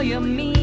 all you mean.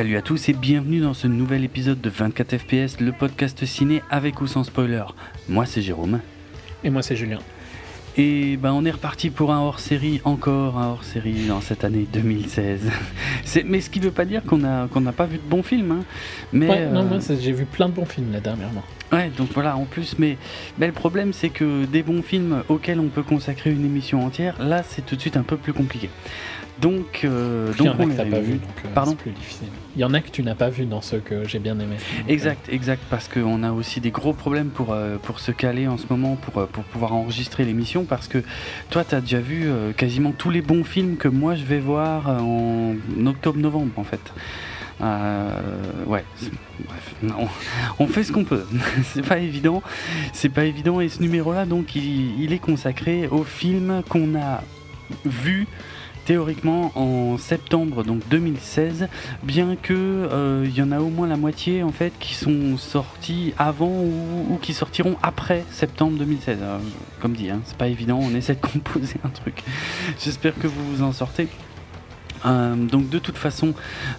Salut à tous et bienvenue dans ce nouvel épisode de 24 FPS, le podcast ciné avec ou sans spoiler. Moi c'est Jérôme. Et moi, c'est Julien. Et ben on est reparti pour un hors-série, encore un hors-série dans cette année 2016. C'est- mais ce qui veut pas dire qu'on a qu'on n'a pas vu de bons films. hein. Mais Ouais, non, euh, moi, j'ai vu plein de bons films là dernièrement. ouais, donc voilà, en plus, mais, mais le problème c'est que des bons films auxquels on peut consacrer une émission entière, là c'est tout de suite un peu plus compliqué. Donc, euh, Puis il y donc en a que t'as pas vu, donc euh, Pardon c'est plus difficile. Il y en a que tu n'as pas vu dans ceux que j'ai bien aimés. Donc, euh, Exact, exact, parce qu'on a aussi des gros problèmes pour, euh, pour se caler en ce moment, pour, pour pouvoir enregistrer l'émission, parce que toi, tu as déjà vu quasiment tous les bons films que moi je vais voir en octobre-novembre, en fait. Ouais, bref, non, on fait ce qu'on peut. c'est pas évident, c'est pas évident, et ce numéro-là, donc, il, il est consacré aux films qu'on a vus théoriquement en septembre donc 2016 bien que euh, il y en a au moins la moitié en fait qui sont sortis avant ou, qui sortiront après septembre 2016 Alors, comme dit hein, c'est pas évident on essaie de composer un truc. J'espère que vous vous en sortez Euh, donc de toute façon,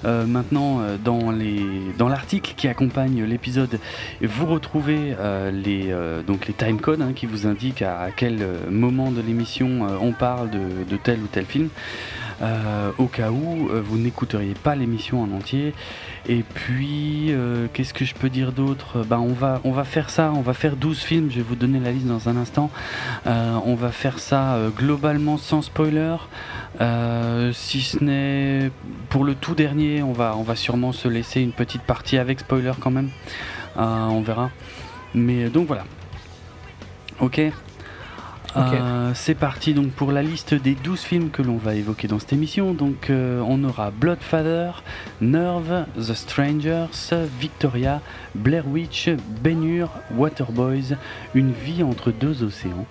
euh, maintenant euh, dans les dans l'article qui accompagne l'épisode, vous retrouvez euh, les euh, donc les time codes hein, qui vous indiquent à, à quel moment de l'émission on parle de, de tel ou tel film. Euh, au cas où euh, vous n'écouteriez pas l'émission en entier. Et puis, euh, qu'est-ce que je peux dire d'autre? Ben, on, va, on va faire ça, on va faire 12 films, je vais vous donner la liste dans un instant. On va faire ça globalement sans spoiler. Si ce n'est pour le tout dernier, on va, on va sûrement se laisser une petite partie avec spoiler quand même. On verra. Mais donc voilà. Ok? Euh, c'est parti donc pour la liste des 12 films que l'on va évoquer dans cette émission. Donc euh, on aura Bloodfather, Nerve, The Strangers, Victoria, Blair Witch, Ben-Hur, Waterboys, Une vie entre deux océans,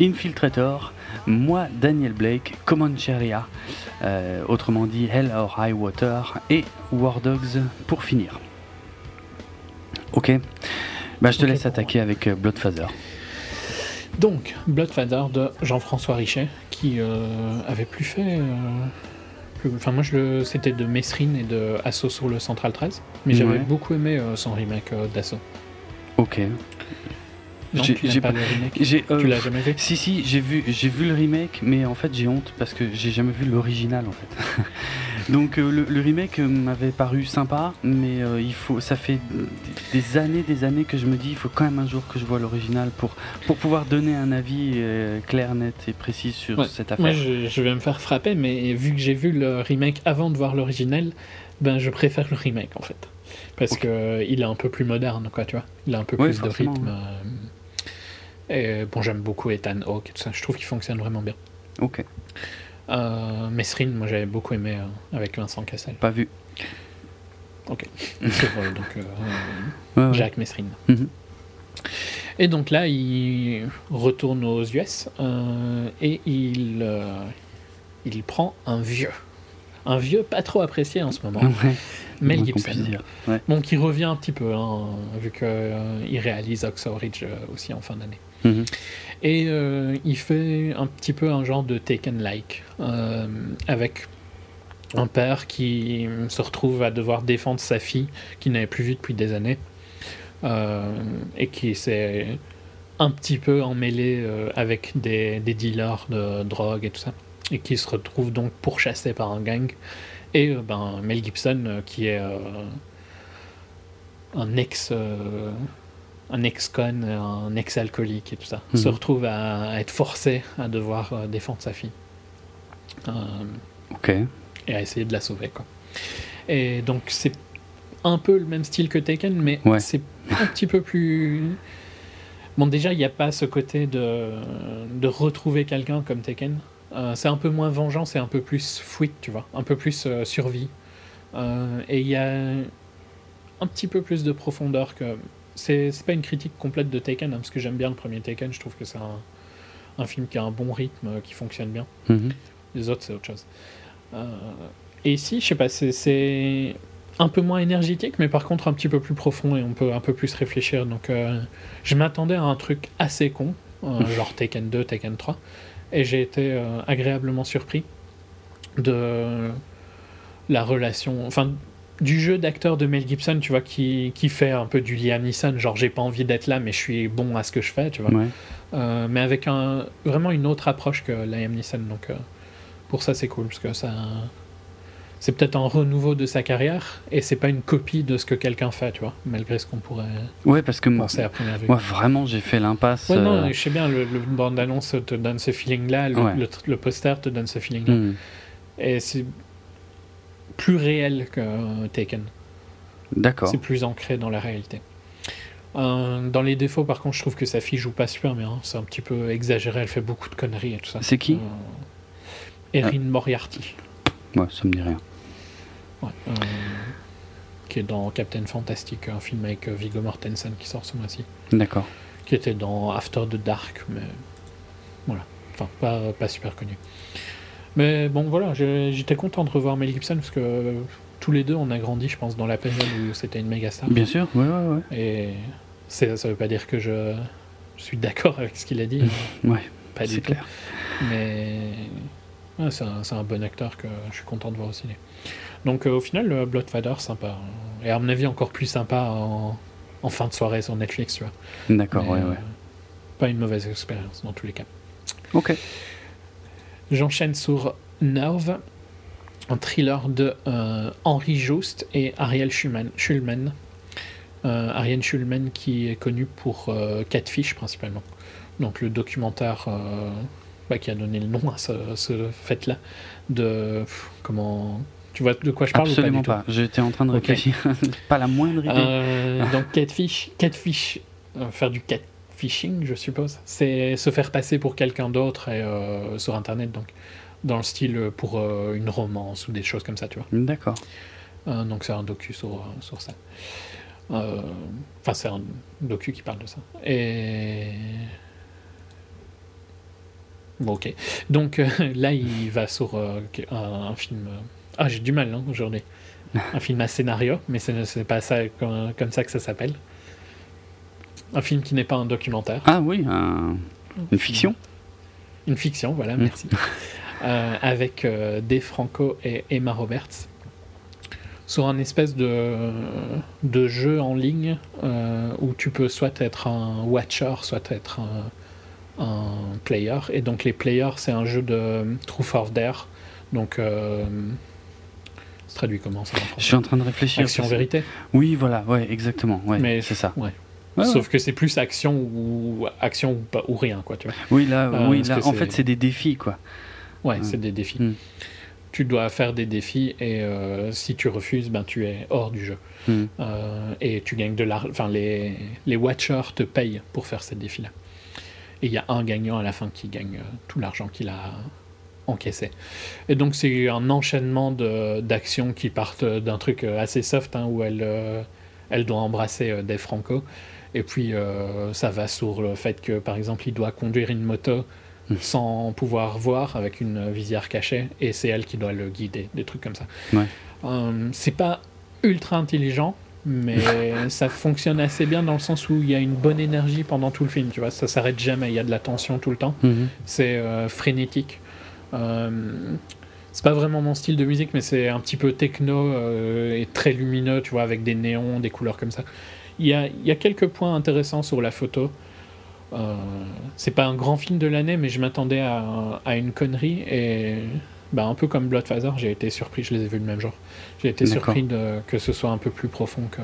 Infiltrator, Moi Daniel Blake, Comancheria, euh, autrement dit Hell or High Water et War Dogs pour finir. Ok, bah, je te laisse attaquer avec euh, Bloodfather. Donc, Bloodfather de Jean-François Richet, qui euh, avait plus fait. euh, plus- Enfin, moi, je c'était de Messrine et de Assaut sur le Central 13, mais j'avais Ouais. beaucoup aimé euh, son remake d'Assaut. Ok. Non, J'ai- tu j'ai pas pas- le remake J'ai, euh, Tu l'as jamais vu Si si, j'ai vu, j'ai vu le remake, mais en fait j'ai honte parce que j'ai jamais vu l'original en fait. Donc euh, le, le remake euh, m'avait paru sympa, mais euh, il faut, ça fait des années, des années que je me dis, il faut quand même un jour que je vois l'original pour pour pouvoir donner un avis euh, clair, net et précis sur Ouais. cette affaire. Moi, je, je vais me faire frapper, mais vu que j'ai vu le remake avant de voir l'original, ben je préfère le remake en fait. Parce que euh, il est un peu plus moderne, quoi, tu vois. Il a un peu Ouais, plus de rythme. Et bon, j'aime beaucoup Ethan Hawke et tout ça. Je trouve qu'il fonctionne vraiment bien. Ok, Euh, Mesrine, moi j'avais beaucoup aimé euh, avec Vincent Cassel. pas vu. Euh, donc, euh, Ouais, ouais. Jacques Mesrine. Mhm. Et donc là, il retourne aux US euh, et il, euh, il prend un vieux. Un vieux pas trop apprécié en ce moment. Ouais, Mel Gibson. Bon, qui revient un petit peu, hein, vu qu'il réalise Oxford Ridge euh, aussi en fin d'année. Mhm. Et euh, il fait un petit peu un genre de Taken-like, euh, avec un père qui se retrouve à devoir défendre sa fille, qu'il n'avait plus vue depuis des années, euh, et qui s'est un petit peu emmêlé avec des, des dealers de drogue et tout ça, et qui se retrouve donc pourchassé par un gang. Et ben, Mel Gibson, qui est un ex... un ex-con, un ex-alcoolique et tout ça, Mhm. se retrouve à, à être forcé à devoir euh, défendre sa fille. Euh, Ok. et à essayer de la sauver. Quoi. Et donc c'est un peu le même style que Taken, mais Ouais. c'est un petit peu plus... Bon déjà, il n'y a pas ce côté de, de retrouver quelqu'un comme Taken. Euh, c'est un peu moins vengeant, c'est un peu plus fuite, tu vois, un peu plus survie. Et il y a un petit peu plus de profondeur que... C'est pas une critique complète de Taken, hein, parce que j'aime bien le premier Taken, je trouve que c'est un, un film qui a un bon rythme, euh, qui fonctionne bien. Mhm. Les autres, c'est autre chose. Euh, et ici, je sais pas, c'est- un peu moins énergétique, mais par contre un petit peu plus profond et on peut un peu plus réfléchir. Donc, euh, je m'attendais à un truc assez con, euh, genre Taken 2, Taken 3, et j'ai été agréablement surpris de la relation, enfin, du jeu d'acteur de Mel Gibson, tu vois, qui, qui fait un peu du Liam Neeson, genre j'ai pas envie d'être là, mais je suis bon à ce que je fais, tu vois. Ouais. Euh, mais avec un, vraiment une autre approche que Liam Neeson. Donc, euh, pour ça, c'est cool, parce que ça. C'est peut-être un renouveau de sa carrière, et c'est pas une copie de ce que quelqu'un fait, tu vois, malgré ce qu'on pourrait Ouais, parce que moi, penser à première vue. moi vraiment, j'ai fait l'impasse. Ouais, non, euh, je sais bien, le, le bande-annonce te donne ce feeling-là, le, Ouais. le, le poster te donne ce feeling-là. hmm. Et c'est plus réel que euh, Taken. D'accord. C'est plus ancré dans la réalité. Euh, dans les défauts, par contre, je trouve que sa fille joue pas super bien. C'est un petit peu exagéré, elle fait beaucoup de conneries et tout ça. C'est qui? Euh, Erin Moriarty. Ouais, ça me dit rien. Ouais, euh, qui est dans Captain Fantastic, un film avec Viggo Mortensen qui sort ce mois-ci. D'accord. Qui était dans After the Dark, mais voilà. Enfin, pas, pas super connu. Mais bon, voilà, j'étais content de revoir Mel Gibson parce que euh, tous les deux, on a grandi, je pense, dans la période où c'était une méga star. Bien sûr, ouais, ouais, ouais. Et ça veut pas dire que je, je suis d'accord avec ce qu'il a dit. Ouais, pas du c'est tout. clair. Mais ouais, c'est un, bon acteur que je suis content de voir au ciné. Donc euh, au final, le Bloodfather, sympa. Et à mon avis, encore plus sympa en, en fin de soirée sur Netflix, tu vois. D'accord, ouais, euh, ouais. Pas une mauvaise expérience dans tous les cas. Ok. J'enchaîne sur Nerve, un thriller de euh, Henri Joust et Ariel Schulman. Euh, Ariel Schulman qui est connu pour euh, Catfish principalement. Donc le documentaire bah, qui a donné le nom à ce, ce fait-là de pff, comment tu vois de quoi je parle ou Absolument pas. J'étais en train de réfléchir. pas la moindre idée. Euh, donc catfish, catfish, euh, faire du catfishing, je suppose, c'est se faire passer pour quelqu'un d'autre et, euh, sur Internet, donc dans le style euh, pour euh, une romance ou des choses comme ça, tu vois. D'accord. Euh, donc c'est un docu sur, sur ça. Enfin, c'est un docu qui parle de ça. Et bon, ok. Donc là, il va sur un, un film. Ah, j'ai du mal hein, aujourd'hui. Un film à scénario, mais ce c'est pas ça comme, comme ça que ça s'appelle. Un film qui n'est pas un documentaire. Ah oui, un- une fiction Une fiction, voilà, Mm. merci. Euh, avec euh, Dave Franco et Emma Roberts. Sur un espèce de, de jeu en ligne euh, où tu peux soit être un watcher, soit être un, un player. Et donc les players, c'est un jeu de Truth or Dare. Donc, euh, traduit comment ça en Je suis en train de réfléchir. Action vérité. Oui, voilà, ouais, exactement. Ouais, Mais- c'est ça. Ouais. Ouais, Sauf que c'est plus action ou action ou, pas, ou rien, quoi, tu vois. Oui, là, Euh, oui, là en fait, c'est des défis, quoi. Ouais, c'est des défis. Mm. Tu dois faire des défis et euh, si tu refuses, ben tu es hors du jeu. Mm. Euh, et tu gagnes de l'argent. Enfin, les, les watchers te payent pour faire ces défis-là. Et il y a un gagnant à la fin qui gagne tout l'argent qu'il a encaissé. Et donc, c'est un enchaînement de- d'actions qui partent d'un truc assez soft hein, où elle, euh, elle doit embrasser euh, Dave Franco. Et puis, euh, ça va sur le fait que, par exemple, il doit conduire une moto Mm. sans pouvoir voir avec une visière cachée et c'est elle qui doit le guider, des trucs comme ça. Ouais. Euh, c'est pas ultra intelligent, mais ça fonctionne assez bien dans le sens où il y a une bonne énergie pendant tout le film, tu vois, ça s'arrête jamais, il y a de la tension tout le temps, Mhm. c'est euh, frénétique. Euh, c'est pas vraiment mon style de musique, mais c'est un petit peu techno euh, et très lumineux, tu vois, avec des néons, des couleurs comme ça. Il y a, il y a quelques points intéressants sur la photo. Euh, c'est pas un grand film de l'année, mais je m'attendais à, à une connerie et bah, un peu comme Bloodfather, j'ai été surpris, je les ai vus le même jour. J'ai été surpris de, que ce soit un peu plus profond que,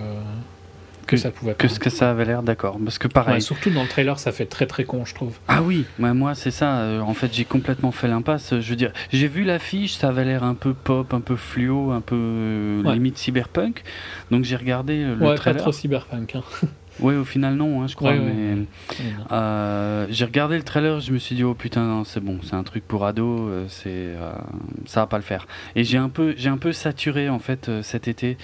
que, Que- ça pouvait Que ce que ça avait l'air, d'accord. Parce que pareil. Ouais, surtout dans le trailer, ça fait très très con, je trouve. Ah oui, ouais, moi c'est ça. euh, en fait, j'ai complètement fait l'impasse. Je veux dire, j'ai vu l'affiche, ça avait l'air un peu pop, un peu fluo, un peu euh, Ouais. limite cyberpunk. Donc j'ai regardé euh, le ouais, pas trailer. trop cyberpunk. Hein. Ouais, au final non, hein, je crois. Ouais, ouais, mais euh, j'ai regardé le trailer, je me suis dit oh putain, c'est bon, c'est un truc pour ado, c'est euh, ça va pas le faire. Et j'ai un peu, j'ai un peu saturé en fait cet été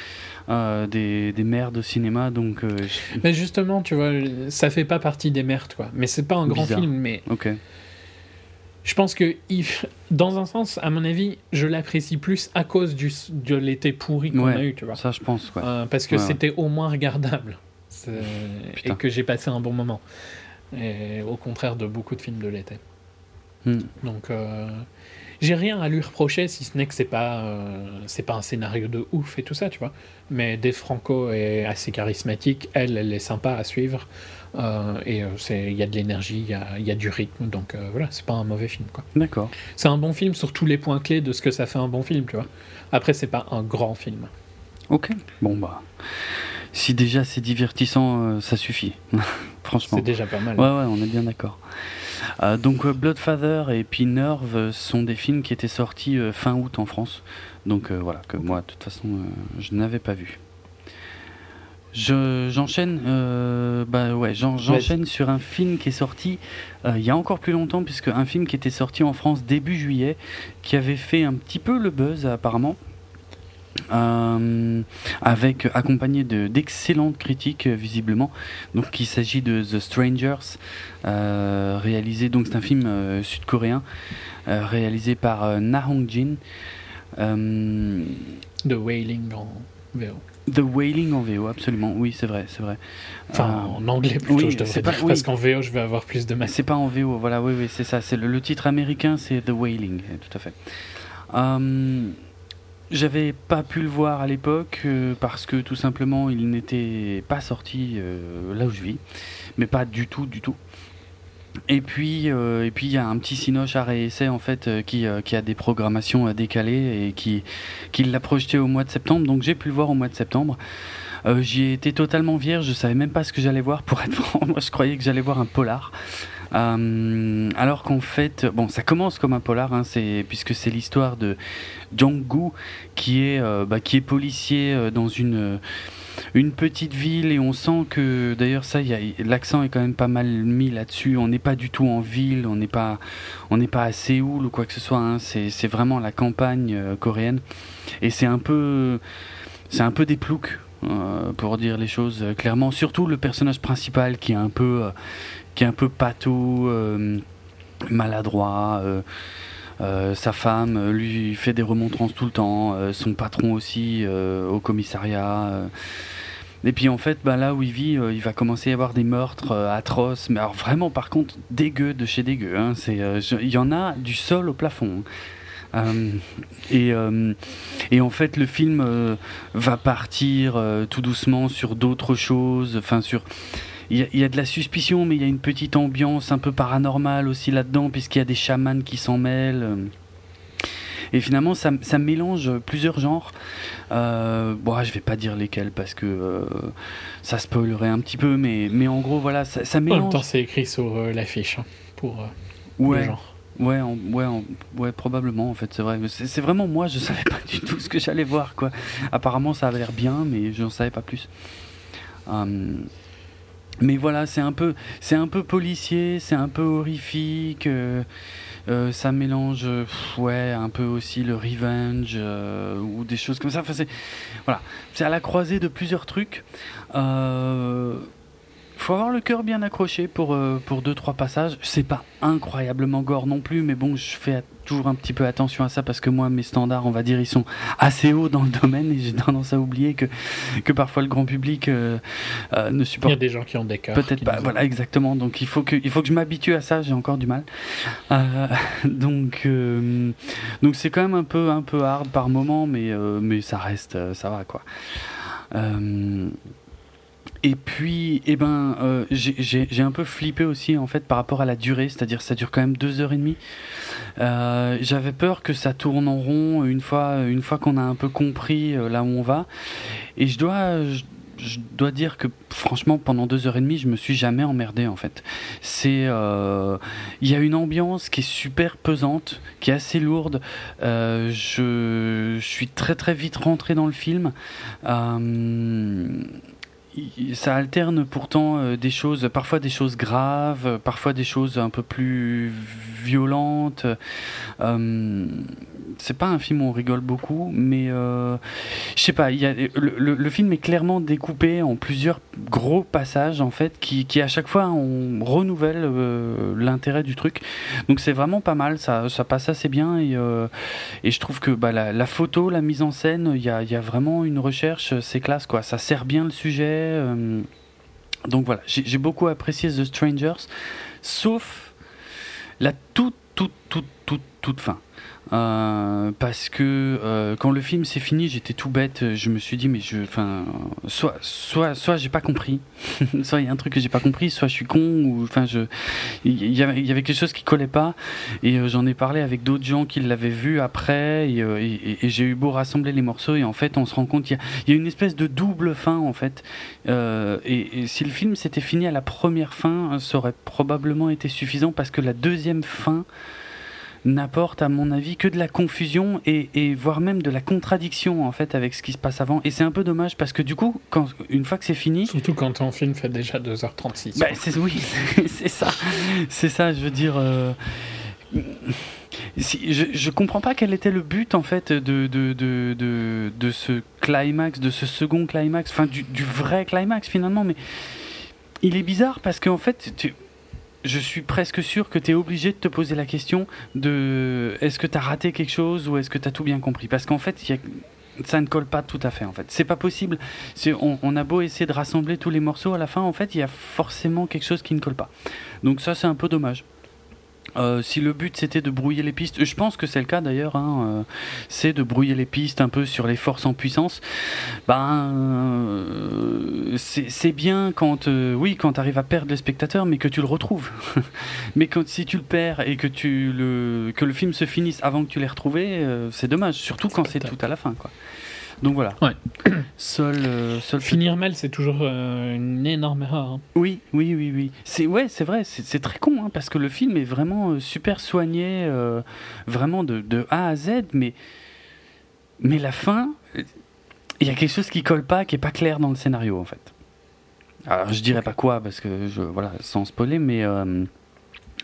des, des merdes au cinéma, donc euh, je- Mais justement, tu vois, ça fait pas partie des merdes, quoi. Mais c'est pas un grand Bizarre. film, mais ok. je pense que, dans un sens, à mon avis, je l'apprécie plus à cause du, de l'été pourri qu'on Ouais. a eu, tu vois. Ça, je pense, quoi. Euh, parce que Ouais, c'était au moins regardable. Et que j'ai passé un bon moment. Et au contraire de beaucoup de films de l'été. Hmm. Donc, euh, j'ai rien à lui reprocher, si ce n'est que c'est pas, euh, c'est pas un scénario de ouf et tout ça, tu vois. Mais Dave Franco est assez charismatique, elle, elle est sympa à suivre. euh, et euh, c'est- il y a de l'énergie, il y y a du rythme, donc euh, voilà, c'est pas un mauvais film, quoi. D'accord. C'est un bon film sur tous les points clés de ce que ça fait un bon film, tu vois. Après, c'est pas un grand film. Ok. Bon bah, si déjà c'est divertissant, euh, ça suffit. Franchement. C'est déjà pas mal. Ouais, ouais, on est bien d'accord. Euh, donc euh, Bloodfather et puis Nerve sont des films qui étaient sortis euh, fin août en France. Donc euh, voilà, que moi de toute façon je n'avais pas vu. Je- J'enchaîne, bah ouais, j'en- j'enchaîne sur un film qui est sorti il y a encore plus longtemps, puisque un film qui était sorti en France début juillet, qui avait fait un petit peu le buzz apparemment, euh, avec accompagné de d'excellentes critiques euh, visiblement. Donc il s'agit de The Strangers, euh, réalisé donc c'est un film sud-coréen réalisé par Na Hong Jin. De Wailing en VO. The Wailing en VO, absolument. Oui, c'est vrai, c'est vrai. Enfin, en anglais plutôt, oui, je devrais pas- dire, oui. parce qu'en VO, je vais avoir plus de mal. C'est pas en VO, voilà, oui, oui, c'est ça. C'est le, le titre américain, c'est The Wailing, tout à fait. J'avais pas pu le voir à l'époque euh, parce que tout simplement il n'était pas sorti euh, là où je vis, mais pas du tout, du tout. Et puis, euh, et puis il y a un petit Cinoche à réessai en fait qui, qui a des programmations euh, décalées et qui, qui l'a projeté au mois de septembre. Donc j'ai pu le voir au mois de septembre. J'y ai été totalement vierge, je savais même pas ce que j'allais voir pour être franc. Moi je croyais que j'allais voir un polar. Euh, alors qu'en fait, bon, ça commence comme un polar, hein, puisque c'est l'histoire de Jong-gu qui est euh, bah, policier euh, dans une euh, une petite ville et on sent que d'ailleurs ça, l'accent est quand même pas mal mis là-dessus. On n'est pas du tout en ville, on n'est pas à Séoul ou quoi que ce soit. hein, c'est vraiment la campagne coréenne et c'est un peu des ploucs. pour dire les choses clairement, surtout le personnage principal qui est un peu, qui est un peu pâteau, euh, maladroit. euh, euh, sa femme lui fait des remontrances tout le temps, son patron aussi au commissariat. Et puis en fait, bah, là où il vit, il va commencer à y avoir des meurtres atroces, mais alors vraiment par contre dégueu de chez dégueu. hein. Il y en a du sol au plafond. Euh, et, en fait, le film va partir tout doucement sur d'autres choses, enfin sur il y, a, il y a de la suspicion, mais il y a une petite ambiance un peu paranormale aussi là-dedans, puisqu'il y a des chamans qui s'en mêlent. euh. Et finalement, ça, ça mélange plusieurs genres. Euh, bon, je vais pas dire lesquels parce que euh, ça spoilerait un petit peu, mais, mais en gros, voilà, ça, ça En même mélange. temps, c'est écrit sur euh, l'affiche hein, pour euh, le ouais, genre. ouais, en- ouais, en- ouais, probablement en fait, c'est vrai. C'est vraiment moi, je savais pas du tout ce que j'allais voir, quoi. Apparemment, ça avait l'air bien, mais je n'en savais pas plus. Euh, mais voilà, c'est un peu, c'est un peu policier, c'est un peu horrifique. euh, euh, ça mélange, un peu aussi le revenge euh, ou des choses comme ça. Enfin, c'est voilà, c'est à la croisée de plusieurs trucs. Faut avoir le cœur bien accroché pour, euh, pour deux trois passages. C'est pas incroyablement gore non plus, mais bon, je fais toujours un petit peu attention à ça parce que moi, mes standards, on va dire, ils sont assez hauts dans le domaine et j'ai tendance à oublier que, que parfois le grand public euh, euh, ne Il y supporte a des gens qui ont des cœurs. Peut-être pas, voilà, exactement. Donc il faut que, il faut que je m'habitue à ça. J'ai encore du mal. Donc, donc c'est quand même un peu, un peu hard par moment, mais, mais ça reste, ça va quoi. Euh, et puis, eh ben, euh, j'ai- un peu flippé aussi en fait par rapport à la durée, c'est-à-dire ça dure quand même deux heures et demie. Euh, J'avais peur que ça tourne en rond une fois, une fois qu'on a un peu compris euh, là où on va. Et je dois, je, dois dire que franchement, pendant deux heures et demie, je me suis jamais emmerdé en fait. C'est, il y a une ambiance qui est super pesante, qui est assez lourde. Je, suis très très vite rentré dans le film. Il- ça alterne pourtant euh, des choses, parfois des choses graves, parfois des choses un peu plus violentes. Euh, c'est pas un film où on rigole beaucoup, mais euh, je sais pas. Le, film est clairement découpé en plusieurs gros passages en fait, qui, à chaque fois on renouvelle euh, l'intérêt du truc. Donc c'est vraiment pas mal, ça, passe assez bien et, euh, je trouve que bah, la, photo, la mise en scène, il y a, y a vraiment une recherche, c'est classe quoi. Ça sert bien le sujet. Euh, donc voilà, j'ai j'ai beaucoup apprécié The Strangers, sauf la toute, toute, toute, toute, toute fin. Euh, parce que euh, quand le film s'est fini, j'étais tout bête. Je me suis dit, mais je, enfin, soit, soit, soit j'ai pas compris, soit il y a un truc que j'ai pas compris, soit je suis con, ou enfin, je, il y avait, quelque chose qui collait pas. Et euh, j'en ai parlé avec d'autres gens qui l'avaient vu après, et, j'ai eu beau rassembler les morceaux, et en fait, on se rend compte il y a une espèce de double fin en fait. Et si le film s'était fini à la première fin, ça aurait probablement été suffisant parce que la deuxième fin n'apporte à mon avis que de la confusion et, et voire même de la contradiction en fait avec ce qui se passe avant. Et c'est un peu dommage parce que du coup quand une fois que c'est fini Surtout quand ton film fait déjà 2h36. bah, c'est oui c'est- c'est ça. C'est ça je veux dire euh, si, je, je comprends pas quel était le but en fait de, de, de, de, de ce climax, de ce second climax, enfin du, du vrai climax finalement, mais il est bizarre parce qu'en fait, tu- je suis presque sûr que tu es obligé de te poser la question de est-ce que tu as raté quelque chose ou est-ce que tu as tout bien compris? Parce qu'en fait, ça ne colle pas tout à fait en fait. C'est pas possible. On, on a beau essayer de rassembler tous les morceaux à la fin, en fait, il y a forcément quelque chose qui ne colle pas. Donc ça, c'est un peu dommage. Euh, si le but c'était de brouiller les pistes, je pense que c'est le cas d'ailleurs, hein, euh, c'est de brouiller les pistes un peu sur les forces en puissance. Ben, euh, c'est bien quand, euh, oui, quand tu arrives à perdre le spectateur, mais que tu le retrouves. mais quand si tu le perds et que tu le que le film se finisse avant que tu l'aies retrouvé, euh, c'est dommage, surtout quand c'est tout à la fin, quoi. Donc voilà. Ouais. Seul, euh, seul Finir mal, c'est toujours euh, une énorme erreur. hein. oui, oui, oui, oui. C'est ouais, c'est vrai. C'est très con hein, parce que le film est vraiment euh, super soigné, vraiment de, de A à Z, mais mais la fin, il y a quelque chose qui colle pas, qui est pas clair dans le scénario en fait. Alors je dirais pas quoi parce que je voilà sans spoiler, mais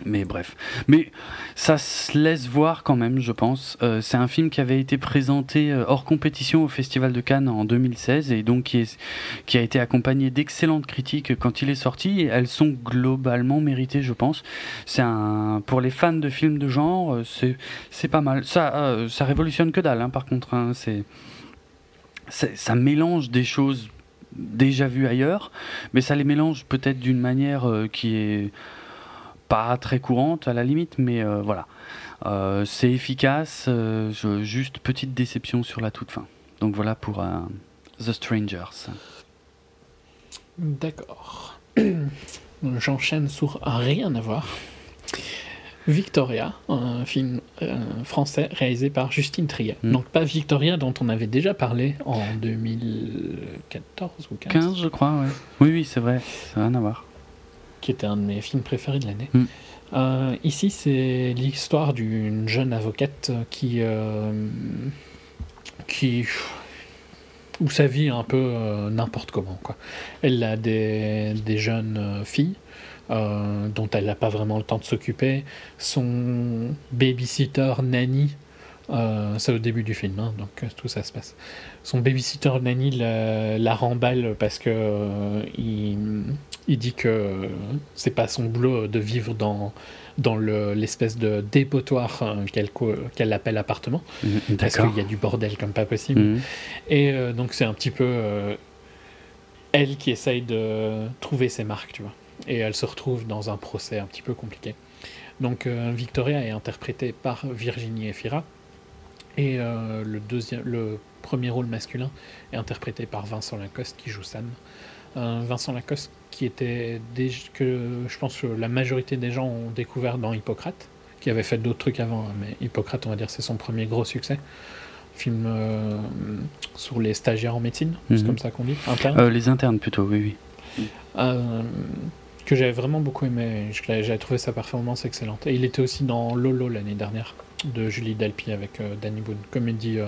mais bref. Mais ça se laisse voir quand même, je pense. Euh, c'est un film qui avait été présenté euh, hors compétition au Festival de Cannes en 2016 et donc qui, est, qui a été accompagné d'excellentes critiques quand il est sorti. Elles sont globalement méritées, je pense. C'est un pour les fans de films de genre, euh, c'est c'est pas mal. Ça ça révolutionne que dalle. hein, par contre, hein, c'est ça mélange des choses déjà vues ailleurs, mais ça les mélange peut-être d'une manière qui est pas très courante à la limite, mais euh, voilà. Euh, c'est efficace, euh, je- juste petite déception sur la toute fin. Donc voilà pour euh, The Strangers. D'accord. J'enchaîne sur rien à voir. Victoria, un film euh, français réalisé par Justine Triet. Mm. Donc pas Victoria dont on avait déjà parlé en 2014 ou 15, 15 je crois, ouais. Oui, oui, c'est vrai, ça n'a rien à voir. Qui était un de mes films préférés de l'année. Mm. Euh, ici, c'est l'histoire d'une jeune avocate qui, euh, qui où sa vie est un peu euh, n'importe comment. Quoi. Elle a des, des jeunes euh, filles euh, dont elle n'a pas vraiment le temps de s'occuper. Son babysitter nanny, euh, c'est au début du film, hein, donc euh, tout ça se passe. Son babysitter nanny la, la remballe parce que euh, il, il dit que c'est pas son boulot de vivre dans, dans le- l'espèce de dépotoir euh, qu'elle appelle appartement, Mhm, parce qu'il y a du bordel comme pas possible. Mhm. Et euh, donc c'est un petit peu euh, elle qui essaye de trouver ses marques, tu vois. Et elle se retrouve dans un procès un petit peu compliqué. Donc euh, Victoria est interprétée par Virginie Efira. Et le, deuxième, le premier rôle masculin est interprété par Vincent Lacoste qui joue Sam. Vincent Lacoste qui était déjà, que je pense que la majorité des gens ont découvert dans Hippocrate, qui avait fait d'autres trucs avant, mais Hippocrate, on va dire, c'est son premier gros succès. Film euh, sur les stagiaires en médecine, c'est Mhm. comme ça qu'on dit, interne. Euh, les internes plutôt, oui, oui. Euh, que j'avais vraiment beaucoup aimé. J'avais trouvé sa performance excellente. Et il était aussi dans Lolo l'année dernière, de Julie Delpy avec euh, Danny Boone. Comédie euh,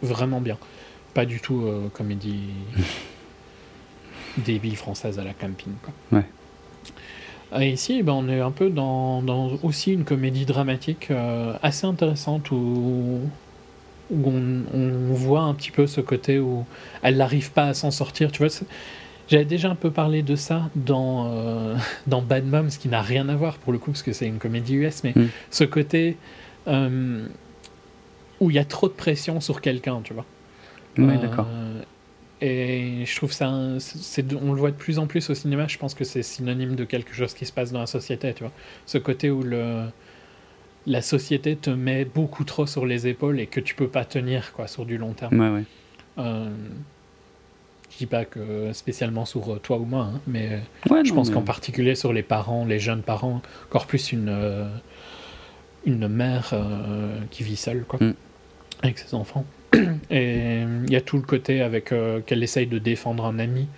vraiment bien. Pas du tout euh, comédie débile française à la camping. Quoi. Ouais. Et ici, ben, on est un peu dans, dans aussi une comédie dramatique euh, assez intéressante où, où on, on voit un petit peu ce côté où elle n'arrive pas à s'en sortir. Tu vois, j'avais déjà un peu parlé de ça dans, euh, dans Bad Moms, qui n'a rien à voir pour le coup, parce que c'est une comédie US, mais Mm. ce côté euh, où il y a trop de pression sur quelqu'un, tu vois. Oui, Euh, d'accord. Et je trouve ça, on le voit de plus en plus au cinéma. Je pense que c'est synonyme de quelque chose qui se passe dans la société, tu vois. Ce côté où le, la société te met beaucoup trop sur les épaules et que tu peux pas tenir, quoi, sur du long terme. Ouais, ouais. Euh, je dis pas que spécialement sur euh, toi ou moi, hein, mais Ouais, je non, pense mais- qu'en particulier sur les parents, les jeunes parents, encore plus une, euh, une mère euh, qui vit seule, quoi, Mm. avec ses enfants. Et il y a tout le côté avec euh, qu'elle essaye de défendre un ami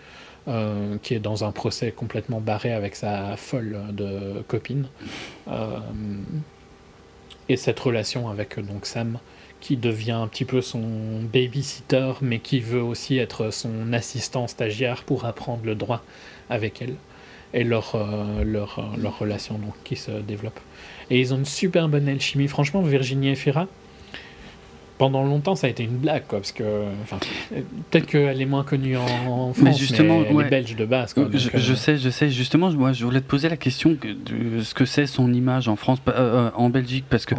euh, qui est dans un procès complètement barré avec sa folle de copine. Euh, et cette relation avec euh, donc Sam qui devient un petit peu son babysitter, mais qui veut aussi être son assistant stagiaire pour apprendre le droit avec elle. Et leur, euh, leur, euh, leur relation donc, qui se développe. Et ils ont une super bonne alchimie. Franchement, Virginie Efira, pendant longtemps, ça a été une blague, quoi, parce que enfin, peut-être qu'elle est moins connue en, en France, mais, justement, elle ouais. est belge de base. Quoi, je, euh, sais, je sais. Justement, moi, je voulais te poser la question que- de ce que c'est son image en France, euh, euh, en Belgique, parce que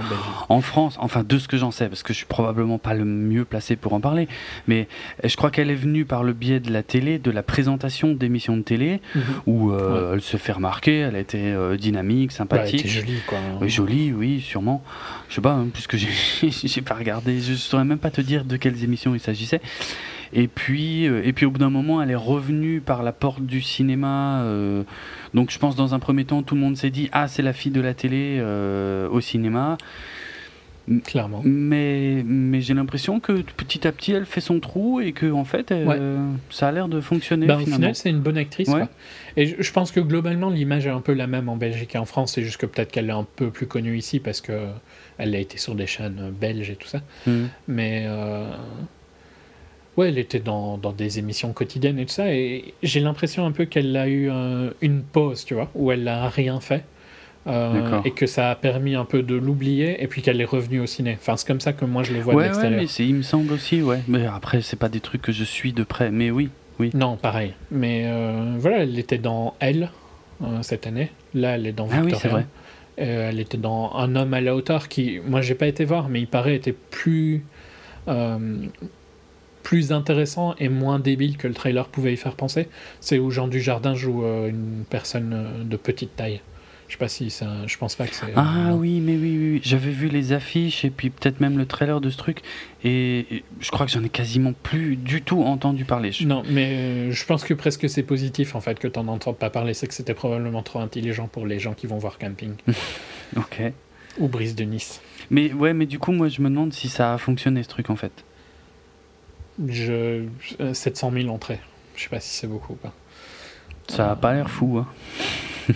en France, enfin de ce que j'en sais, parce que je suis probablement pas le mieux placé pour en parler, mais je crois qu'elle est venue par le biais de la télé, de la présentation d'émissions de télé, Mhm. où euh, elle se fait remarquer, elle a été dynamique, Ouais, elle sympathique. était jolie, quoi. Jolie, oui, sûrement. Je sais pas, hein, puisque j'ai j'ai pas regardé, je saurais même pas te dire de quelles émissions il s'agissait. Et puis, euh, et puis au bout d'un moment, elle est revenue par la porte du cinéma. euh, donc je pense dans un premier temps, tout le monde s'est dit ah c'est la fille de la télé euh, au cinéma. Clairement. Mais, mais j'ai l'impression que petit à petit, elle fait son trou et que en fait, ça a l'air de fonctionner. Au finalement. final, c'est une bonne actrice. Ouais. quoi. Et je, je pense que globalement, l'image est un peu la même en Belgique et en France. C'est juste que peut-être qu'elle est un peu plus connue ici parce que elle a été sur des chaînes euh, belges et tout ça. Mhm. Mais euh, ouais, elle était dans, dans des émissions quotidiennes et tout ça. Et j'ai l'impression un peu qu'elle a eu euh, une pause, tu vois, où elle n'a rien fait. Euh, et que ça a permis un peu de l'oublier et puis qu'elle est revenue au ciné. Enfin, c'est comme ça que moi je le vois de Ouais, ouais, l'extérieur. mais c'est- il me semble aussi, ouais. Mais après, c'est pas des trucs que je suis de près. Mais oui, oui. Non, pareil. Mais euh, voilà, elle était dans Elle cette année. Là, elle est dans Ah oui, Victoria. c'est vrai. Euh, elle était dans Un homme à la hauteur qui, moi, j'ai pas été voir, mais il paraît était plus euh, plus intéressant et moins débile que le trailer pouvait y faire penser. C'est où Jean Dujardin joue euh, une personne de petite taille. Je sais pas si ça. Je pense pas que c'est. Ah euh, oui, mais oui, oui, oui. j'avais vu les affiches et puis peut-être même le trailer de ce truc et je crois que j'en ai quasiment plus du tout entendu parler. Je- Non, mais euh, je pense que presque c'est positif en fait que t'en entends pas parler. C'est que c'était probablement trop intelligent pour les gens qui vont voir Camping Ok. ou Brise de Nice. Mais ouais, mais du coup, moi, je me demande si ça a fonctionné ce truc en fait. Je... euh, 700 000 entrées. Je sais pas si c'est beaucoup ou pas. Ça a pas l'air fou. Hein.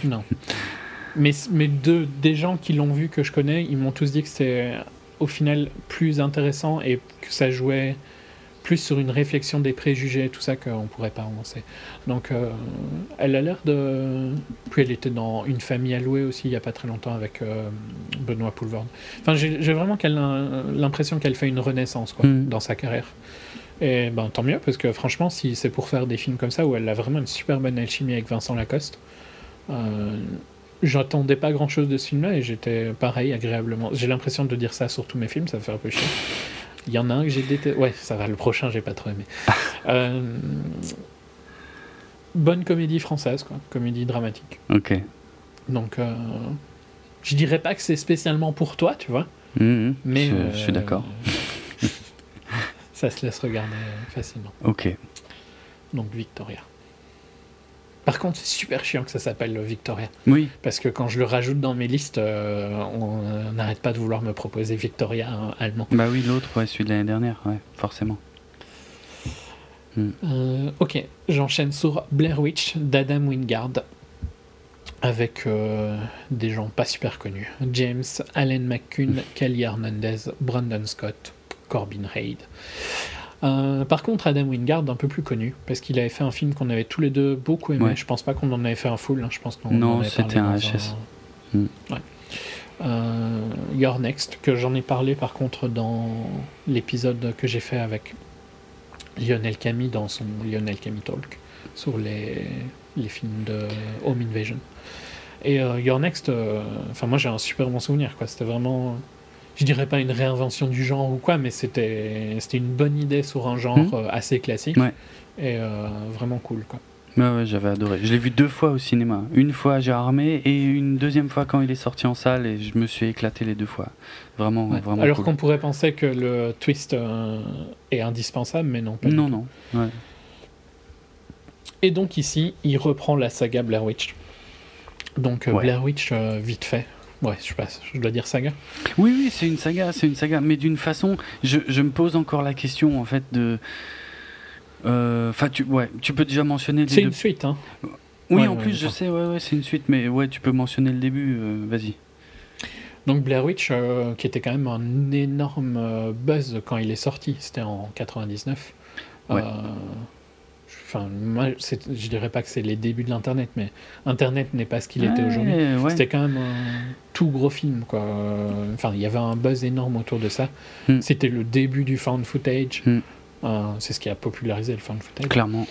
Non. Mais, mais de, des gens qui l'ont vu que je connais, ils m'ont tous dit que c'était au final plus intéressant et que ça jouait plus sur une réflexion des préjugés et tout ça qu'on pourrait pas avancer. Donc euh, elle a l'air de... Puis elle était dans Une famille allouée aussi il y a pas très longtemps avec euh, Benoît Poulvord. Enfin j'ai vraiment qu'elle l'impression qu'elle fait une renaissance quoi, Mhm. dans sa carrière. Et ben tant mieux, parce que franchement, si c'est pour faire des films comme ça, où elle a vraiment une super bonne alchimie avec Vincent Lacoste, euh, j'attendais pas grand chose de ce film-là et j'étais pareil, agréablement. J'ai l'impression de dire ça sur tous mes films, ça me fait un peu chier. Il y en a un que j'ai détesté. Ouais, ça va, le prochain, j'ai pas trop aimé. Euh, bonne comédie française, quoi. Comédie dramatique. Ok. Donc, euh, je dirais pas que c'est spécialement pour toi, tu vois. Mhm. Mais je, euh, je suis d'accord. ça se laisse regarder euh, facilement. Ok. Donc, Victoria. Par contre, c'est super chiant que ça s'appelle Victoria. Oui. Parce que quand je le rajoute dans mes listes, euh, on euh, n'arrête pas de vouloir me proposer Victoria euh, allemand. Bah oui, l'autre, ouais, celui de l'année dernière, ouais, forcément. Euh, ok, j'enchaîne sur Blair Witch d'Adam Wingard avec des gens pas super connus. James, Allen McCune, Kelly Hernandez, Brandon Scott, Corbin Reid. Euh, par contre, Adam Wingard, un peu plus connu, parce qu'il avait fait un film qu'on avait tous les deux beaucoup aimé. Ouais. Je pense pas qu'on en avait fait un full, hein, je pense qu'on Non, en avait c'était parlé un HS. un- Mm. Ouais. Euh, Your Next, que j'en ai parlé par contre dans l'épisode que j'ai fait avec Lionel Camille dans son Lionel Camille Talk sur les, les films de Home Invasion. Et euh, Your Next, euh, enfin moi j'ai un super bon souvenir quoi. C'était vraiment, je dirais pas une réinvention du genre ou quoi, mais c'était une bonne idée sur un genre Mhm. euh, assez classique Ouais. et euh, vraiment cool quoi. Ouais, ouais, j'avais adoré. Je l'ai vu deux fois au cinéma. Une fois à Gérardmer et une deuxième fois quand il est sorti en salle et je me suis éclaté les deux fois. Vraiment, Ouais. vraiment Alors cool. qu'on pourrait penser que le twist euh, est indispensable, mais non pas. Non, non. Ouais. Et donc ici, il reprend la saga Blair Witch. Donc. Blair Witch, euh, vite fait. Ouais, je dois dire saga. Oui, oui, c'est une saga, c'est une saga, mais d'une façon, je, je me pose encore la question en fait de. euh, Enfin, tu, ouais, tu peux déjà mentionner C'est deux. une suite, hein. Oui, Ouais, en ouais, plus, je sais, ouais, ouais, c'est une suite, mais ouais, tu peux mentionner le début. euh, Vas-y. Donc Blair Witch, euh, qui était quand même un énorme buzz quand il est sorti, c'était en 99. Ouais. Enfin, moi, je dirais pas que c'est les débuts de l'Internet, mais Internet n'est pas ce qu'il était aujourd'hui. ouais. C'était quand même un tout gros film, quoi. Enfin, il y avait un buzz énorme autour de ça. Hmm. C'était le début du found footage. Hmm. Euh, c'est ce qui a popularisé le found footage. Clairement.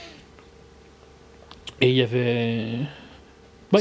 Et il y avait.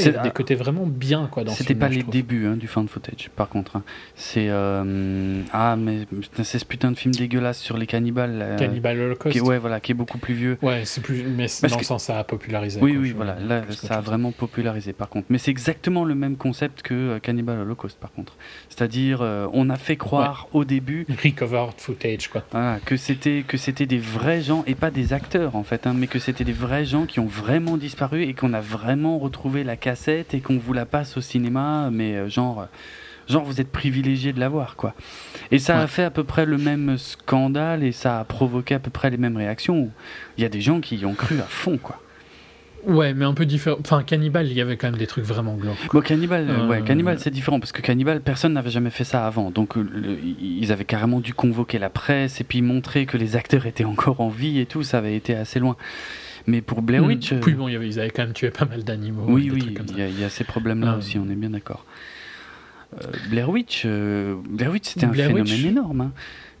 Il y des côtés vraiment bien, quoi, dans C'était pas les débuts hein, du found footage, par contre. hein. C'est euh, ah mais c'est ce putain de film dégueulasse sur les cannibales. là, Cannibal Holocaust. qui est- ouais, voilà, qui est beaucoup plus vieux. Ouais, c'est plus, mais Parce dans que- le sens ça a popularisé. Oui, quoi, oui, voilà. Là, ça a vraiment popularisé, par contre. Mais c'est exactement le même concept que euh, Cannibal Holocaust, par contre. C'est-à-dire, euh, on a fait croire au début recovered footage, quoi. voilà, que c'était que c'était des vrais gens et pas des acteurs en fait, hein, mais que c'était des vrais gens qui ont vraiment disparu et qu'on a vraiment retrouvé la cassette et qu'on vous la passe au cinéma, mais euh, genre. euh, Genre, vous êtes privilégié de l'avoir, quoi. Et ça a fait à peu près le même scandale et ça a provoqué à peu près les mêmes réactions. Il y a des gens qui y ont cru à fond, quoi. Ouais, mais un peu différent. Enfin, Cannibal, il y avait quand même des trucs vraiment glauques. Bon, Cannibal, euh, ouais, Cannibal c'est différent parce que Cannibal, personne n'avait jamais fait ça avant. Donc, le- ils avaient carrément dû convoquer la presse et puis montrer que les acteurs étaient encore en vie et tout. Ça avait été assez loin. Mais pour Blair Hmm. Witch, euh, Puis bon, il y avait- ils avaient quand même tué pas mal d'animaux. oui, oui, il y, a- il y a ces problèmes-là Euh. aussi, on est bien d'accord. Euh, Blair Witch, euh, Blair Witch, c'était un Blair phénomène Witch. énorme. hein.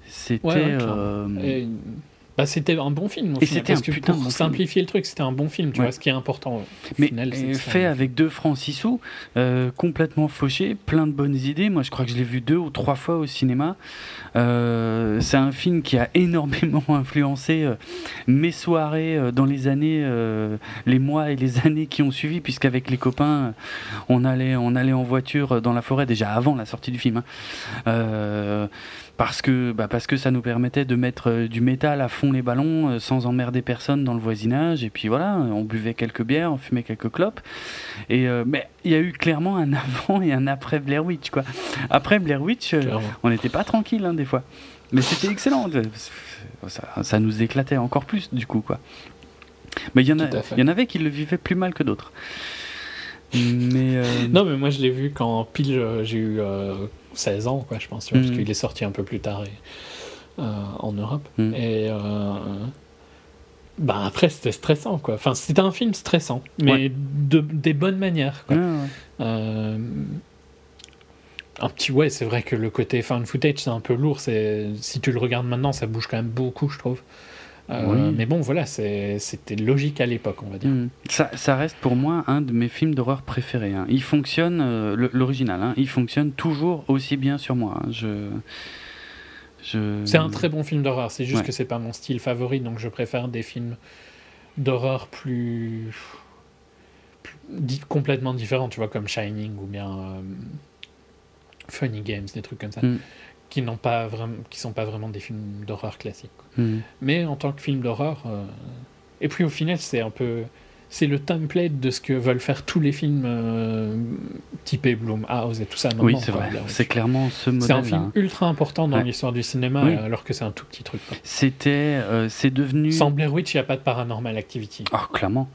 C'était. Ouais, ouais, euh, bah, c'était un bon film. Au Et c'était un que putain pour bon film. simplifier le truc, c'était un bon film, tu Ouais. vois, ce qui est important. Au Mais final, c'est euh, fait avec deux francs six sous, euh, complètement fauché, plein de bonnes idées. Moi, je crois que je l'ai vu deux ou trois fois au cinéma. Euh, c'est un film qui a énormément influencé euh, mes soirées euh, dans les années, euh, les mois et les années qui ont suivi, puisqu'avec les copains, euh, on allait, on allait en voiture dans la forêt déjà avant la sortie du film. hein. Euh, parce que, bah, parce que ça nous permettait de mettre euh, du métal à fond les ballons euh, sans emmerder personne dans le voisinage. Et puis voilà, on buvait quelques bières, on fumait quelques clopes. Et euh, mais il y a eu clairement un avant et un après Blair Witch, quoi. Après Blair Witch, euh, Clairement. on n'était pas tranquille hein, des fois. Mais c'était excellent. Ça, ça nous éclatait encore plus du coup, quoi. Mais il y en a, il y en avait qui le vivaient plus mal que d'autres. Mais euh, Non, mais moi, je l'ai vu quand pile euh, j'ai eu euh, 16 ans, quoi, je pense, tu vois, Mhm. parce qu'il est sorti un peu plus tard et, euh, en Europe. Mhm. Et. euh, bah après c'était stressant quoi. Enfin c'était un film stressant, mais Ouais. de, des bonnes manières. Quoi. ouais, ouais. Euh, un petit ouais, c'est vrai que le côté found footage c'est un peu lourd. C'est si tu le regardes maintenant, ça bouge quand même beaucoup, je trouve. Euh, Oui. Mais bon, voilà, c'était logique à l'époque, on va dire. Mm. Ça, ça reste pour moi un de mes films d'horreur préférés. hein. Il fonctionne, euh, l'original, hein, il fonctionne toujours aussi bien sur moi. hein. Je, je... C'est un très bon film d'horreur, c'est juste Ouais. que c'est pas mon style favori, donc je préfère des films d'horreur plus... complètement différents, tu vois, comme Shining ou bien euh, Funny Games, des trucs comme ça, Mm. Qui n'ont pas vraiment, qui sont pas vraiment des films d'horreur classiques. quoi. Mm. Mais en tant que film d'horreur, euh, et puis au final, c'est un peu, c'est le template de ce que veulent faire tous les films euh, typés Blumhouse et tout ça. Oui, c'est vrai. C'est clairement ce C'est un modèle. film ultra important dans Ouais. l'histoire du cinéma, Oui. alors que c'est un tout petit truc. C'était, euh, c'est devenu. Sans Blair Witch, il n'y a pas de Paranormal Activity. Oh, clairement.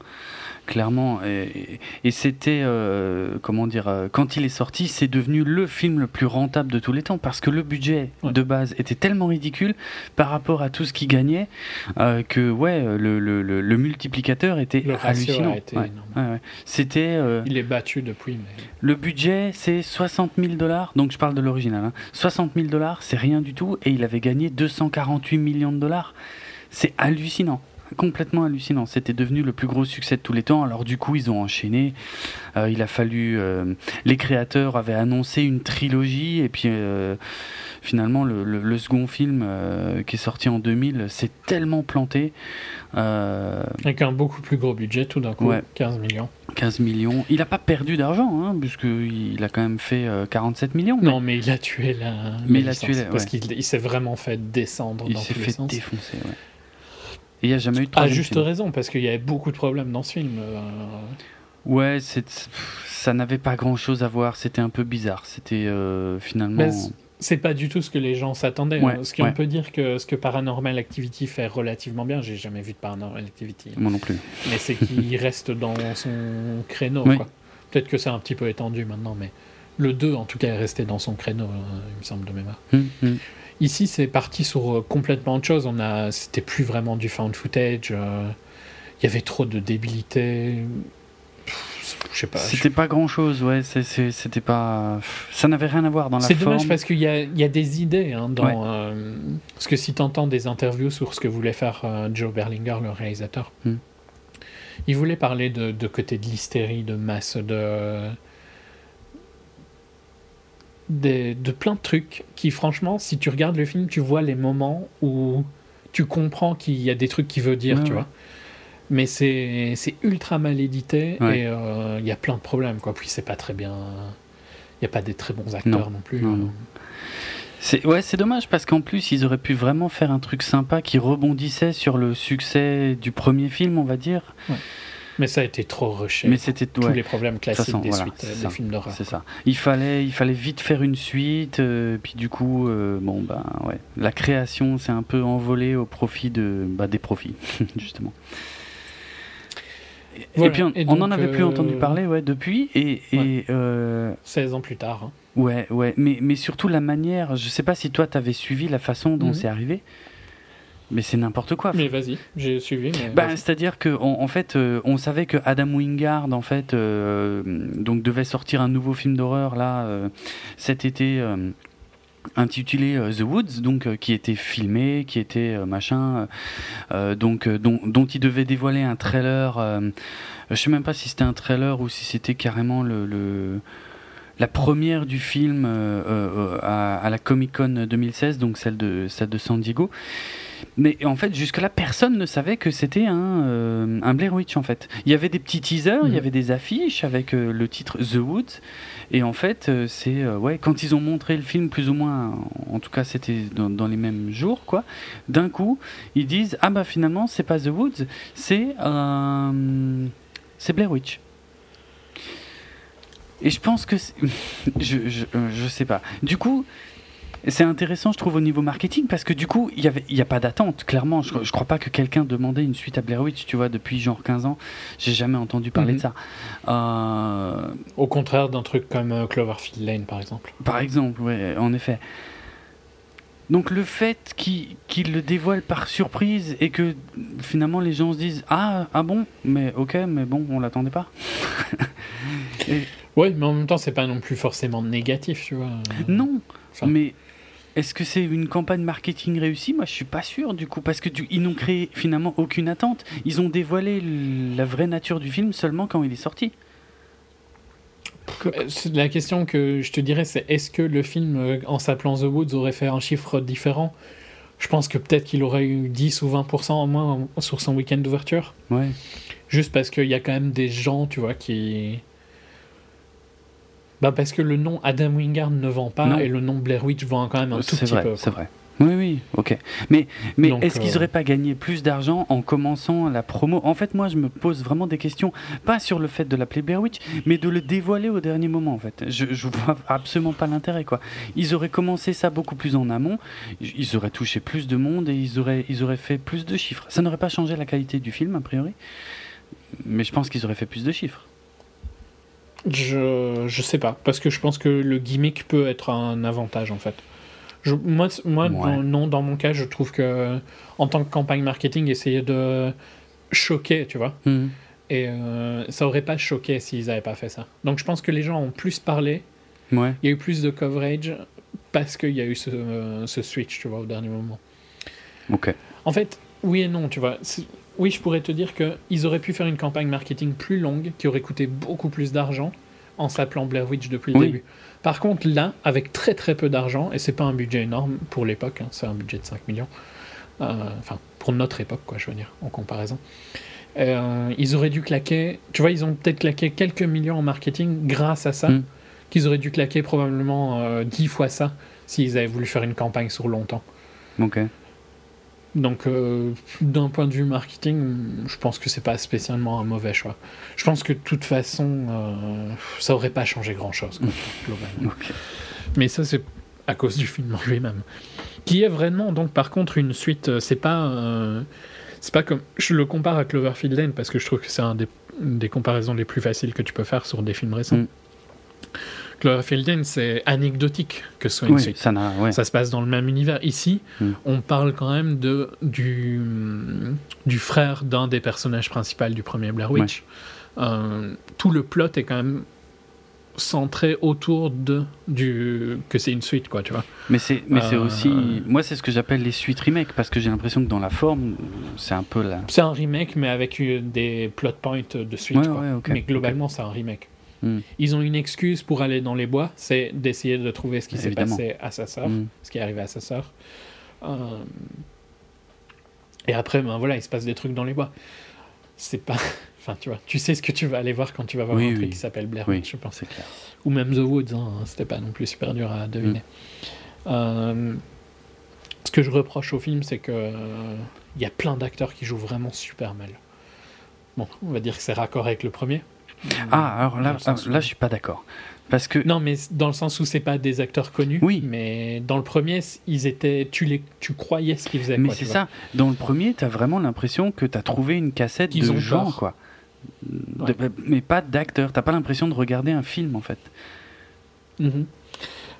Clairement. Et, et c'était, euh, comment dire, euh, quand il est sorti, c'est devenu le film le plus rentable de tous les temps parce que le budget Ouais. de base était tellement ridicule par rapport à tout ce qu'il gagnait euh, que, ouais, le, le- le- le multiplicateur était Le hallucinant. Ouais. énorme. Ouais, ouais. C'était. euh, Il est battu depuis, mais le budget, c'est 60 000 dollars. Donc je parle de l'original. hein. 60 000 dollars, c'est rien du tout. Et il avait gagné 248 millions de dollars. C'est hallucinant. Complètement hallucinant. C'était devenu le plus gros succès de tous les temps. Alors du coup, ils ont enchaîné. Euh, il a fallu. euh, les créateurs avaient annoncé une trilogie. Et puis euh, finalement, le, le- le second film qui est sorti en 2000 s'est tellement planté. Avec un beaucoup plus gros budget tout d'un coup, Ouais. 15 millions. 15 millions. Il n'a pas perdu d'argent, hein, puisqu'il a quand même fait euh, 47 millions. Non, mais il a tué la. Mais il a tué la- parce ouais. qu'il il s'est vraiment fait descendre Il s'est fait sens. défoncer, ouais. Et il n'y a jamais eu de À troisième juste film. raison, parce qu'il y avait beaucoup de problèmes dans ce film. euh, Ouais, ça n'avait pas grand chose à voir. C'était un peu bizarre. C'était euh, finalement. C'est pas du tout ce que les gens s'attendaient. Ouais, hein. Ce qu'on ouais. peut dire que ce que Paranormal Activity fait relativement bien, j'ai jamais vu de Paranormal Activity, Moi non plus. mais c'est qu'il reste dans son créneau. Oui. Peut-être que c'est un petit peu étendu maintenant, mais le 2 en tout cas est resté dans son créneau, euh, il me semble de mémoire. Hum, hum. Ici, c'est parti sur euh, complètement autre chose. On a, c'était plus vraiment du found footage. euh, Il y avait trop de débilité. Je sais pas. C'était pas grand chose, ouais. c'est- c'est- C'était pas. Ça n'avait rien à voir dans la C'est forme. dommage parce qu'il y a, il y a des idées hein, dans. Ouais. euh, parce que si tu entends des interviews sur ce que voulait faire euh, Joe Berlinger, le réalisateur, Hmm. il voulait parler de, de côté de l'hystérie, de masse, de. Des- de plein de trucs qui, franchement, si tu regardes le film, tu vois les moments où tu comprends qu'il y a des trucs qu'il veut dire, Ouais, tu ouais. vois. Mais c'est c'est ultra mal édité Ouais. et euh, il y a plein de problèmes, quoi. Puis c'est pas très bien. Il n'y a pas des très bons acteurs non, plus. Non, euh. non. C'est ouais, c'est dommage parce qu'en plus ils auraient pu vraiment faire un truc sympa qui rebondissait sur le succès du premier film, on va dire. Mais ça a été trop rushé. Mais c'était Tous ouais, les problèmes classiques façon, des voilà, suites, euh, ça. des films d'horreur. C'est ça. Il fallait, il fallait vite faire une suite, euh, puis du coup, euh, bon ben ouais, la création s'est un peu envolée au profit de, bah, des profits justement. Et- Voilà. Et puis on, Et on donc, en avait plus euh, entendu parler, ouais, depuis. Et, et Ouais. euh, 16 ans plus tard. hein. ouais, ouais, mais mais surtout la manière. Je sais pas si toi t'avais suivi la façon dont Mhm. c'est arrivé, mais c'est n'importe quoi. Mais vas-y, j'ai suivi. Bah, c'est-à-dire que en, en fait, euh, on savait que Adam Wingard en fait euh, donc devait sortir un nouveau film d'horreur là euh, cet été intitulé The Woods donc qui était filmé, qui était machin donc dont, il devait dévoiler un trailer je sais même pas si c'était un trailer ou si c'était carrément le, le- la première du film à, à la Comic Con 2016, donc celle de, celle de San Diego. Mais en fait, jusque-là, personne ne savait que c'était un, euh, un Blair Witch, en fait. Il y avait des petits teasers, il y Mhm. avait des affiches avec euh, le titre The Woods. Et en fait, euh, c'est... ouais, quand ils ont montré le film, plus ou moins, en tout cas, c'était dans, dans les mêmes jours, quoi. D'un coup, ils disent, ah bah finalement, c'est pas The Woods, c'est... c'est Blair Witch. Et je pense que... je, je, je sais pas. Du coup... C'est intéressant, je trouve, au niveau marketing, parce que du coup, il n'y a pas d'attente, clairement. Je, je crois pas que quelqu'un demandait une suite à Blair Witch, tu vois, depuis genre 15 ans. J'ai jamais entendu parler Mhm. de ça. Euh, Au contraire d'un truc comme euh, Cloverfield Lane, par exemple. par exemple, ouais, en effet. Donc le fait qu'il le dévoile par surprise et que finalement les gens se disent ah ah bon mais ok mais bon on l'attendait pas. Et- Oui, mais en même temps, c'est pas non plus forcément négatif, tu vois. non Enfin, mais est-ce que c'est une campagne marketing réussie? Moi, je suis pas sûr du coup, parce que du- ils n'ont créé finalement aucune attente. Ils ont dévoilé la vraie nature du film seulement quand il est sorti. Euh, La question que je te dirais, c'est est-ce que le film, euh, en s'appelant The Woods, aurait fait un chiffre différent? Je pense que peut-être qu'il aurait eu 10 ou 20% en moins sur son week-end d'ouverture. Ouais. Juste parce qu'il y a quand même des gens, tu vois, qui. Bah parce que le nom Adam Wingard ne vend pas Non. et le nom Blair Witch vend quand même un tout petit vrai, peu. c'est vrai. Oui, oui, ok. Mais, mais est-ce qu'ils euh, n'auraient pas gagné plus d'argent en commençant la promo? En fait, moi, je me pose vraiment des questions, pas sur le fait de l'appeler Blair Witch, mais de le dévoiler au dernier moment, en fait. Je, je vois absolument pas l'intérêt, quoi. Ils auraient commencé ça beaucoup plus en amont, ils auraient touché plus de monde et ils auraient, ils auraient fait plus de chiffres. Ça n'aurait pas changé la qualité du film, a priori, mais je pense qu'ils auraient fait plus de chiffres. Je, je sais pas, parce que je pense que le gimmick peut être un avantage en fait. Je, moi, moi Ouais. dans- non, dans mon cas, je trouve que en tant que campagne marketing, essayer de choquer, tu vois, Mhm. et euh, ça aurait pas choqué s'ils n'avaient pas fait ça. Donc je pense que les gens ont plus parlé, Ouais. il y a eu plus de coverage parce qu'il y a eu ce, euh, ce switch, tu vois, au dernier moment. Ok. En fait, oui et non, tu vois. Oui, je pourrais te dire qu'ils auraient pu faire une campagne marketing plus longue qui aurait coûté beaucoup plus d'argent en s'appelant Blair Witch depuis le Oui. début. Par contre, là, avec très très peu d'argent, et c'est pas un budget énorme pour l'époque, hein, c'est un budget de 5 millions, euh, enfin, pour notre époque, quoi, je veux dire, en comparaison, euh, ils auraient dû claquer, tu vois, ils ont peut-être claqué quelques millions en marketing grâce à ça, Mm. qu'ils auraient dû claquer probablement euh, 10 fois ça s'ils avaient voulu faire une campagne sur longtemps. Ok. Donc, euh, d'un point de vue marketing, je pense que c'est pas spécialement un mauvais choix. Je pense que de toute façon, euh, ça aurait pas changé grand chose, globalement. Mais ça, c'est à cause du film en lui-même. Qui est vraiment, donc, par contre, une suite. euh, C'est pas. euh, c'est pas comme. Je le compare à Cloverfield Lane parce que je trouve que c'est un des, une des comparaisons les plus faciles que tu peux faire sur des films récents. Mm. Cloverfield c'est anecdotique que ce soit une Oui, suite. ça n'a. Ouais. Ça se passe dans le même univers. Ici, Mm. on parle quand même de, du, du frère d'un des personnages principaux du premier Blair Witch. Euh, tout le plot est quand même centré autour de du que c'est une suite quoi tu vois Mais c'est, mais c'est Euh, aussi, moi c'est ce que j'appelle les suites remake parce que j'ai l'impression que dans la forme, c'est un peu là. c'est un remake mais avec eu des plot points de suite Ouais, quoi. mais globalement c'est un remake Hmm. ils ont une excuse pour aller dans les bois c'est d'essayer de trouver ce qui s'est passé à sa sœur Mm. ce qui est arrivé à sa sœur. Euh, Et après, ben voilà, il se passe des trucs dans les bois. C'est pas. Enfin, tu vois, tu sais ce que tu vas aller voir quand tu vas voir Oui, un truc oui. qui s'appelle Blair Oui, je pense. clair. Ou même The Woods, hein, c'était pas non plus super dur à deviner. Euh, ce que je reproche au film, c'est que euh, il y a plein d'acteurs qui jouent vraiment super mal. Bon, on va dire que c'est raccord avec le premier. Ah, alors là, sens où- là, je suis pas d'accord. Parce que. Non, mais dans le sens où c'est pas des acteurs connus. Oui. Mais dans le premier, ils étaient, tu les, tu croyais ce qu'ils faisaient. mais c'est tu ça. Dans le premier, t'as vraiment l'impression que t'as trouvé une cassette de ont gens, tort. quoi. De- mais pas d'acteurs. T'as pas l'impression de regarder un film, en fait. Mhm.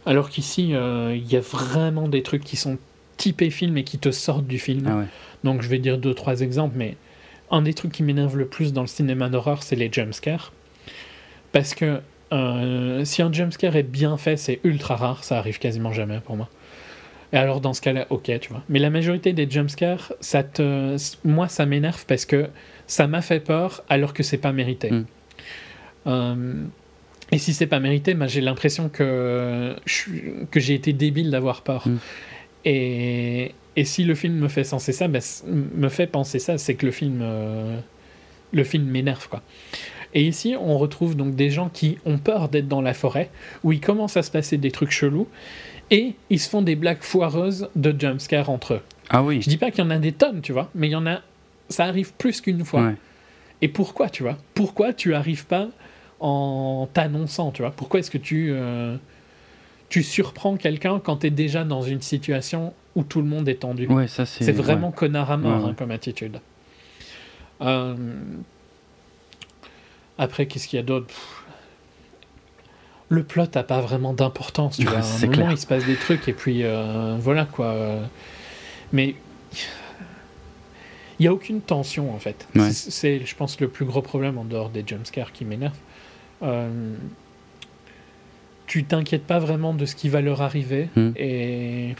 Alors qu'ici, euh, il y a vraiment des trucs qui sont typés film et qui te sortent du film. Ah ouais. Donc je vais dire deux, trois exemples, mais un des trucs qui m'énerve le plus dans le cinéma d'horreur, c'est les jumpscares. Parce que euh, si un jumpscare est bien fait, c'est ultra rare, ça arrive quasiment jamais pour moi. Et alors dans ce cas-là, ok, tu vois. Mais la majorité des jumpscares, ça te... moi ça m'énerve parce que ça m'a fait peur alors que c'est pas mérité. Mm. Euh, et si c'est pas mérité, bah, j'ai l'impression que, je suis- que j'ai été débile d'avoir peur. Mm. Et, et si le film me fait penser ça, c- me fait penser ça, c'est que le film, euh, le film m'énerve quoi. Et ici, on retrouve donc des gens qui ont peur d'être dans la forêt, où il commence à se passer des trucs chelous, et ils se font des blagues foireuses de jumpscare entre eux. Ah oui. Je dis pas qu'il y en a des tonnes, tu vois, mais il y en a, ça arrive plus qu'une fois. Ouais. Et pourquoi, tu vois? Pourquoi tu arrives pas en t'annonçant, tu vois? Pourquoi est-ce que tu, euh, tu surprends quelqu'un quand tu es déjà dans une situation où tout le monde est tendu Ouais, ça c'est. C'est vraiment connard à mort Ouais, ouais. hein, comme attitude. Euh, Après, qu'est-ce qu'il y a d'autre? Pff. Le plot n'a pas vraiment d'importance. Tu vois. À un C'est moment, clair. il se passe des trucs et puis euh, voilà quoi. Mais il n'y a aucune tension en fait. Ouais. C'est- je pense, le plus gros problème en dehors des jumpscares qui m'énervent. Euh, tu t'inquiètes pas vraiment de ce qui va leur arriver. Mm. Et.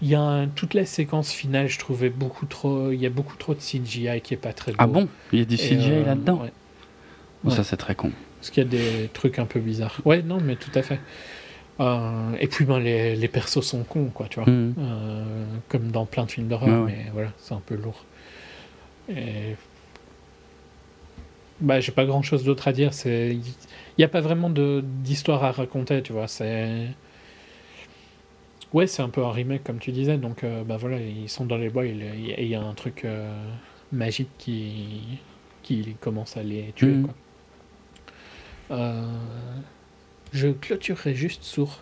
Il y a un- toute la séquence finale, je trouvais beaucoup trop. Il y a beaucoup trop de CGI qui est pas très beau. Ah bon? Il y a du CGI euh, là-dedans? ouais. Ça, c'est très con. Parce qu'il y a des trucs un peu bizarres. Ouais, non, mais tout à fait. Euh, et puis, ben, les, les persos sont cons, quoi, tu vois. Mhm. Euh, comme dans plein de films d'horreur, Ouais, mais voilà, c'est un peu lourd. Et... Bah, j'ai pas grand chose d'autre à dire. C'est, n'y a pas vraiment d'histoire à raconter, tu vois. C'est, ouais, c'est un peu un remake comme tu disais. Donc, euh, bah voilà, ils sont dans les bois et il y a- un truc euh, magique qui qui commence à les tuer. Mhm. quoi. Euh, je clôturerai juste sur.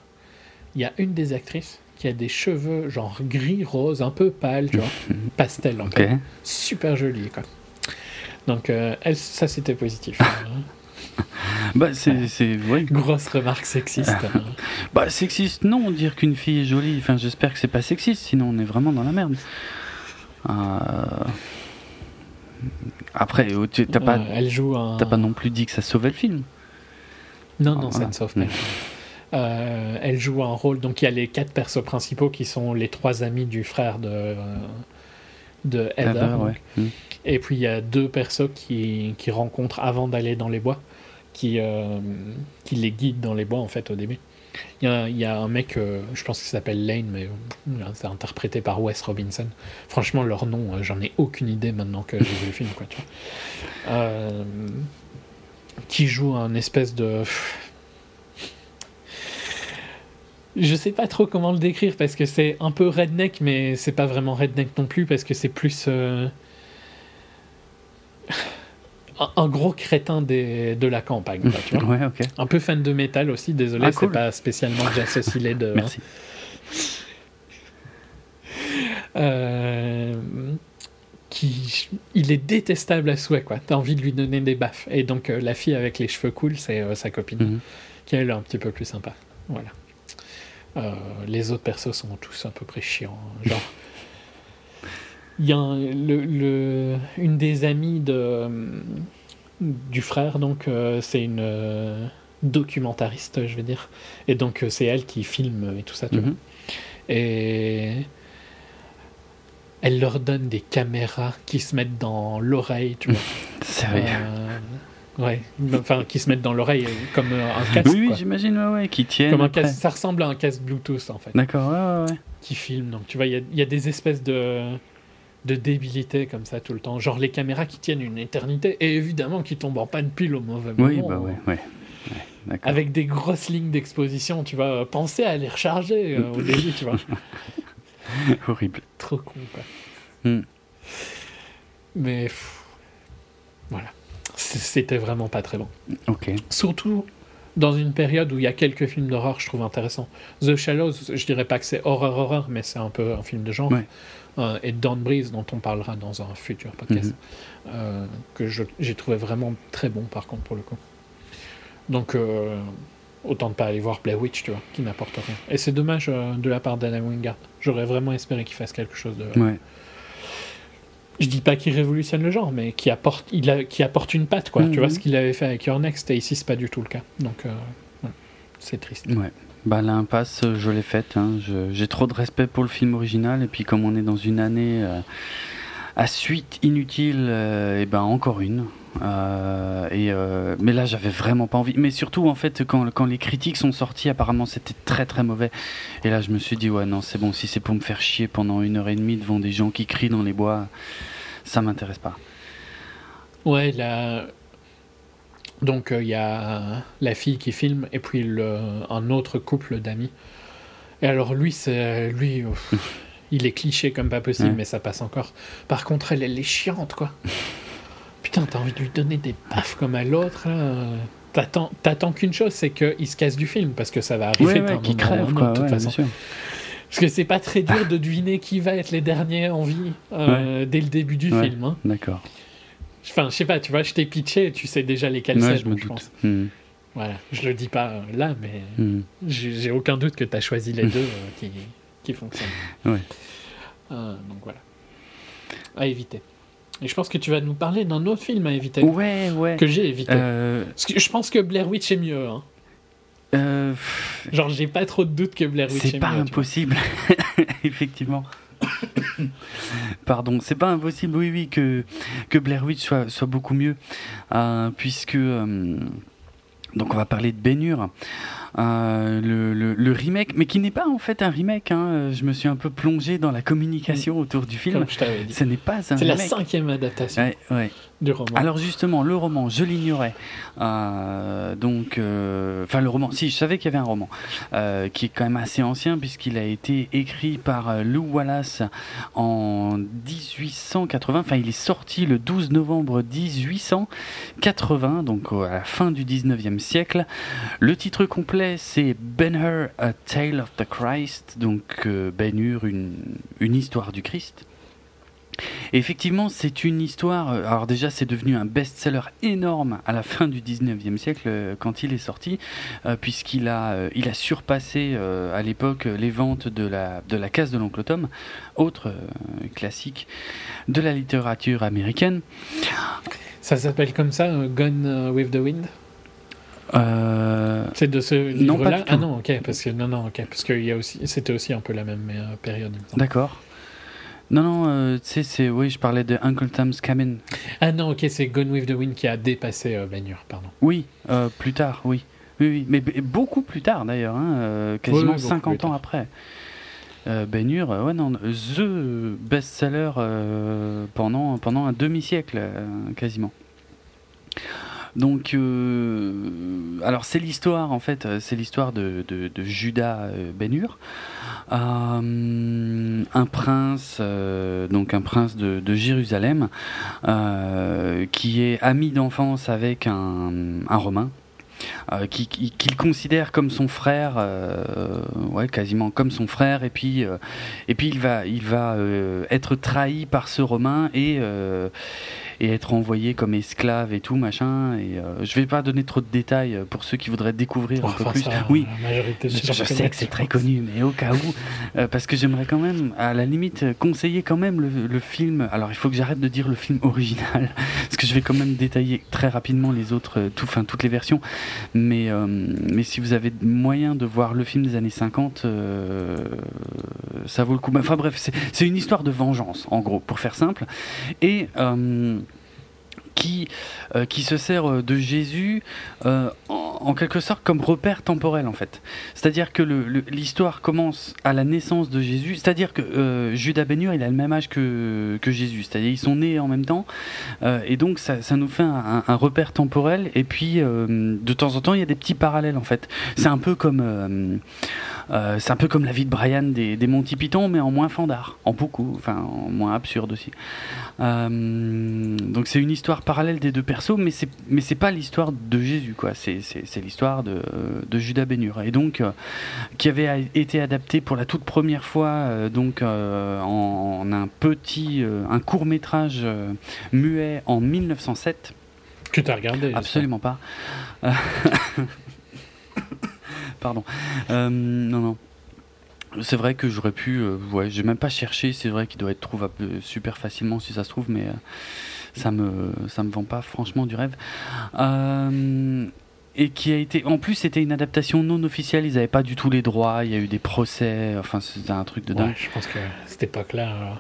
Il y a une des actrices qui a des cheveux genre gris rose, un peu pâle, tu vois, pastel en Ok. fait super jolie quoi. Donc euh, elle, ça c'était positif. Bah, c'est. c'est- ouais. Grosse remarque sexiste. hein. Bah, sexiste, non, dire qu'une fille est jolie. Enfin, j'espère que c'est pas sexiste, sinon on est vraiment dans la merde. Euh, Après, oh, tu- t'as pas, Euh, elle joue un. t'as pas non plus dit que ça sauvait le film. Non, Ah, non, ça voilà. ne sauve pas. Euh, elle joue un rôle. Donc il y a les quatre persos principaux qui sont les trois amis du frère de euh, de Heather. Heather, donc. ouais. Mm. Et puis il y a deux persos qui, qui rencontrent avant d'aller dans les bois, qui, euh, qui les guident dans les bois en fait au début. Il y a, un mec, euh, je pense qu'il s'appelle Lane, mais euh, c'est interprété par Wes Robinson. Franchement, leur nom, j'en ai aucune idée maintenant que j'ai vu le film. Quoi, tu vois. Qui joue un espèce de. Je sais pas trop comment le décrire parce que c'est un peu redneck, mais c'est pas vraiment redneck non plus parce que c'est plus. Un- un gros crétin des, de la campagne, tu vois. Ouais. Un peu fan de métal aussi, désolé, Ah, c'est cool. pas spécialement que j'associe les deux. hein. Merci. Euh, qui, il est détestable à souhait, quoi. T'as envie de lui donner des baffes. Et donc, euh, la fille avec les cheveux cool, c'est euh, sa copine, Mhm. qui elle est un petit peu plus sympa. Voilà. Les autres persos sont tous à peu près chiants. hein. Genre, il y a un- le, le- une des amies de, du frère, donc, euh, c'est une euh, documentariste, je vais dire. Et donc, euh, c'est elle qui filme et tout ça, tu vois. Mhm. Et elle leur donne des caméras qui se mettent dans l'oreille, tu vois. Sérieux. Euh, ouais, enfin qui se mettent dans l'oreille comme un casque. oui, j'imagine, ouais, ouais, qui tiennent. Comme un après. casque, ça ressemble à un casque Bluetooth en fait, D'accord, ouais, ouais, ouais. qui filme. Donc tu vois, il y a- il y, a des espèces de de débilité comme ça tout le temps. Genre les caméras qui tiennent une éternité et évidemment qui tombent en panne pile au mauvais moment. Oui, bah ouais, ouais. ouais. Avec des grosses lignes d'exposition, tu vas penser à les recharger euh, au début, tu vois. Horrible. Trop con, quoi. Hmm. Mais pff, voilà, c'était vraiment pas très bon. Ok. Surtout dans une période où il y a quelques films d'horreur, je trouve intéressant. The Shallows, je dirais pas que c'est horreur horreur, mais c'est un peu un film de genre. Ouais. Euh, et Dawn Breeze, dont on parlera dans un futur podcast, Mhm. euh, que j'ai trouvé vraiment très bon par contre pour le coup. Donc euh, autant ne pas aller voir Blair Witch, tu vois, qui n'apporte rien. Et c'est dommage euh, de la part d'Anna Wingard. J'aurais vraiment espéré qu'il fasse quelque chose de. Ouais. Je dis pas qu'il révolutionne le genre, mais qui apporte, il a, qui apporte une patte, quoi. Mhm. Tu vois ce qu'il avait fait avec Your Next, et ici c'est pas du tout le cas. Donc euh, c'est triste. Ouais. Bah l'impasse, euh, je l'ai faite. hein. J'ai trop de respect pour le film original et puis comme on est dans une année euh, à suite inutile, et ben encore une. Euh, et euh, mais là j'avais vraiment pas envie. Mais surtout en fait quand, quand les critiques sont sorties, apparemment c'était très très mauvais. Et là je me suis dit ouais non c'est bon si c'est pour me faire chier pendant une heure et demie devant des gens qui crient dans les bois, ça m'intéresse pas. Ouais, la... donc il y a la fille qui filme, et puis le, un autre couple d'amis. Et alors lui, c'est lui, il est cliché comme pas possible, Ouais. mais ça passe encore. Par contre, elle, elle est chiante, quoi. Putain, t'as envie de lui donner des baffes comme à l'autre. T'attends, t'attends qu'une chose, c'est qu'il se casse du film, parce que ça va arriver Ouais, ouais, qui moment ou à crève quoi. de toute façon. Parce que c'est pas très dur de deviner qui va être les derniers en vie euh, dès le début du film. hein. D'accord. Enfin, je sais pas, tu vois, je t'ai pitché, tu sais déjà lesquels c'est, je me pense. Hmm. Voilà, je le dis pas euh, là, mais Hmm. j'ai aucun doute que tu as choisi les deux euh, qui, qui fonctionnent. Ouais. Euh, donc voilà. À éviter. Et je pense que tu vas nous parler d'un autre film à éviter. Ouais, ouais. Que j'ai évité. Euh, Parce que je pense que Blair Witch est mieux. hein. Genre, j'ai pas trop de doute que Blair Witch est, c'est pas mieux. tu vois. impossible, effectivement. Pardon, c'est pas impossible, oui, oui, que, que Blair Witch soit, beaucoup mieux, euh, puisque. euh, donc, on va parler de Bénure, euh, le, le- le remake, mais qui n'est pas en fait un remake. hein, Je me suis un peu plongé dans la communication autour du film. Comme je t'avais dit. Ce n'est pas un C'est la cinquième adaptation Ouais, ouais. du roman. Alors justement, le roman, je l'ignorais. Euh, donc, euh, enfin le roman, si, je savais qu'il y avait un roman qui est quand même assez ancien puisqu'il a été écrit par Lou Wallace en 1880. Enfin, il est sorti le 12 novembre 1880, donc à la fin du 19e siècle. Le titre complet, c'est Ben-Hur, A Tale of the Christ, donc euh, Ben-Hur, une, une histoire du Christ. Et effectivement, c'est une histoire. euh, Alors, déjà, c'est devenu un best-seller énorme à la fin du 19e siècle euh, quand il est sorti, euh, puisqu'il a, il a surpassé à l'époque les ventes de la, de la case de l'oncle Tom, autre classique de la littérature américaine. Ça s'appelle comme ça, Gone with the Wind? Euh, C'est de ce livre-là. Ah non, ok, parce que non, non, ok, parce que il y a aussi, c'était aussi un peu la même euh, période. D'accord. Non, non, euh, tu sais, c'est. Oui, je parlais de Uncle Tom's Cabin. Ah non, ok, c'est Gone with the Wind qui a dépassé Hur, pardon. Oui, plus tard, oui. Oui, oui, mais beaucoup plus tard d'ailleurs, hein, quasiment Oui, oui, beaucoup 50 plus ans après. Euh, ben Hur, ouais, non, the best-seller euh, pendant, pendant un demi-siècle, euh, quasiment. Donc, euh, alors c'est l'histoire, en fait, c'est l'histoire de, Judas euh, Ben Hur, Euh, un prince, donc un prince de, Jérusalem, qui est ami d'enfance avec un, Romain. qui- qui- qu'il considère comme son frère, ouais, quasiment comme son frère, et puis, et puis il va, il va être trahi par ce Romain et, et être envoyé comme esclave et tout machin. Et euh, je vais pas donner trop de détails euh, pour ceux qui voudraient découvrir un peu plus. ça, oui, majorité je, sais que c'est très connu, mais au cas où, euh, parce que j'aimerais quand même, à la limite, conseiller quand même le, le film. Alors, il faut que j'arrête de dire le film original, parce que je vais quand même détailler très rapidement les autres, euh, tout, enfin toutes les versions. Mais, euh, mais si vous avez moyen de voir le film des années 50, euh, ça vaut le coup. Enfin bref, c'est c'est une histoire de vengeance, en gros, pour faire simple, et euh, qui, euh, qui se sert euh, de Jésus euh, en, quelque sorte comme repère temporel en fait. C'est-à-dire que l'histoire commence à la naissance de Jésus, c'est-à-dire que Judas Bénur il a le même âge que, que Jésus, c'est-à-dire ils sont nés en même temps, et donc ça, nous fait un, repère temporel, et puis de temps en temps il y a des petits parallèles en fait. C'est un peu comme... un peu comme la vie de Brian des, des Monty Python, mais en moins fandard, en beaucoup, enfin en moins absurde aussi. Donc c'est une histoire parallèle des deux persos, mais c'est mais c'est pas l'histoire de Jésus quoi. C'est l'histoire de de Judas Bénur et donc euh, qui avait été adapté pour la toute première fois euh, donc euh, en, en un petit un court métrage muet en 1907. Que t'as regardé. Absolument pas. Pardon. Non, non. C'est vrai que j'aurais pu. euh, ouais, j'ai même pas cherché. C'est vrai qu'il doit être trouvable super facilement si ça se trouve, mais euh, ça me ça me vend pas franchement du rêve. Euh, et qui a été. En plus, c'était une adaptation non officielle. Ils avaient pas du tout les droits. Il y a eu des procès. Enfin, c'était un truc de dingue. Je pense que à cette époque-là,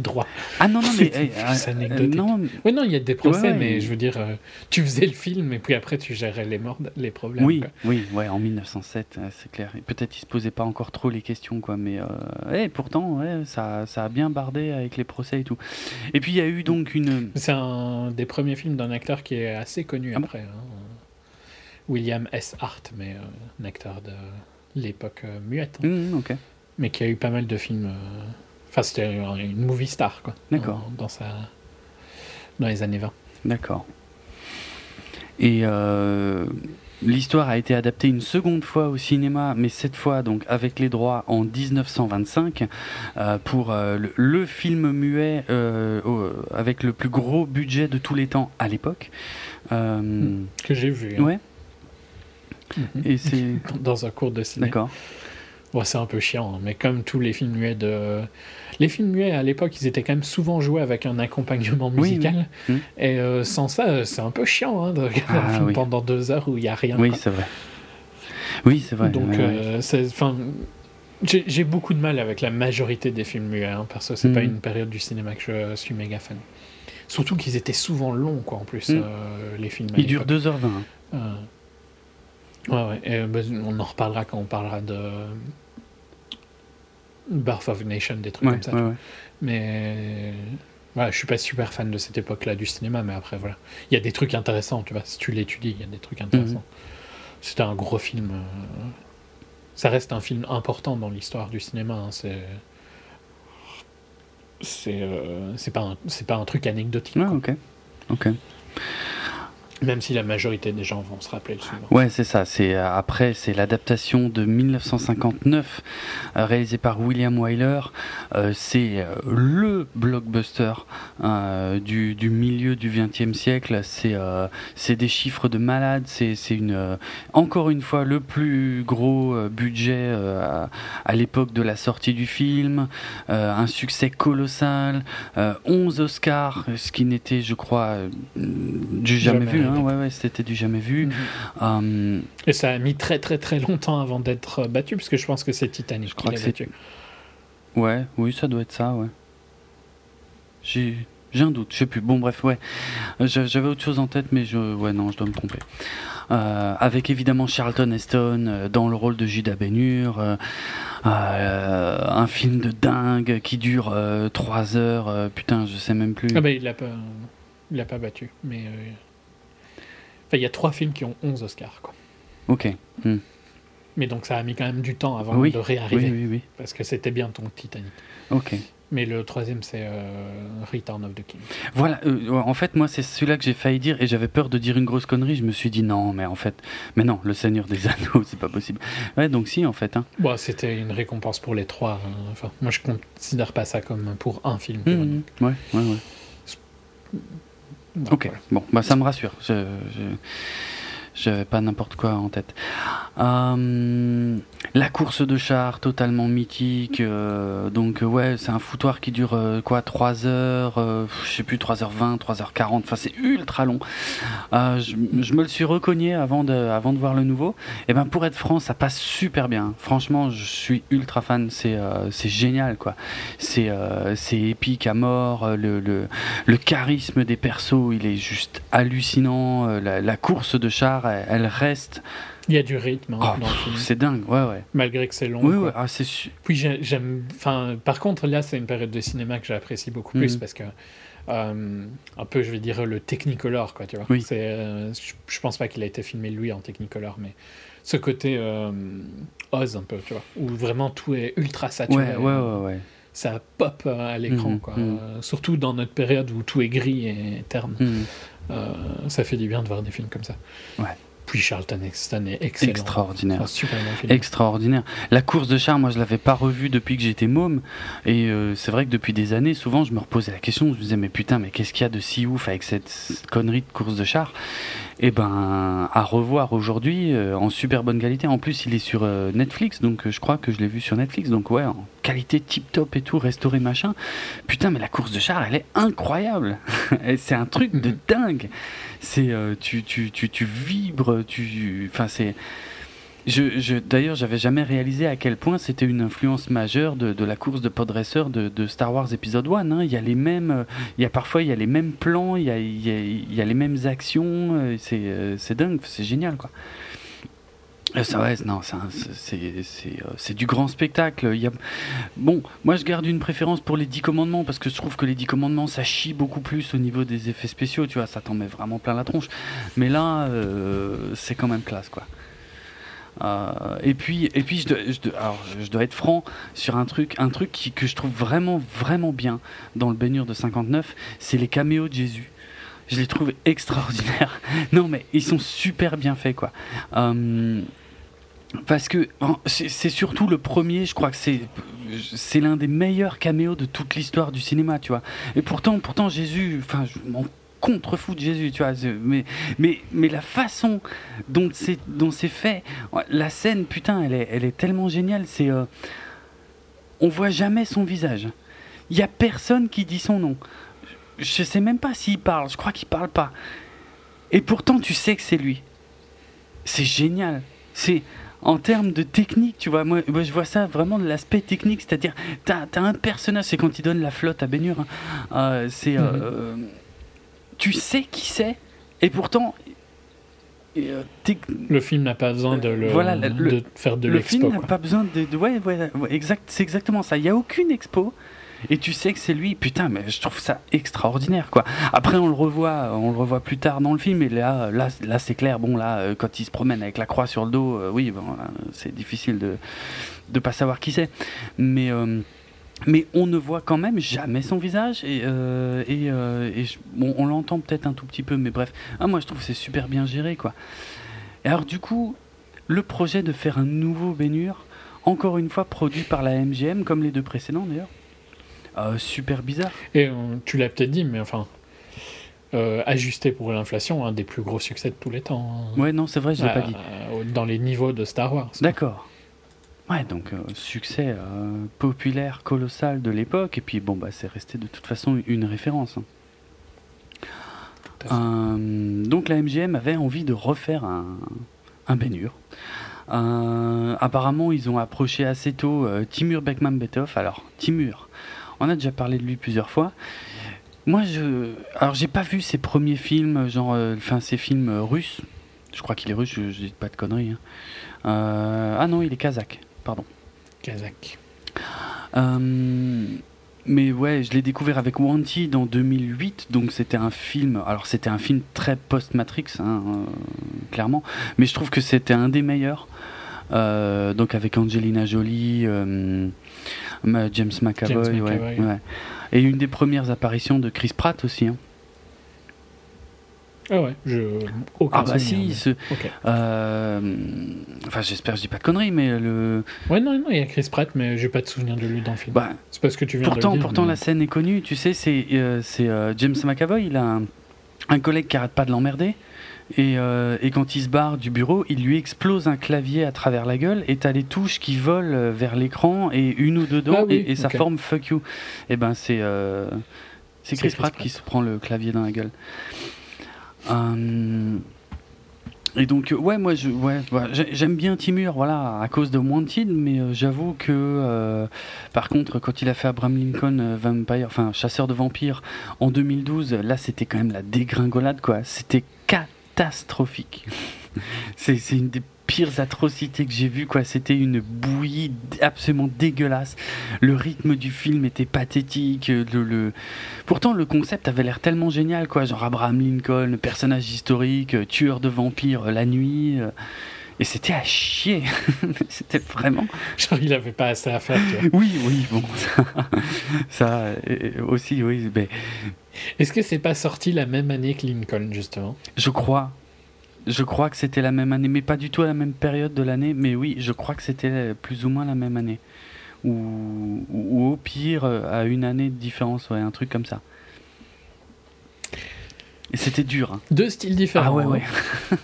droits. Ah non, non, mais. Eh, plus euh, anecdotique. non, Oui, non, il y a des procès, Ouais, ouais, mais je veux dire, euh, tu faisais le film et puis après tu gérais les morts, les problèmes. Oui, quoi. oui, ouais, en 1907, euh, c'est clair. Peut-être ils se posaient pas encore trop les questions, quoi. Mais euh, ouais, pourtant, ouais, ça, ça a bien bardé avec les procès et tout. Et puis il y a eu donc une. C'est un des premiers films d'un acteur qui est assez connu Ah bon après. hein. William S. Hart, mais euh, un acteur de l'époque euh, muette, hein. Ok. mais qui a eu pas mal de films. Enfin, c'était un- une movie star, quoi. D'accord. Dans, dans sa... dans les années 20. D'accord. Et euh, l'histoire a été adaptée une seconde fois au cinéma, mais cette fois donc avec les droits en 1925 euh, pour euh, le, le film muet avec le plus gros budget de tous les temps à l'époque. Que j'ai vu. hein. Ouais. Mhm. Et c'est Dans un cours de cinéma. d'accord. Bon, c'est un peu chiant, hein, mais comme tous les films muets de. Les films muets à l'époque, ils étaient quand même souvent joués avec un accompagnement musical. oui. Mm. Et euh, sans ça, c'est un peu chiant hein, de regarder Ah, un film oui. pendant deux heures où il n'y a rien. Oui, c'est vrai. Oui, c'est vrai. Donc, ouais, euh, j'ai j'ai beaucoup de mal avec la majorité des films muets, hein, parce que c'est Mhm. pas une période du cinéma que je suis méga fan. Surtout qu'ils étaient souvent longs, quoi, en plus, Mhm. euh, les films. à Il dure l'époque. 2h20. hein. Euh, Ouais, ouais. Et, bah, on en reparlera quand on parlera de. Birth of Nation, des trucs Ouais, comme ça. ouais, ouais. Mais. Voilà, je suis pas super fan de cette époque-là du cinéma, mais après, voilà. Il y a des trucs intéressants, tu vois. Si tu l'étudies, il y a des trucs intéressants. Mhm. C'était un gros film. euh, Ça reste un film important dans l'histoire du cinéma. hein, C'est. C'est euh, c'est pas, un- c'est pas un truc anecdotique. Quoi. ok. Ok. Même si la majorité des gens vont se rappeler le film. Ouais, c'est ça. C'est euh, après, c'est l'adaptation de 1959 euh, réalisée par William Wyler. Euh, c'est le blockbuster euh, du, du milieu du XXe siècle. C'est euh, c'est des chiffres de malade. C'est une encore une fois le plus gros budget à, à l'époque de la sortie du film. Un succès colossal. Euh, 11 Oscars, ce qui n'était, je crois, du jamais, Jamais vu. Hein, arrivé. ouais, ouais, c'était du jamais vu. Mhm. Euh, Et ça a mis très très très longtemps avant d'être euh, battu, parce que je pense que c'est Titanic Je crois qui l'a battu. ouais, oui, ça doit être ça, ouais. J'ai, j'ai un doute, je sais plus. Bon, bref, ouais. J'a- J'avais autre chose en tête, mais je, ouais, non, je dois me tromper. Euh, avec évidemment Charlton Heston euh, dans le rôle de Judas euh, euh, un film de dingue qui dure 3 heures. putain, je sais même plus. Ah bah il l'a pas, il l'a pas battu, mais enfin il y a trois films qui ont 11 Oscars quoi. Ok. Hmm. Mais donc ça a mis quand même du temps avant Oui. de réarriver, oui, oui. parce que c'était bien ton Titanic. Ok. Mais le troisième c'est euh, Return of the King. Voilà, euh, en fait, moi, c'est celui-là que j'ai failli dire et j'avais peur de dire une grosse connerie. Je me suis dit non, mais en fait, mais non, le Seigneur des Anneaux, c'est pas possible. Ouais, donc si, en fait. Hein. Bon c'était une récompense pour les trois. hein. Enfin moi je considère pas ça comme pour un film. Mhm. Ouais, ouais, ouais. Donc, Ok, voilà. bon, bah ça me rassure. Je, je, j'avais pas n'importe quoi en tête. Euh, la course de char, totalement mythique. euh, donc, euh, ouais, c'est un foutoir qui dure quoi 3 heures, je sais plus, 3h20, 3h40. Enfin, c'est ultra long. Je, me le suis recogné avant de, avant de voir le nouveau. Et ben, pour être franc, ça passe super bien. Franchement, je suis ultra fan. C'est génial, quoi. C'est épique à mort. Le, le, le charisme des persos, il est juste hallucinant. La, la course de char, elle, elle reste. Il y a du rythme hein, Oh, dans le pff, film, c'est dingue, ouais, ouais. malgré que c'est long. Oui, ouais, ah, c'est Puis j'ai- j'aime. Enfin, par contre, là, c'est une période de cinéma que j'apprécie beaucoup plus Mhm. parce que. euh, un peu, je vais dire, le Technicolor, quoi, tu vois. Oui. Euh, je, je pense pas qu'il a été filmé, lui, en Technicolor, mais ce côté euh, Oz, un peu, tu vois, où vraiment tout est ultra saturé. Ouais, ouais, ouais, ouais. Ça pop euh, à l'écran, Mhm, quoi. mhm. Euh, surtout dans notre période où tout est gris et terne. Mhm. Euh, ça fait du bien de voir des films comme ça. Ouais. Puis Charlton Heston est excellent. Extraordinaire. Extraordinaire. La course de char, moi je l'avais pas revue depuis que j'étais môme. Et euh, c'est vrai que depuis des années, souvent je me reposais la question, je me disais, mais putain, mais qu'est-ce qu'il y a de si ouf avec cette connerie de course de char? Et ben, à revoir aujourd'hui, euh, en super bonne qualité. En plus, il est sur euh, Netflix, donc euh, je crois que je l'ai vu sur Netflix. Donc ouais, en qualité tip top et tout, restauré machin. Putain, mais la course de char, elle est incroyable. C'est un truc de Mhm. dingue. C'est tu, tu, tu, tu vibres, tu, enfin c'est. Je, je, D'ailleurs, j'avais jamais réalisé à quel point c'était une influence majeure de, la course de Podresseur de, Star Wars épisode 1. hein. Il y a les mêmes, euh, il y a parfois il y a les mêmes plans, il y a, les mêmes actions. euh, C'est euh, c'est dingue, c'est génial quoi. Ça, ouais, non, c'est du grand spectacle. Bon, moi je garde une préférence pour les 10 commandements parce que je trouve que les 10 commandements ça chie beaucoup plus au niveau des effets spéciaux, tu vois, ça t'en met vraiment plein la tronche. Mais là, c'est quand même classe quoi. Euh, et puis, et puis je, dois, être franc sur un truc, un truc que je trouve vraiment, vraiment bien dans le baignure de 59, c'est les caméos de Jésus. Je les trouve extraordinaires. Non, mais ils sont super bien faits, quoi. Euh, parce que c'est surtout le premier, je crois que c'est c'est l'un des meilleurs caméos de toute l'histoire du cinéma, tu vois. Et pourtant, pourtant Jésus, enfin, je contre-fou de Jésus, tu vois. Mais, mais, mais la façon dont c'est, dont c'est fait, la scène, putain, elle est, elle est tellement géniale. C'est, euh, on voit jamais son visage. Il y a personne qui dit son nom. Je sais même pas s'il parle. Je crois qu'il parle pas. Et pourtant, tu sais que c'est lui. C'est génial. C'est en termes de technique, tu vois. Moi, moi, je vois ça vraiment de l'aspect technique, c'est-à-dire, t'as as un personnage, c'est quand il donne la flotte à Bénur. hein. Euh, c'est, euh, tu sais qui c'est, et pourtant, euh, Le film n'a pas besoin de, le, Voilà, le- de faire de le film l'expo. n'a pas besoin de, de- ouais, ouais, ouais, exact, c'est exactement ça. Il y a aucune expo. Et tu sais que c'est lui, putain, mais je trouve ça extraordinaire, quoi. Après, on le revoit, on le revoit plus tard dans le film, et là, là, là, c'est clair. Bon, là, euh, quand il se promène avec la croix sur le dos, euh, oui, bon, c'est difficile de de pas savoir qui c'est. Mais euh, mais on ne voit quand même jamais son visage et, euh, et, euh, et je- bon, on l'entend peut-être un tout petit peu, mais bref. Ah, moi, je trouve que c'est super bien géré, quoi. Et alors, du coup, le projet de faire un nouveau Bénur, encore une fois produit par la MGM, comme les deux précédents d'ailleurs. Euh, super bizarre. Et tu l'as peut-être dit, mais enfin, ajusté pour l'inflation, un des plus gros succès de tous les temps. hein. Ouais, non, c'est vrai, je l'ai pas dit. euh, Dans les niveaux de Star Wars. D'accord. Ouais, donc euh, succès euh, populaire colossal de l'époque, et puis bon, bah, c'est resté de toute façon une référence. hein. Euh, donc la MGM avait envie de refaire un, un Bénur. Apparemment, ils ont approché assez tôt Timur Bekmambetov. Alors, Timur, on a déjà parlé de lui plusieurs fois. Moi, je. Alors, j'ai pas vu ses premiers films, genre. Enfin, ses films russes. Je crois qu'il est russe, je, je dis pas de conneries. hein. Euh, ah non, il est kazakh, pardon. Kazakh. Euh, mais ouais, je l'ai découvert avec Wanted en 2008, donc c'était un film. Alors c'était un film très post-Matrix, hein, euh, clairement, mais je trouve que c'était un des meilleurs. Euh, donc avec Angelina Jolie, euh, James McAvoy, James ouais, McAvoy. ouais. et une des premières apparitions de Chris Pratt aussi. hein. Ah ouais, je. Aucun Ah bah souvenir, si, mais- ce- euh, enfin j'espère que je dis pas de conneries, mais le, Ouais, non, non, il y a Chris Pratt, mais j'ai pas de souvenir de lui dans le film. bah, c'est parce que tu viens Pourtant, de le dire. pourtant mais- la scène est connue, tu sais, c'est euh, euh, James McAvoy, il a un, un collègue qui arrête pas de l'emmerder. Et, euh, et quand il se barre du bureau, il lui explose un clavier à travers la gueule et t'as les touches qui volent vers l'écran et une ou deux dedans Ah oui, et, et ça forme fuck you. Et ben c'est euh, c'est Chris, Pratt. qui se prend le clavier dans la gueule. Euh, et donc ouais moi j'aime bien Timur voilà à cause de Wanted mais euh, j'avoue que euh, par contre quand il a fait Abraham Lincoln Vampire enfin chasseur de vampires en 2012 là c'était quand même la dégringolade quoi. C'était catastrophique. C'est une des pires atrocités que j'ai vues quoi. C'était une bouillie absolument dégueulasse. Le rythme du film était pathétique euh, le, le- pourtant le concept avait l'air tellement génial quoi. Genre Abraham Lincoln personnage historique euh, tueur de vampires euh, la nuit et c'était à chier. C'était vraiment Genre, il avait pas assez à faire, oui oui bon ça, ça, aussi oui mais Est-ce que c'est pas sorti la même année que Lincoln, justement? Je crois. Je crois que c'était la même année, mais pas du tout à la même période de l'année. Mais oui, je crois que c'était plus ou moins la même année. Ou, au pire, euh, à une année de différence, ouais, un truc comme ça. Et c'était dur. hein. Deux styles différents. Ah ouais, hein.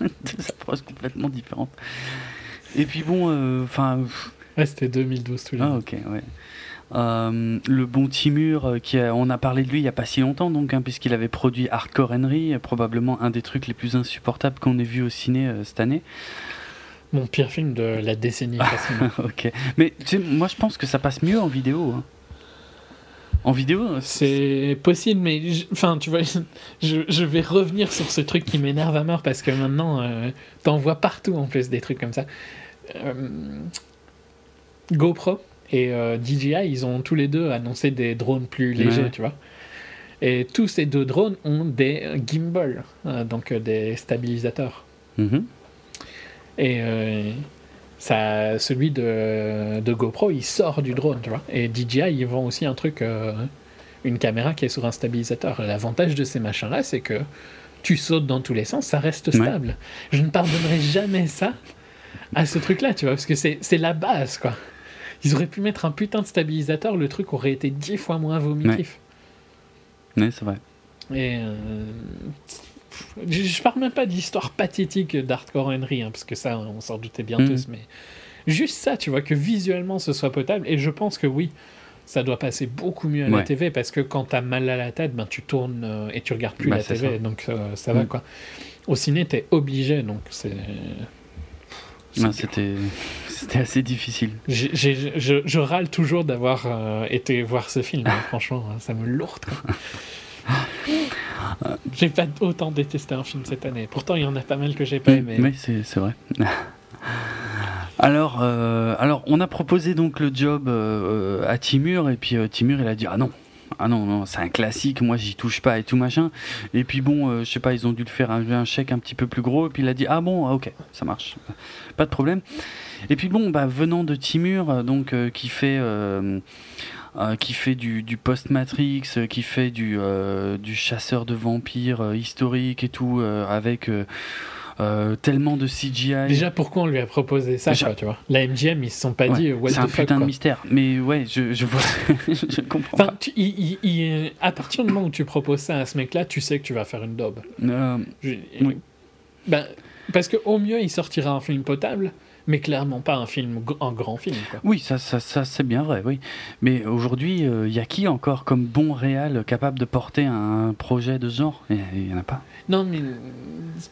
ouais. Deux approches complètement différentes. Et puis bon, euh, enfin. Ouais, c'était 2012 tous les Ah ok, ouais. Euh, le bon Timur, euh, qui a- on a parlé de lui il n'y a pas si longtemps, donc, hein, puisqu'il avait produit Hardcore Henry, euh, probablement un des trucs les plus insupportables qu'on ait vu au ciné euh, cette année. Mon pire film de la décennie, ok. Mais tu sais, moi je pense que ça passe mieux en vidéo. hein. En vidéo, C'est possible, mais je- enfin, tu vois, je, je vais revenir sur ce truc qui m'énerve à mort parce que maintenant, euh, t'en vois partout en plus des trucs comme ça. GoPro et euh, DJI, ils ont tous les deux annoncé des drones plus légers, Ouais. tu vois. Et tous ces deux drones ont des gimbals, euh, donc euh, des stabilisateurs. mhm. Et ça, celui de, de GoPro, il sort du drone, tu vois. Et DJI, ils vendent aussi un truc, euh, une caméra qui est sur un stabilisateur. L'avantage de ces machins-là, c'est que tu sautes dans tous les sens, ça reste Ouais. stable. Je ne pardonnerai jamais ça à ce truc-là, tu vois, parce que c'est la base, quoi. Ils auraient pu mettre un putain de stabilisateur, le truc aurait été dix fois moins vomitif. Ouais, c'est vrai. Et euh, je, je parle même pas d'histoire pathétique d'Hardcore Henry, hein, parce que ça, on s'en doutait bien Mhm. tous, mais juste ça, tu vois, que visuellement ce soit potable. Et je pense que oui, ça doit passer beaucoup mieux à la. TV, parce que quand t'as mal à la tête, ben, tu tournes euh, et tu regardes plus Bah, la TV, ça. donc euh, ça va Mhm. quoi. Au ciné, t'es obligé, donc c'est. dur. C'était c'était assez difficile. J'ai- je, je râle toujours d'avoir euh, été voir ce film, hein, franchement, hein, ça me lourde. j'ai pas autant détesté un film cette année. Pourtant, il y en a pas mal que j'ai pas aimé. Oui, c'est c'est vrai. Alors, euh, alors, on a proposé donc le job euh, à Timur et puis euh, Timur il a dit ah non. Ah non, non, c'est un classique, moi j'y touche pas et tout machin. Et puis bon, je sais pas, ils ont dû le faire un, un chèque un petit peu plus gros. Et puis il a dit ah bon, ah, ok, ça marche, pas de problème. Et puis bon, bah, venant de Timur, euh, donc euh, qui fait euh, euh, qui fait du, du post-Matrix, euh, qui fait du, du chasseur de vampires historique et tout, avec euh, tellement de CGI. Déjà, pourquoi on lui a proposé ça, quoi, tu vois? La MGM, ils se sont pas Ouais, dit, what c'est the un fuck, putain quoi. de mystère. Mais ouais, je, je vois, je comprends Enfin, tu- il- il- il- à partir du moment où tu proposes ça à ce mec-là, tu sais que tu vas faire une daube. pas. Euh, Je- Oui. Ben, parce qu'au mieux, il sortira un film potable, mais clairement pas un film, un grand film. Quoi. oui, ça, ça, ça c'est bien vrai, oui. Mais aujourd'hui, il y a qui encore comme bon réal capable de porter un projet de ce genre? Il y en a pas. Non, mais euh,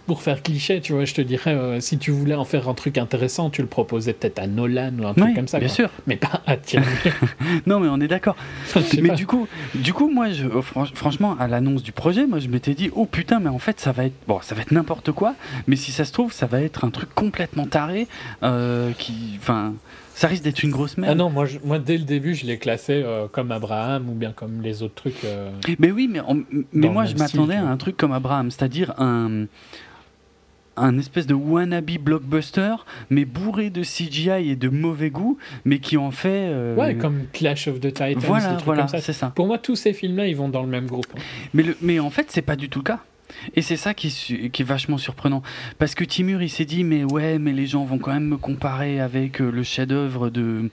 pour faire cliché, tu vois, je te dirais, euh, si tu voulais en faire un truc intéressant, tu le proposais peut-être à Nolan ou un truc Oui, comme ça. bien quoi. sûr. Mais pas à Thierry. Non, mais on est d'accord. Mais pas. du coup, du coup, moi, je, oh, fran- franchement, à l'annonce du projet, moi, je m'étais dit, oh putain, mais en fait, ça va être, bon, ça va être n'importe quoi. Mais si ça se trouve, ça va être un truc complètement taré, euh, qui, enfin, ça risque d'être une grosse merde. Ah non, moi, je- moi dès le début, je l'ai classé euh, comme Abraham ou bien comme les autres trucs. euh, Mais oui, mais, mais moi, je m'attendais à un truc comme Abraham, c'est-à-dire un un espèce de wannabe blockbuster, mais bourré de CGI et de mauvais goût, mais qui en fait. euh, Ouais, comme Clash of the Titans, des Voilà, trucs voilà, c'est ça. Pour moi, tous ces films-là, ils vont dans le même groupe. hein. Mais, le, mais en fait, c'est pas du tout le cas. Et c'est ça qui, est vachement surprenant. Parce que Timur, il s'est dit, mais ouais, mais les gens vont quand même me comparer avec euh, le chef-d'œuvre de,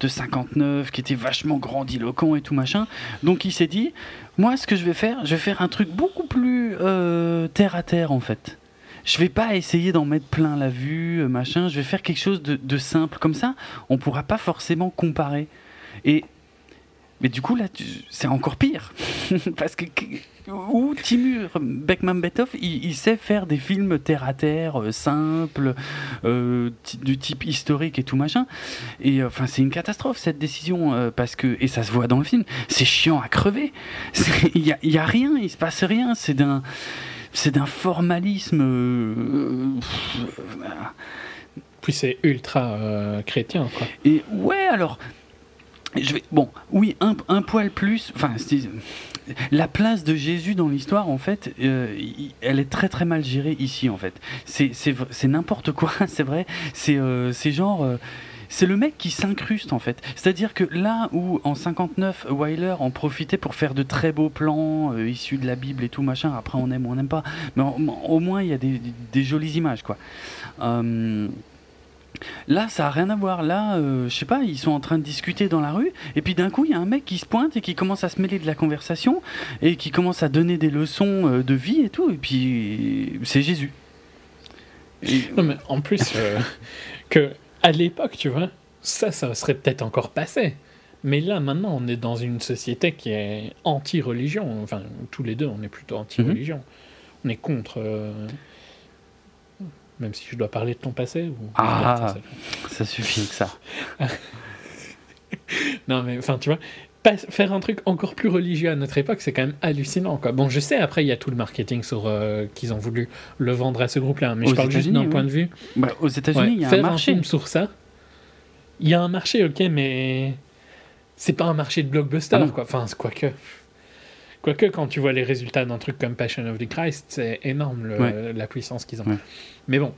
de 59, qui était vachement grandiloquent et tout machin. Donc il s'est dit, moi, ce que je vais faire, je vais faire un truc beaucoup plus euh, terre à terre, en fait. Je vais pas essayer d'en mettre plein la vue, euh, machin. Je vais faire quelque chose de, de simple. Comme ça, on pourra pas forcément comparer. Et mais du coup, là, c'est encore pire. Parce que- où Timur Bekmambetov, il, il sait faire des films terre à terre, euh, simples, euh, du type historique et tout machin. Et euh, enfin, c'est une catastrophe cette décision. parce que, et ça se voit dans le film, c'est chiant à crever. Il y a, y a rien, il se passe rien. C'est d'un. C'est d'un formalisme. euh, euh, Puis c'est ultra euh, chrétien, quoi. et ouais, alors. Je vais, bon, oui, un, un poil plus. Enfin, la place de Jésus dans l'histoire, en fait, euh, elle est très très mal gérée ici, en fait. C'est n'importe quoi, c'est vrai. C'est euh, genre. euh, c'est le mec qui s'incruste en fait. C'est-à-dire que là où en 59 Wyler en profitait pour faire de très beaux plans issus de la Bible et tout machin, après on aime ou on n'aime pas, mais au moins il y a des, des jolies images quoi. Là, ça a rien à voir. Là, euh, je sais pas, ils sont en train de discuter dans la rue, et puis d'un coup, il y a un mec qui se pointe et qui commence à se mêler de la conversation et qui commence à donner des leçons euh, de vie et tout, et puis c'est Jésus. Et- Non, mais en plus, euh, que à l'époque, tu vois, ça, ça serait peut-être encore passé. Mais là, maintenant, on est dans une société qui est anti-religion. Enfin, tous les deux, on est plutôt anti-religion. On est contre. euh, Même si je dois parler de ton passé ou... Ah. Ça suffit que ça. Non, mais enfin, tu vois, pas- faire un truc encore plus religieux à notre époque, c'est quand même hallucinant. Quoi. Bon, je sais, après, il y a tout le marketing sur euh, qu'ils ont voulu le vendre à ce groupe-là, mais Aux je parle juste d'un point de vue. Bah, aux États-Unis, Ouais, il y a un marché. film sur ça, il y a un marché, ok, mais c'est pas un marché de blockbuster, Ah quoi. Enfin, c'est- quoique. Quoique, quand tu vois les résultats d'un truc comme Passion of the Christ, c'est énorme le- Ouais. la puissance qu'ils ont. Ouais. Mais bon,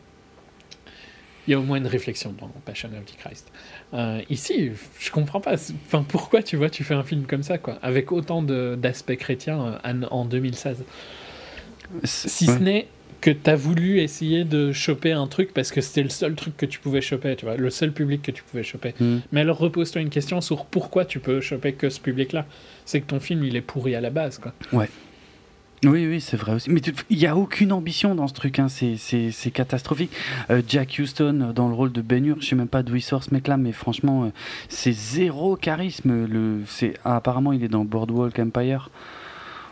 il y a au moins une réflexion dans Passion of the Christ. Euh, ici, je comprends pas. Enfin, pourquoi tu vois, tu fais un film comme ça, quoi, avec autant d'aspects chrétiens euh, en, en 2016 Si Ouais. ce n'est que tu as voulu essayer de choper un truc parce que c'était le seul truc que tu pouvais choper, tu vois, le seul public que tu pouvais choper. Hmm. Mais alors repose-toi une question sur pourquoi tu peux choper que ce public-là. C'est que ton film, il est pourri à la base, quoi. Ouais. Oui, oui, c'est vrai aussi. Mais il n'y a aucune ambition dans ce truc, hein. c'est, c'est, c'est catastrophique. Euh, Jack Houston euh, dans le rôle de Ben Hur, je sais même pas d'où il sort ce mec-là, mais franchement, euh, c'est zéro charisme. Le, c'est, apparemment, il est dans Boardwalk Empire.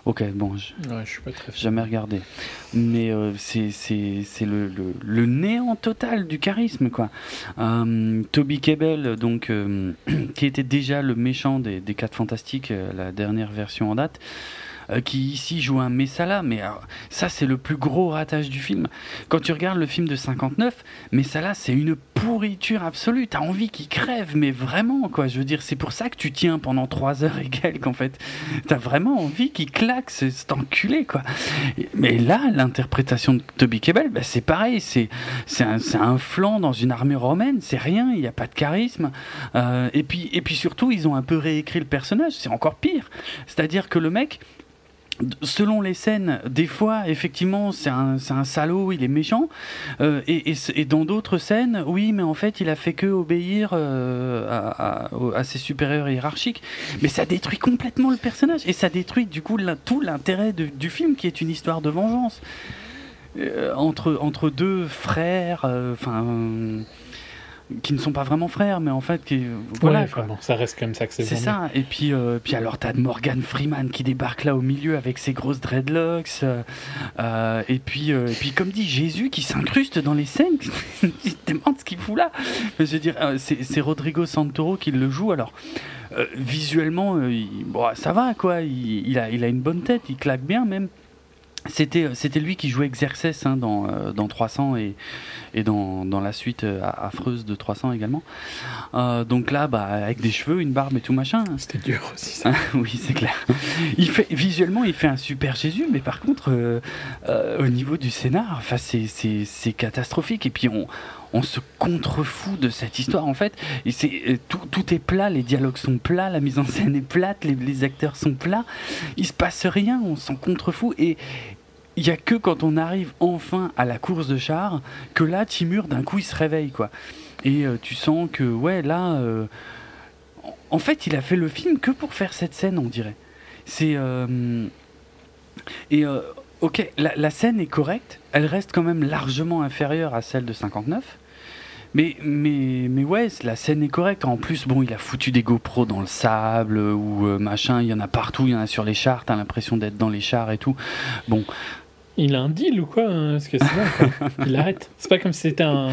Ok, bon, je- Ouais, je suis pas très jamais regardé. Mais euh, c'est, c'est, c'est le, le, le néant total du charisme, quoi. Euh, Toby Kebbell, donc, euh, qui était déjà le méchant des, des 4 Fantastiques, euh, la dernière version en date, euh, qui ici joue un Messala, mais alors, ça c'est le plus gros ratage du film. Quand tu regardes le film de 59, Messala c'est une pourriture absolue, t'as envie qu'il crève, mais vraiment quoi, je veux dire, c'est pour ça que tu tiens pendant 3 heures et quelques en fait. T'as vraiment envie qu'il claque, c'est cet enculé quoi. Mais là, l'interprétation de Toby Kebbell, bah, c'est pareil, c'est un, un flanc dans une armée romaine, c'est rien, il n'y a pas de charisme. Euh, et, puis, et puis surtout, ils ont un peu réécrit le personnage, c'est encore pire. C'est-à-dire que le mec, selon les scènes, des fois, effectivement, c'est un, salaud, il est méchant. Euh, et, dans d'autres scènes, oui, mais en fait, il a fait que obéir euh, à, ses supérieurs hiérarchiques. Mais ça détruit complètement le personnage. Et ça détruit, du coup, tout l'intérêt du film, qui est une histoire de vengeance. Euh, entre, entre deux frères, enfin. Euh, qui ne sont pas vraiment frères, mais en fait, qui, voilà, Ouais, quoi. enfin, bon, ça reste comme ça que c'est C'est ça. Et puis, euh, puis alors, t'as Morgan Freeman qui débarque là au milieu avec ses grosses dreadlocks. euh, euh, et, puis, euh, et puis, comme dit Jésus, qui s'incruste dans les scènes. tu te demandes ce qu'il fout là. Je veux dire, euh, c'est c'est Rodrigo Santoro qui le joue. Alors, euh, visuellement, euh, il- bon, ça va, quoi. Il, il a, il a une bonne tête, il claque bien même. C'était, c'était lui qui jouait Xerxes hein, dans, euh, dans 300 et, et dans, dans la suite euh, affreuse de 300 également. Euh, donc là, bah, avec des cheveux, une barbe et tout machin. C'était dur aussi, ça. oui, c'est clair. Il fait, visuellement, il fait un super Jésus, mais par contre, euh, euh, au niveau du scénar, enfin, c'est, c'est, c'est catastrophique. Et puis, on, on se contrefout de cette histoire, en fait. Et c'est, euh, tout, tout est plat, les dialogues sont plats, la mise en scène est plate, les, les acteurs sont plats. Il se passe rien, on s'en contrefout. Et il n'y a que quand on arrive enfin à la course de char que là, Timur, d'un coup, il se réveille, quoi. Et euh, tu sens que, ouais, là. euh, en fait, il a fait le film que pour faire cette scène, on dirait. C'est. euh, Et. ok, la, scène est correcte. Elle reste quand même largement inférieure à celle de 59. Mais, mais, mais ouais, la scène est correcte. En plus, bon, il a foutu des GoPros dans le sable ou machin. Il y en a partout. Il y en a sur les chars. T'as l'impression d'être dans les chars et tout. Bon, Il a un deal ou quoi hein, Parce que c'est bon, quoi. Il arrête. C'est pas comme si c'était un-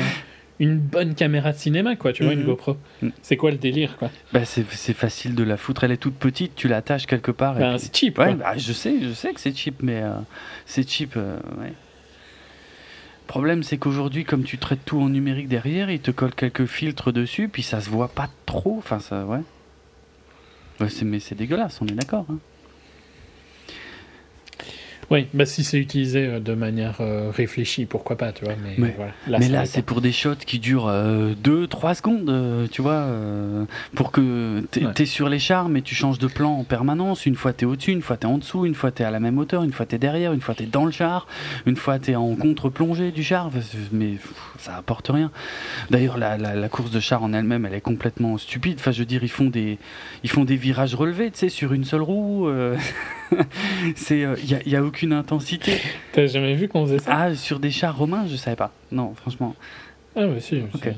une bonne caméra de cinéma, quoi, tu vois, une Mhm. GoPro. Mm. C'est quoi le délire, quoi? Bah, c'est c'est facile de la foutre. Elle est toute petite. Tu l'attaches quelque part. puis- C'est cheap, Ouais, quoi. bah, je sais, je sais que c'est cheap, mais euh, c'est cheap. euh, ouais. Problème, c'est qu'aujourd'hui, comme tu traites tout en numérique derrière, il te colle quelques filtres dessus, puis ça se voit pas trop. Enfin, ça, ouais. Mais c'est dégueulasse, on est d'accord. hein. Oui, bah si c'est utilisé euh, de manière euh, réfléchie, pourquoi pas, tu vois. Mais, Mais- voilà. mais ça là, c'est pour des shots qui durent 2-3 secondes, euh, tu vois, pour que t'es Ouais. t'es sur les chars, mais tu changes de plan en permanence. Une fois t'es au-dessus, une fois t'es en dessous, une fois t'es à la même hauteur, une fois t'es derrière, une fois t'es dans le char, une fois t'es en contre-plongée du char, mais pff, ça apporte rien. D'ailleurs, la, la- la course de char en elle-même, elle est complètement stupide. Enfin, je veux dire, ils font des, ils font des virages relevés, tu sais, sur une seule roue. euh, c'est, il y, a, y a aucune intensité. T'as jamais vu qu'on faisait ça? Ah, sur des chars romains, je savais pas. Non, franchement. Ah, bah si. Ok. c'est-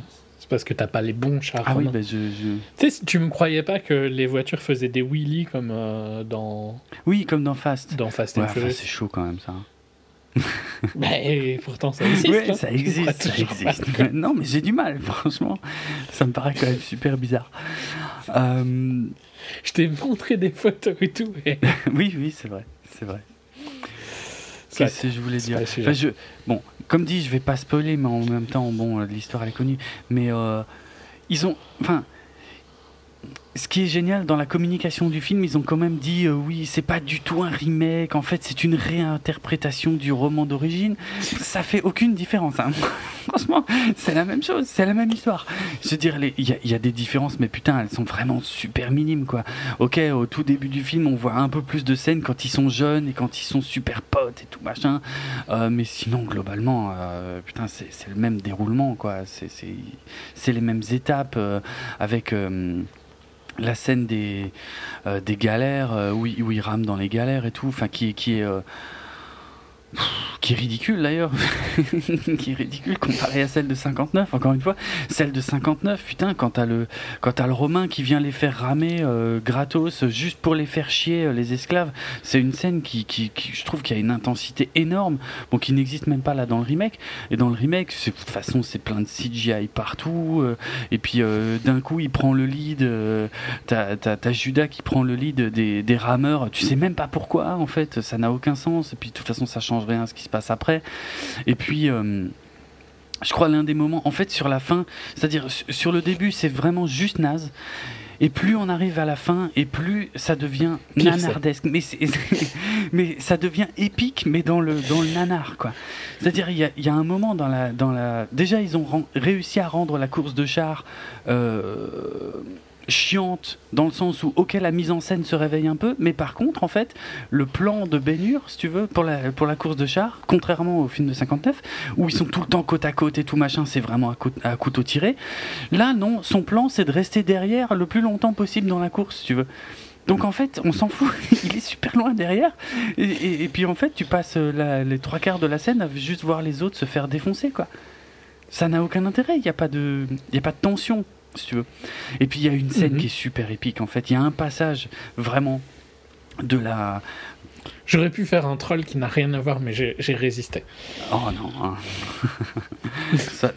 parce que t'as pas les bons chars. Ah oui, romains. bah, je, je- Tu sais, tu me croyais pas que les voitures faisaient des wheelies comme euh, dans, oui, comme dans Fast. dans Fast Ouais, enfin, c'est chaud quand même ça. Bah, et pourtant, ça existe. Ouais, hein. ça existe. non, mais j'ai du mal, franchement. Ça me paraît quand même super bizarre. Euh, Je t'ai montré des photos et tout. Et... oui, oui, c'est vrai, c'est vrai. Qu'est-ce que je voulais dire. Enfin, je, Bon, comme dit, je vais pas spoiler, mais en même temps, bon, euh, l'histoire elle est connue. Mais euh, ils ont, enfin, ce qui est génial dans la communication du film, ils ont quand même dit euh, oui, c'est pas du tout un remake. En fait, c'est une réinterprétation du roman d'origine. Ça fait aucune différence. hein. Franchement, c'est la même chose, c'est la même histoire. Je veux dire, il y, a- des différences, mais putain, elles sont vraiment super minimes, quoi. Ok, au tout début du film, on voit un peu plus de scènes quand ils sont jeunes et quand ils sont super potes et tout machin. Euh, mais sinon, globalement, euh, putain, c'est le même déroulement, quoi. C'est- les mêmes étapes avec. Euh, la scène des, euh, des galères, euh, où, il- où il rame dans les galères et tout, enfin qui, qui est... qui est ridicule d'ailleurs, qui est ridicule comparé à celle de 59, encore une fois. Celle de 59, putain, quand t'as le, quand t'as le Romain qui vient les faire ramer euh, gratos juste pour les faire chier, euh, les esclaves, c'est une scène qui, je trouve, qui a une intensité énorme, bon, qui n'existe même pas là dans le remake. Et dans le remake, de toute façon, c'est plein de CGI partout, euh, et puis d'un coup, il prend le lead, t'as Judas qui prend le lead des, des rameurs, tu sais même pas pourquoi, en fait, ça n'a aucun sens, et puis de toute façon, ça change rien à ce qui se passe après. Et puis. euh, je crois l'un des moments, en fait, sur la fin, c'est-à-dire su- sur le début, c'est vraiment juste naze. Et plus on arrive à la fin, et plus ça devient Pire nanardesque. Mais, mais ça devient épique, mais dans le, dans le nanar, quoi. C'est-à-dire, il y a, il y a un moment dans la, dans la. Déjà, ils ont réussi à rendre la course de char euh, chiante, dans le sens où, ok, la mise en scène se réveille un peu, mais par contre, en fait, le plan de Bénur, si tu veux, pour la, pour la course de char, contrairement au film de 59, où ils sont tout le temps côte à côte et tout machin, c'est vraiment à, cou- à couteau tiré. Là, non, son plan, c'est de rester derrière le plus longtemps possible dans la course, si tu veux. Donc en fait, on s'en fout, il est super loin derrière. Et, puis en fait, tu passes euh, les trois quarts de la scène à juste voir les autres se faire défoncer, quoi. Ça n'a aucun intérêt, il n'y a, pas de- a pas de tension, si tu veux. Et puis il y a une scène Mhm. qui est super épique, en fait. Il y a un passage vraiment de la... J'aurais pu faire un troll qui n'a rien à voir, mais j'ai résisté. Oh non. hein. Ça-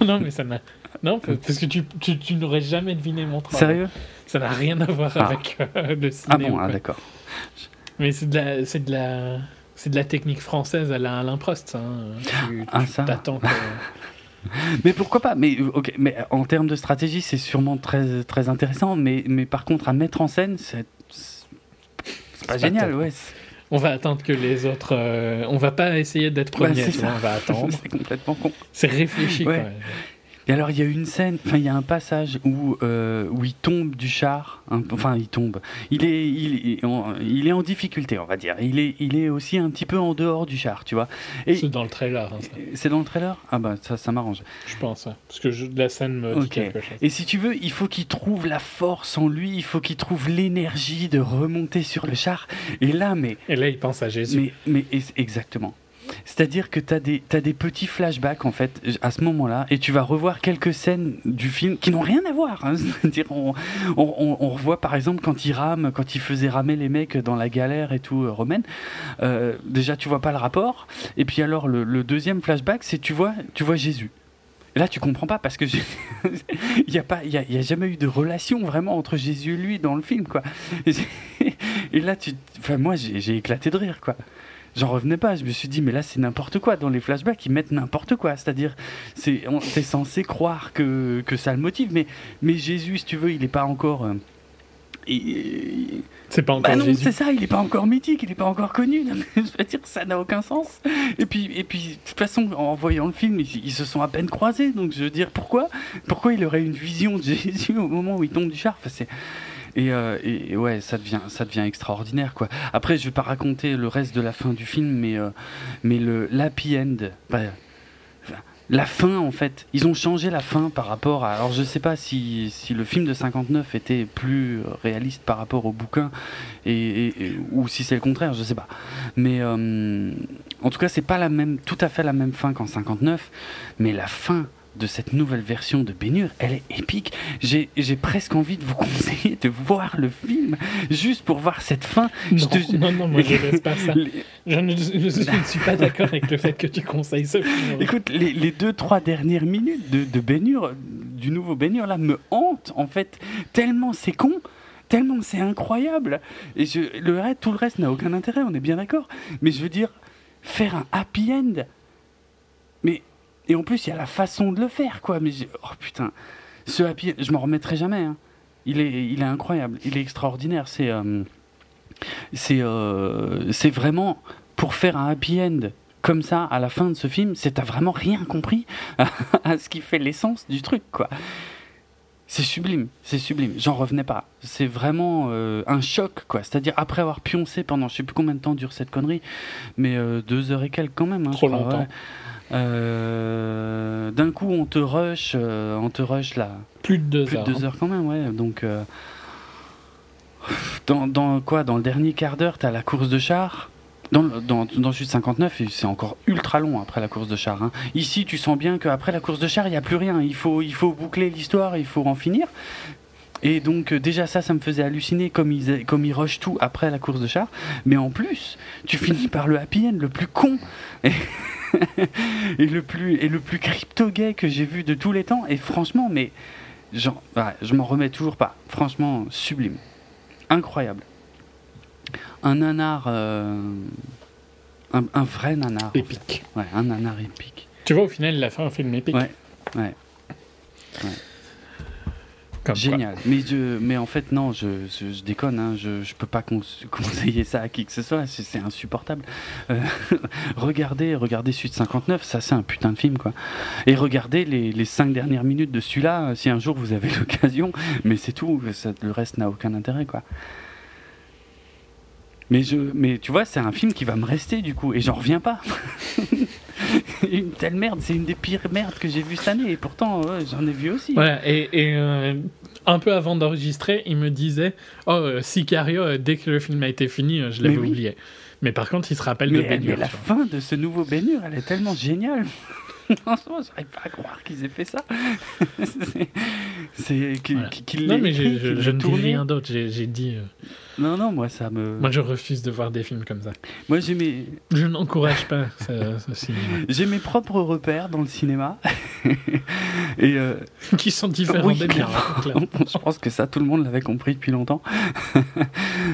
Non, non, mais ça n'a. Non, parce que tu, tu, tu n'aurais jamais deviné mon troll. Sérieux? Ça n'a rien à voir Ah. avec euh, le ciné. Ah bon, ah, d'accord. Mais c'est de la, c'est de la, c'est de la technique française à la Alain Prost. hein. Tu, Ah, tu ça? t'attends que- Mais pourquoi pas? Mais euh, ok, mais en termes de stratégie, c'est sûrement très très intéressant. Mais mais par contre, à mettre en scène, c'est pas pas génial, top. ouais. On va attendre que les autres. euh, on va pas essayer d'être Bah, premier. vois, on va attendre. C'est complètement con. C'est réfléchi. Ouais. quoi. Et alors, il y a une scène, enfin, il y a un passage où, euh, où il tombe du char. hein, enfin, il tombe. Il est, il, est en, il est en difficulté, on va dire. Il est, il est aussi un petit peu en dehors du char, tu vois. C'est dans le trailer, hein, c'est dans le trailer? Ah bah, ça, ça m'arrange. je pense. ouais. Parce que je- la scène me dit quelque chose. Et si tu veux, il faut qu'il trouve la force en lui, il faut qu'il trouve l'énergie de remonter sur le char. Et là, mais Et là, il pense à Jésus. Mais, mais exactement. C'est-à-dire que tu as des, petits flashbacks en fait à ce moment-là et tu vas revoir quelques scènes du film qui n'ont rien à voir. hein. C'est-à-dire on, on, revoit par exemple quand il rame, quand il faisait ramer les mecs dans la galère et tout euh, romaine. Euh, déjà tu vois pas le rapport et puis alors le, deuxième flashback c'est tu vois tu vois Jésus. Et là, tu comprends pas parce que il n'y a pas, il y a, jamais eu de relation vraiment entre Jésus et lui dans le film, quoi. Et là, tu, enfin, moi, j'ai éclaté de rire, quoi. J'en revenais pas. Je me suis dit, mais là, c'est n'importe quoi. Dans les flashbacks, ils mettent n'importe quoi. C'est-à-dire, c'est, on- t'es censé croire que, que ça le motive, mais, mais Jésus, si tu veux, il n'est pas encore. euh, C'est pas encore bah non, Jésus. c'est ça, il n'est pas encore mythique, il n'est pas encore connu. Non, Je veux dire, ça n'a aucun sens. Et puis, et puis, de toute façon, en voyant le film, ils, ils se sont à peine croisés. Donc, je veux dire, pourquoi Pourquoi il aurait une vision de Jésus au moment où il tombe du char? Enfin, c'est- et, euh, et- ouais, ça devient, ça devient extraordinaire, quoi. Après, je vais pas raconter le reste de la fin du film, mais, euh, mais le l'happy end, la fin, en fait, ils ont changé la fin par rapport à. Alors, je sais pas si, si le film de 59 était plus réaliste par rapport au bouquin, et- ou si c'est le contraire, je sais pas. Mais euh, en tout cas, c'est pas la même, tout à fait la même fin qu'en 59, mais la fin de cette nouvelle version de Bénur, elle est épique. J'ai presque envie de vous conseiller de voir le film juste pour voir cette fin. Non, Je te- non, non, moi je laisse pas ça. Les- Je ne, je ne suis pas d'accord avec le fait que tu conseilles ce film. Écoute, les, les deux, trois dernières minutes de, de Bénur, du nouveau Bénur, là, me hantent, en fait. Tellement c'est con, tellement c'est incroyable. Et je, le reste, tout le reste n'a aucun intérêt, on est bien d'accord. Mais je veux dire, faire un happy end. Et en plus, il y a la façon de le faire, quoi. Mais, je- oh putain, ce happy end, je m'en remettrai jamais. hein. Il, est, il est incroyable, il est extraordinaire. C'est. euh, c'est euh, c'est vraiment pour faire un happy end comme ça à la fin de ce film, c'est t'as vraiment rien compris à ce qui fait l'essence du truc, quoi. C'est sublime, c'est sublime. J'en revenais pas. C'est vraiment euh, un choc, quoi. C'est-à-dire après avoir pioncé pendant je sais plus combien de temps dure cette connerie, mais euh, deux heures et quelques quand même. hein, Trop crois, longtemps. ouais. Euh, D'un coup, on te rush, euh, on te rush là Plus de deux plus heures. de deux hein. heures quand même, ouais. Donc, euh, dans, dans quoi? Dans le dernier quart d'heure, t'as la course de char. Dans, le- dans, dans Sud 59, et c'est encore ultra long après la course de char. hein. Ici, tu sens bien qu'après la course de char, il n'y a plus rien. Il faut, il faut boucler l'histoire, il faut en finir. Et donc, déjà, ça, ça me faisait halluciner comme ils, comme ils rushent tout après la course de char. Mais en plus, tu finis par le happy end le plus con et, et le plus, et le plus crypto-gay que j'ai vu de tous les temps. Et franchement, mais genre, ouais, je m'en remets toujours pas. Franchement, sublime. Incroyable. Un nanar. euh, un, un vrai nanar. en fait. Épique. Ouais, un nanar épique. Tu vois, au final, il a fait un film épique. Ouais, ouais. Génial. Mais, en fait, non, je, je, déconne. Hein, je ne peux pas cons- conseiller ça à qui que ce soit. C'est insupportable. Euh, regardez, regardez Sud 59, ça c'est un putain de film. quoi. Et regardez les, cinq dernières minutes de celui-là, si un jour vous avez l'occasion. Mais c'est tout. le reste n'a aucun intérêt. quoi. Mais, mais tu vois, c'est un film qui va me rester du coup. Et j'en reviens pas. une telle merde. C'est une des pires merdes que j'ai vues cette année. Et pourtant, j'en ai vu aussi. Voilà, et, et, euh, un peu avant d'enregistrer, il me disait Oh, euh, Sicario, euh, dès que le film a été fini, je l'avais Mais oui. oublié. Mais par contre, il se rappelle de Mais, Ben mais Hur, la fin de ce nouveau Bénur, elle est tellement géniale. Franchement, j'arrive pas à croire qu'ils aient fait ça. c'est qu'ils Voilà. Non, mais je, ne dis rien d'autre. J'ai j'ai dit euh, Non, non, moi ça me. Moi, je refuse de voir des films comme ça. Moi j'ai mes, Je n'encourage pas ce, ce cinéma. j'ai mes propres repères dans le cinéma. Et euh, Qui sont différents Oui, des miens. je pense que ça tout le monde l'avait compris depuis longtemps.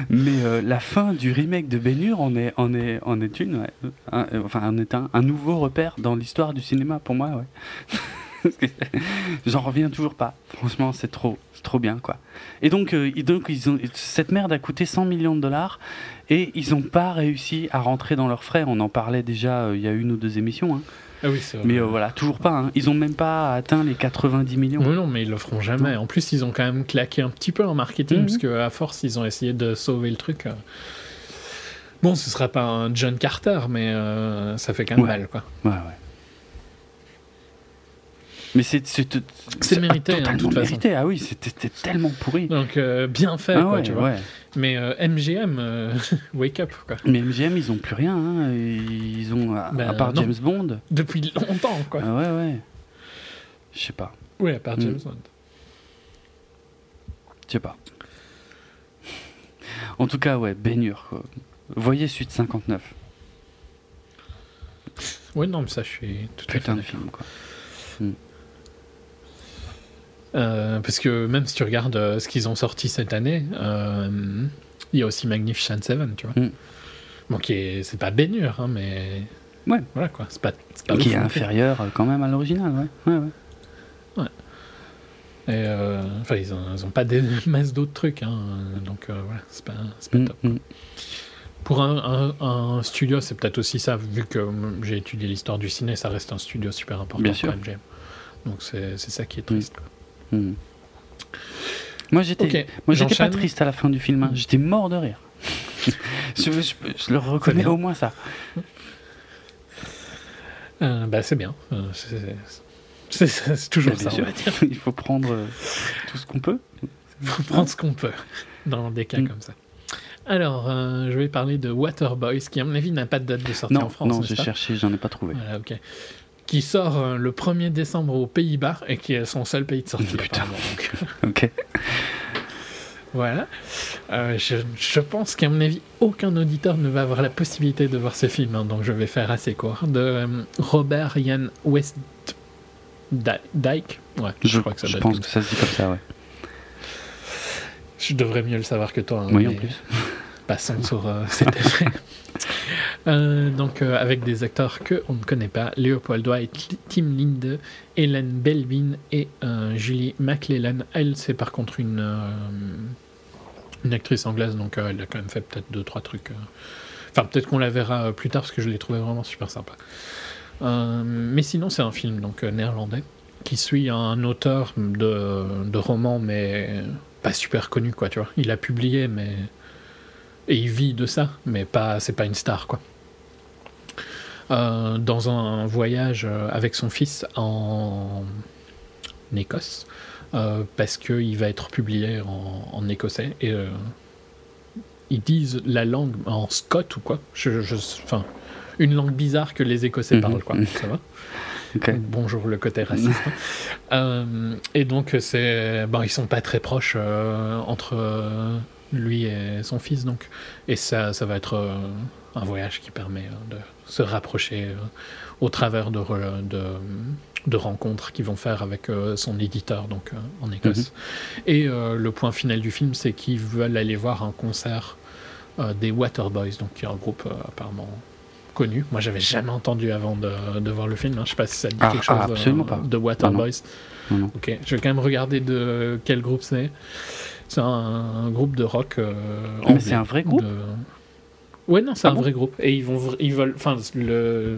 mais euh, la fin du remake de Bénur en est, en est, en est une. ouais. Un- enfin, en est un, un nouveau repère dans l'histoire du cinéma pour moi. Ouais. J'en reviens toujours pas. Franchement, c'est trop, c'est trop bien, quoi. Et donc, euh, donc ils ont, cette merde a coûté 100 millions de dollars et ils n'ont pas réussi à rentrer dans leurs frais. On en parlait déjà euh, il y a une ou deux émissions, hein. Ah oui, c'est vrai. mais euh, voilà, toujours pas. hein. Ils ont même pas atteint les 90 millions. Non, mais ils le feront jamais. En plus, ils ont quand même claqué un petit peu en marketing, Mhm. parce qu'à force, ils ont essayé de sauver le truc. Bon, ce sera pas un John Carter, mais euh, ça fait quand même Ouais. mal, quoi. Ouais, ouais. Mais c'est c'est C'est mérité, hein, de totalement façon. mérité. Ah oui, c'était tellement pourri. Donc, euh, bien fait, Ah quoi, ouais, tu vois. ouais. Mais euh, MGM, euh, wake up, quoi. Mais MGM, ils ont plus rien. hein. Ils ont à, Ben, à part non. James Bond. Depuis longtemps, quoi. Ah ouais, ouais. Je sais pas. Oui, à part Mm. James Bond. Je sais pas. En tout cas, ouais, baignure. quoi. Voyez Suite 59. Oui, non, mais ça, je suis tout à fait Putain de film, quoi. Euh, parce que même si tu regardes euh, ce qu'ils ont sorti cette année, euh, il y a aussi Magnificent Seven, tu vois. Mm. Bon, qui est, c'est pas baignure, hein, mais. Ouais. Voilà, quoi. C'est pas, c'est pas Qui est inférieur euh, quand même à l'original, ouais. ouais, ouais. Et euh, enfin, ils ils ont pas des masses d'autres trucs, hein, donc euh, voilà, c'est pas, c'est pas Mm, top. mm. Pour un, un- un studio, c'est peut-être aussi ça, vu que j'ai étudié l'histoire du ciné, ça reste un studio super important Bien sûr. MGM. Donc c'est, c'est ça qui est triste. quoi. Mm. Moi, j'étais moi, j'étais pas triste à la fin du film. hein. J'étais mort de rire. je, je- je le reconnais au moins ça. Euh, bah, c'est bien. Euh, c'est, toujours ça, bien on va sûr. dire. Il faut prendre euh, tout ce qu'on peut. faut prendre ce qu'on peut dans des cas Mm. comme ça. Alors, euh, je vais parler de Waterboys, qui à mon avis n'a pas de date de sortie Non, en France. non, j'ai cherché, j'en ai pas trouvé. Voilà, ok. Qui sort euh, le 1er décembre aux Pays-Bas et qui est son seul pays de sortie. Putain. donc, Ok. voilà. Euh, je, je pense qu'à mon avis, aucun auditeur ne va avoir la possibilité de voir ce film, hein, donc je vais faire assez court. De euh, Robert Ian West Dyke? Ouais, je, Je, crois que ça je pense que ça se dit comme ça, ouais. Je devrais mieux le savoir que toi. hein, Oui, en plus. Passons sur euh, cet effet. Euh, donc, euh, avec des acteurs que on ne connaît pas Leopold White, Tim Linde, Hélène Belvin et euh, Julie McClellan. Elle, c'est par contre une, une actrice anglaise, donc elle a quand même fait peut-être deux, trois trucs. Enfin, peut-être qu'on la verra plus tard parce que je l'ai trouvé vraiment super sympa. Mais sinon, c'est un film donc néerlandais qui suit un auteur de, de romans, mais pas super connu, quoi, tu vois. Il a publié, mais. Et il vit de ça, mais pas, c'est pas une star, quoi. Euh, dans un voyage euh, avec son fils en Écosse, euh, parce qu'il va être publié en, en écossais, et euh, ils disent la langue en scot ou quoi. Je, je- enfin, une langue bizarre que les Écossais Mhm. parlent, quoi. Ça va. Bonjour le côté raciste. Euh, et donc c'est, bon, ils sont pas très proches euh, entre euh, lui et son fils, donc. Et ça, ça va être euh, un voyage qui permet euh, de se rapprocher euh, au travers de, re- de, de rencontres qu'ils vont faire avec son éditeur, donc en Écosse. Et euh, le point final du film, c'est qu'ils veulent aller voir un concert des Waterboys, donc qui est un groupe apparemment connu. Moi, j'avais jamais entendu avant de, de voir le film. hein. Je sais pas si ça dit Ah, quelque chose ah, absolument pas. de Waterboys. Ok, je vais quand même regarder de quel groupe c'est. C'est un, un groupe de rock. euh, Mais anglais. c'est un vrai groupe De- Ouais, non, c'est Ah un bon vrai groupe. Et ils vont, ils veulent, enfin, le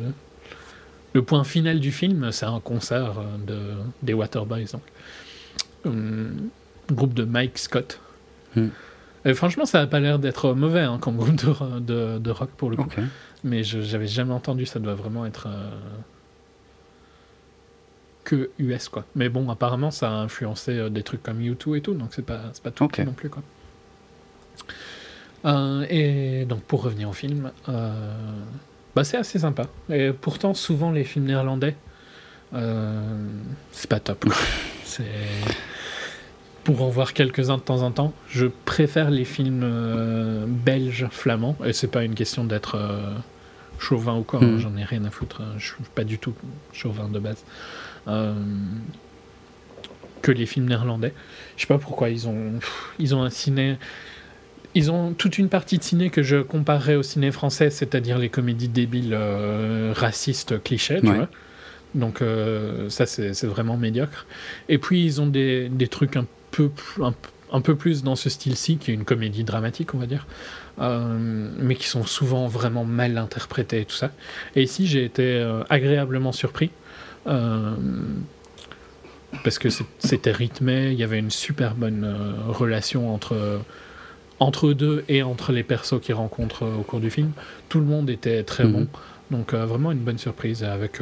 le point final du film, c'est un concert euh, de des Waterboys, donc Hum, groupe de Mike Scott. Hmm. Et franchement, ça a pas l'air d'être mauvais hein, comme groupe de, de, de rock pour le coup. Mais je j'avais jamais entendu, ça doit vraiment être euh, que US quoi. Mais bon, apparemment ça a influencé euh, des trucs comme U2 et tout, donc c'est pas, pas tout Ok. non plus quoi. Euh, et donc pour revenir au film, euh, bah, c'est assez sympa. Et pourtant, souvent les films néerlandais, euh, c'est pas top. c'est pour en voir quelques-uns de temps en temps, je préfère les films belges, flamands, et c'est pas une question d'être chauvin ou quoi, hein, Mhm. j'en ai rien à foutre, hein, je suis pas du tout chauvin de base. Euh, que les films néerlandais. Je sais pas pourquoi ils ont, pff, ils ont un ciné. Ils ont toute une partie de ciné que je comparerais au ciné français, c'est-à-dire les comédies débiles, euh, racistes, clichés, tu Ouais. vois. Donc euh, ça, c'est vraiment médiocre. Et puis ils ont des, des trucs un peu, plus- un, un peu plus dans ce style-ci, qui est une comédie dramatique, on va dire, euh, mais qui sont souvent vraiment mal interprétés et tout ça. Et ici, j'ai été agréablement surpris. Euh, parce que c'était rythmé, il y avait une super bonne euh, relation entre, entre eux deux et entre les persos qu'ils rencontrent euh, au cours du film. Tout le monde était très Mhm. bon, donc euh, vraiment une bonne surprise avec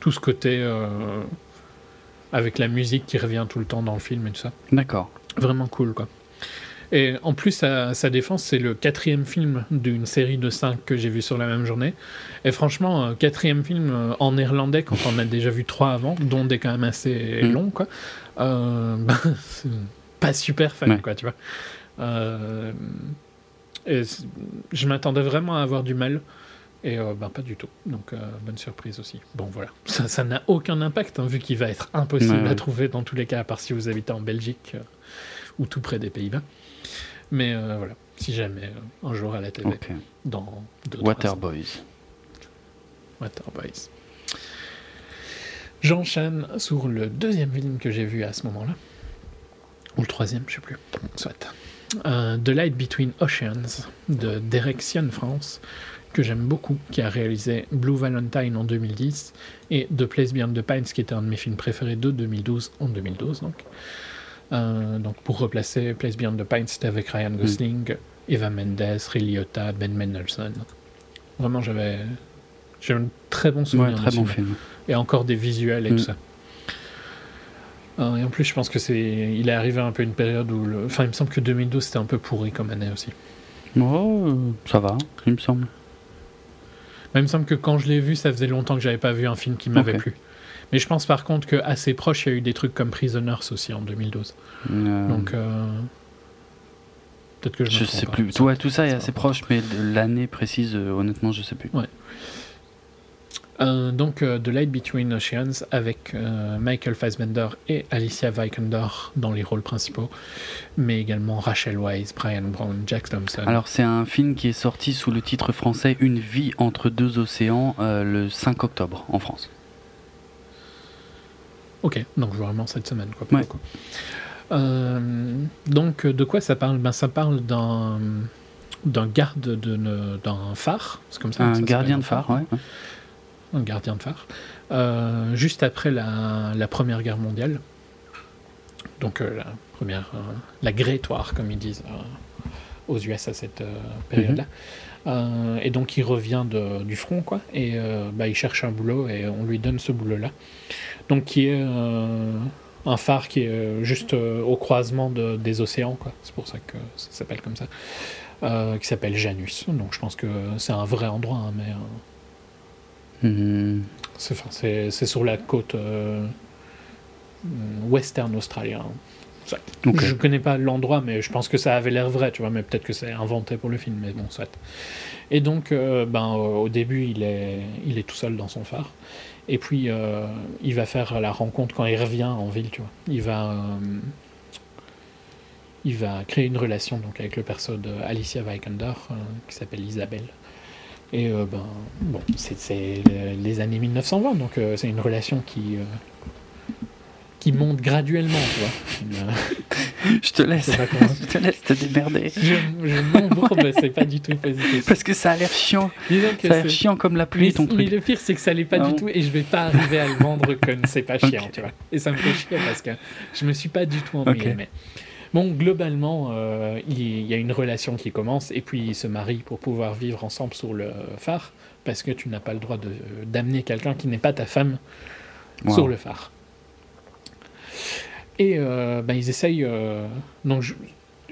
tout ce côté, avec la musique qui revient tout le temps dans le film et tout ça. D'accord. Vraiment cool, quoi. Et en plus, sa défense, c'est le quatrième film d'une série de cinq que j'ai vu sur la même journée. Et franchement, euh, quatrième film euh, en néerlandais, quand on a déjà vu trois avant, dont des quand même assez Mm. longs, quoi. Euh, c'est pas super fan, Ouais. quoi, tu vois. Euh, et je m'attendais vraiment à avoir du mal. Et euh, ben pas du tout. Donc euh, bonne surprise aussi. Bon voilà, ça ça n'a aucun impact hein, vu qu'il va être impossible Ouais, ouais. à trouver dans tous les cas, à part si vous habitez en Belgique euh, ou tout près des Pays-Bas. Mais euh, voilà, si jamais euh, un jour à la télé, dans. Waterboys. Waterboys. J'enchaîne sur le deuxième film que j'ai vu à ce moment-là. Ou le troisième, je sais plus. Soit. Euh, The Light Between Oceans de Direction France, que j'aime beaucoup, qui a réalisé Blue Valentine en 2010 et The Place Beyond the Pines, qui était un de mes films préférés de 2012 en 2012. Donc, donc pour replacer Place Beyond the Pines, c'était avec Ryan Gosling, Eva Mendes, Ray Liotta, Ben Mendelsohn. Vraiment, j'avais j'ai un très bon souvenir. Ouais, très bon film et encore des visuels et Mm. tout ça. Euh, et en plus, je pense que c'est, il est arrivé un peu une période où, le... enfin, il me semble que 2012 c'était un peu pourri comme année aussi. Oh, euh, ça va, il me semble. Mais il me semble que quand je l'ai vu, ça faisait longtemps que j'avais pas vu un film qui m'avait plu. Mais je pense par contre que assez proche, il y a eu des trucs comme Prisoners aussi en 2012. Euh, Donc euh, peut-être que je, me je trompe, sais plus. Ouais, tout ça est assez proche, mais l'année précise, euh, honnêtement, je sais plus. Euh, donc euh, The Light Between Oceans avec euh, Michael Fassbender et Alicia Vikander dans les rôles principaux, mais également Rachel Weisz, Brian Brown, Jack Thompson. Alors, c'est un film qui est sorti sous le titre français Une vie entre deux océans le 5 octobre en France. Ok, donc vraiment cette semaine, quoi. Ouais. Euh, donc, de quoi ça parle? Ben, Ça parle d'un d'un garde d'un phare, c'est comme ça. Un ça gardien de phare, ouais. Un gardien de phare. Euh, juste après la, la Première Guerre mondiale. Donc, euh, la première, euh, la War, comme ils disent euh, aux US à cette euh, période-là. Euh, et donc, il revient de- du front, quoi. Et euh, bah, il cherche un boulot et on lui donne ce boulot-là. Donc, qui est euh, un phare qui est juste au croisement de- des océans, quoi. C'est pour ça que ça s'appelle comme ça. qui s'appelle Janus. Donc je pense que c'est un vrai endroit, hein, mais Mhm. c'est, enfin, c'est, c'est sur la côte western australien. Soit. Ok. Je connais pas l'endroit, mais je pense que ça avait l'air vrai, tu vois, mais peut-être que c'est inventé pour le film, mais bon, soit. Et donc, euh, ben, au début, il est, il est tout seul dans son phare. Et puis, euh, il va faire la rencontre quand il revient en ville, tu vois. Il va, euh, il va créer une relation donc, avec le perso de Alicia Vikander, euh, qui s'appelle Isabelle. Et euh, ben, bon, c'est, c'est les années 1920, donc euh, c'est une relation qui, euh, qui monte graduellement, tu vois. Je te laisse. comment- Je te laisse te démerder. je, je m'embourbe, c'est pas du tout positif. Parce que ça a l'air chiant. Disons que Ça a l'air chiant comme la pluie, mais, ton mais truc. le pire, c'est que ça l'est pas du tout et je vais pas arriver à le vendre comme c'est pas chiant, tu vois. Et ça me fait chier parce que je me suis pas du tout ennuyé. Mais bon, globalement, euh, il il y a une relation qui commence et puis ils se marient pour pouvoir vivre ensemble sur le phare parce que tu n'as pas le droit de- d'amener quelqu'un qui n'est pas ta femme Wow. sur le phare. Et euh, ben, ils essayent. euh, donc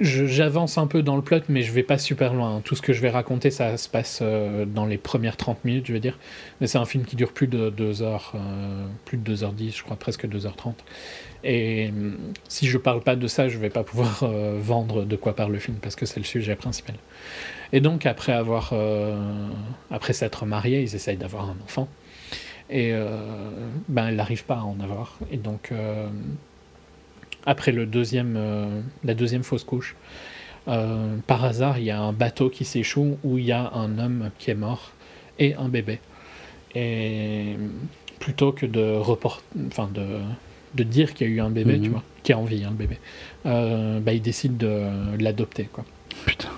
j'avance un peu dans le plot, mais je vais pas super loin. hein. Tout ce que je vais raconter, ça se passe euh, dans les premières 30 minutes, je veux dire. Mais c'est un film qui dure plus de 2 heures, euh, plus de 2h10, je crois presque 2h30. Et hum, si je parle pas de ça, je vais pas pouvoir vendre de quoi parle le film parce que c'est le sujet principal. Et donc après avoir, après s'être mariés, ils essayent d'avoir un enfant. Et euh, ben elle n'arrive pas à en avoir. Et donc euh, après le deuxième, euh, la deuxième fausse couche, par hasard il y a un bateau qui s'échoue où il y a un homme qui est mort et un bébé. Et plutôt que de report, enfin de de dire qu'il y a eu un bébé, Mhm. tu vois, qui a envie, hein, le bébé, euh, bah, il décide de l'adopter, quoi. Putain.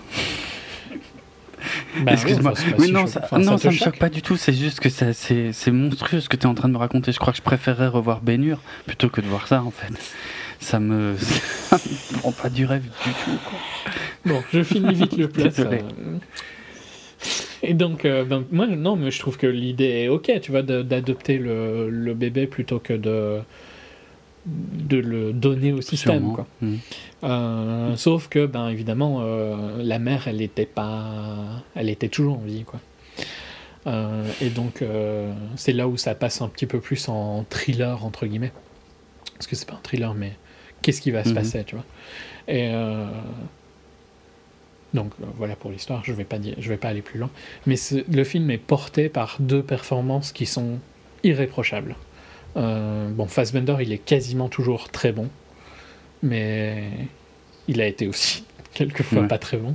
Bah, Excuse-moi. oui, si non, ça, Enfin, non, ça ça, te me choque choque pas du tout. C'est juste que ça- c'est monstrueux ce que tu es en train de me raconter. Je crois que je préférerais revoir Bénure plutôt que de voir ça, en fait. Ça me. Ça me prend pas du rêve du tout, quoi. Bon, je finis vite le. Désolé. euh. Et donc, euh, ben, moi, non, mais je trouve que l'idée est ok, tu vois, d'adopter le, le bébé plutôt que de, de le donner au système, quoi. Mm. Euh, sauf que, ben, évidemment, euh, la mère, elle était pas, elle était toujours en vie, quoi. Euh, et donc, c'est là où ça passe un petit peu plus en thriller entre guillemets, parce que c'est pas un thriller, mais qu'est-ce qui va se Mhm. passer, tu vois. Et donc voilà pour l'histoire. Je vais pas dire, je vais pas aller plus loin. Mais le film est porté par deux performances qui sont irréprochables. Euh, bon, Fassbender, il est quasiment toujours très bon, mais il a été aussi quelquefois Ouais. pas très bon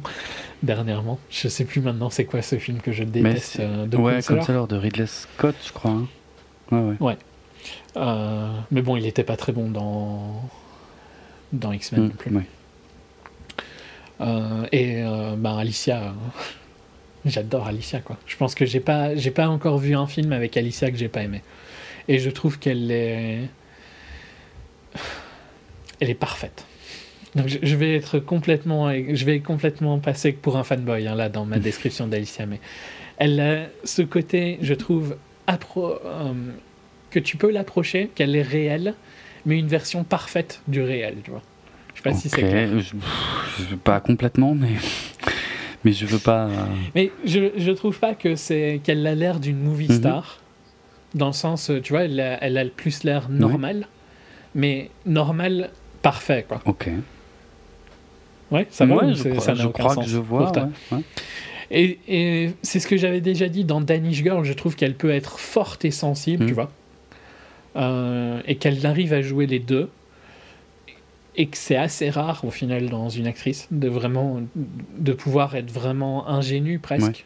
dernièrement. Je sais plus maintenant c'est quoi ce film que je déteste euh, de ouais, Counselor. Counselor de Ridley Scott, je crois. hein. Ouais, ouais. Euh, mais bon, il était pas très bon dans dans X-Men Mm, non plus. ouais. Euh, et ben Alicia, j'adore Alicia quoi. Je pense que j'ai pas j'ai pas encore vu un film avec Alicia que j'ai pas aimé. Et je trouve qu'elle est elle est parfaite. Donc je, vais être complètement je vais complètement passer pour un fanboy hein, là dans ma description d'Alicia mais elle a ce côté je trouve appro- euh, que tu peux l'approcher qu'elle est réelle mais une version parfaite du réel, tu vois. Je sais pas si c'est clair. je, je- pas complètement, mais mais je veux pas. euh, Mais je, je trouve pas que c'est qu'elle a l'air d'une movie Mhm. star. Dans le sens, euh, tu vois, elle a, elle a plus l'air normal, mais normal parfait, quoi. Ok. Ouais, ça va Ouais, ou je crois, ça n'a je aucun crois sens que je vois. ouais. Et, et c'est ce que j'avais déjà dit dans Danish Girl, je trouve qu'elle peut être forte et sensible, Mhm. tu vois. Euh, et qu'elle arrive à jouer les deux. Et que c'est assez rare au final dans une actrice de vraiment de pouvoir être vraiment ingénue presque,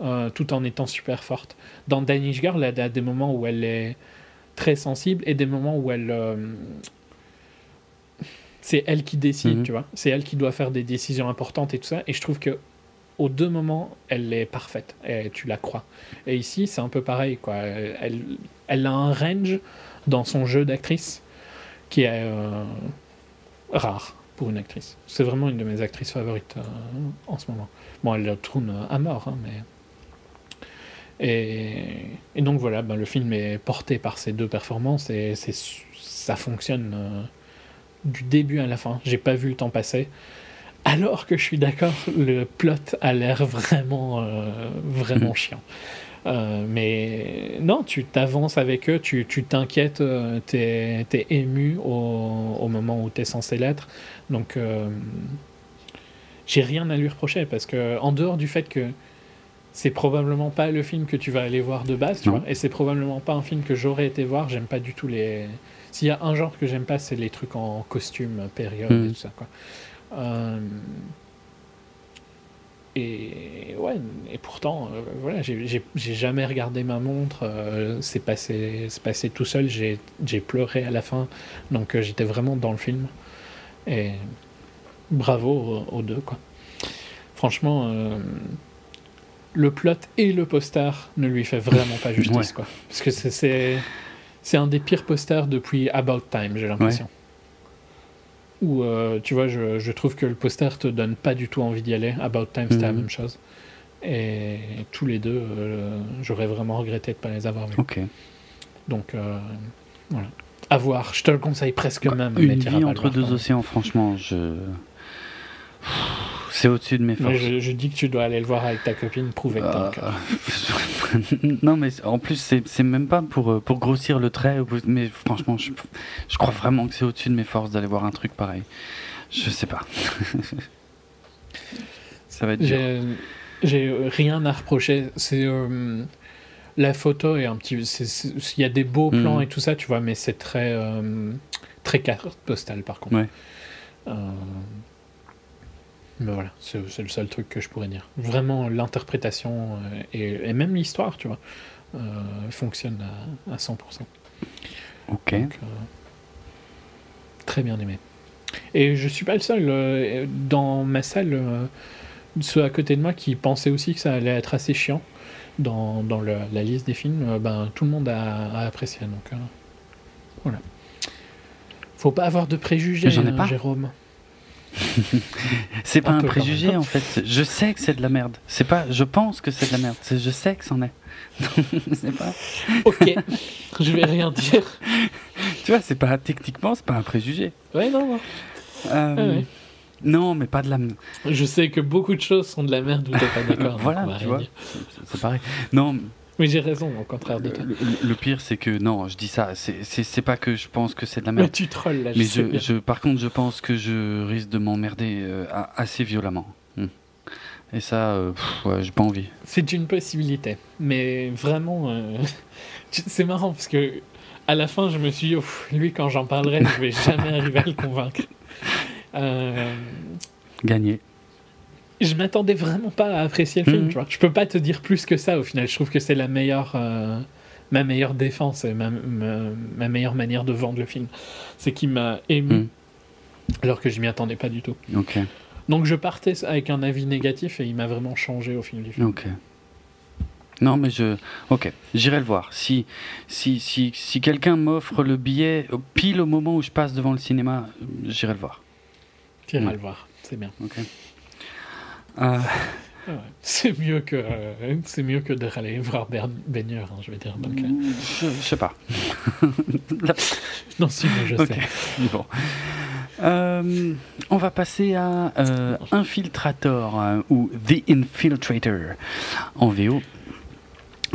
euh, tout en étant super forte. Dans Danish Girl, elle a des moments où elle est très sensible et des moments où elle euh, c'est elle qui décide, Mhm. tu vois. C'est elle qui doit faire des décisions importantes et tout ça. Et je trouve que aux deux moments, elle est parfaite et tu la crois. Et ici, c'est un peu pareil, quoi. Elle, elle a un range dans son jeu d'actrice qui est euh, rare pour une actrice. C'est vraiment une de mes actrices favorites euh, en ce moment. Bon, elle tourne à mort, hein, mais. Et, et donc voilà, ben, le film est porté par ces deux performances et c'est, ça fonctionne euh, du début à la fin. J'ai pas vu le temps passer. Alors que je suis d'accord, le plot a l'air vraiment, euh, vraiment Mhm. chiant. Euh, mais non, tu t'avances avec eux, tu tu t'inquiètes, euh, t'es es ému au, au moment où t'es censé l'être. Donc, euh, j'ai rien à lui reprocher parce que, en dehors du fait que c'est probablement pas le film que tu vas aller voir de base, tu vois, et c'est probablement pas un film que j'aurais été voir. J'aime pas du tout les. S'il y a un genre que j'aime pas, c'est les trucs en costume, période et Mhm. tout ça, quoi. Euh, Et ouais, et pourtant, euh, voilà, j'ai- jamais regardé ma montre. euh, c'est passé, passé tout seul. J'ai j'ai pleuré à la fin, donc j'étais vraiment dans le film. Et bravo aux, aux deux, quoi. Franchement, le plot et le poster ne lui fait vraiment pas justice, Ouais. quoi. Parce que c'est- c'est un des pires posters depuis About Time, j'ai l'impression. Où, euh, tu vois, je, je trouve que le poster te donne pas du tout envie d'y aller. About Time, c'était la Mhm. même chose. Et tous les deux, euh, j'aurais vraiment regretté de pas les avoir vus. Ok. Donc, euh, voilà. À voir, je te le conseille presque même. mais Une t'iras vie entre deux océans, franchement, je. C'est au-dessus de mes forces. je, je dis que tu dois aller le voir avec ta copine, prouver que t'as. Euh, non, mais en plus, c'est même pas pour, euh, pour grossir le trait, mais franchement, je, je crois vraiment que c'est au-dessus de mes forces d'aller voir un truc pareil. Je sais pas. Ça va être dur. J'ai j'ai rien à reprocher. C'est euh, la photo est un petit. Il y a des beaux plans Mhm. et tout ça, tu vois, mais c'est très euh, très carte postale par contre. Ouais. Euh, mais voilà, c'est le seul truc que je pourrais dire. Vraiment, l'interprétation euh, et, et même l'histoire, tu vois, euh, fonctionne à, à 100%. Ok. Donc, euh, très bien aimé. Et je suis pas le seul. dans ma salle, ceux à côté de moi qui pensaient aussi que ça allait être assez chiant dans, dans le- la liste des films, ben, tout le monde a, a apprécié. Donc euh, voilà. Faut pas avoir de préjugés, hein. Jérôme. C'est pas Un préjugé en fait. Je sais que c'est de la merde. C'est pas. Je pense que c'est de la merde. Je sais que c'en est. c'est pas. Ok, je vais rien dire. Tu vois, c'est pas techniquement, c'est pas un préjugé. Ouais, non, non. Euh, Ah ouais. Non, mais pas de la. Je sais que beaucoup de choses sont de la merde où t'es pas d'accord. Voilà, tu vois. C'est pareil. Non, Mais j'ai raison, au contraire de le, toi. le- le pire c'est que non, je dis ça. C'est- pas que je pense que c'est de la Mais merde. tu trolls là, je Mais je, bien. je, par contre, je pense que je risque de m'emmerder euh, assez violemment. Hmm. Et ça, euh, ouais, j'ai pas envie. C'est une possibilité, mais vraiment, euh, c'est marrant parce que à la fin, je me suis dit, lui, quand j'en parlerai, je vais jamais arriver à le convaincre. Euh, Gagner. Je m'attendais vraiment pas à apprécier le film, Mhm. tu vois. Je peux pas te dire plus que ça au final. Je trouve que c'est la meilleure, euh, ma meilleure défense et ma, ma- ma meilleure manière de vendre le film. C'est qu'il m'a ému Mhm. alors que je m'y attendais pas du tout. Donc je partais avec un avis négatif et il m'a vraiment changé au fil du film. Non, mais je. Ok, j'irai le voir. Si, si, si, si quelqu'un m'offre le billet euh, pile au moment où je passe devant le cinéma, j'irai le voir. Mhm. le voir, c'est bien. Ok. Euh, Ah ouais. C'est mieux que euh, c'est mieux que d'aller voir Baigneur, hein, je vais dire. Donc, euh, je, je sais pas. Non, si, mais je sais. Bon. Euh, on va passer à euh, Infiltrator ou The Infiltrator en VO.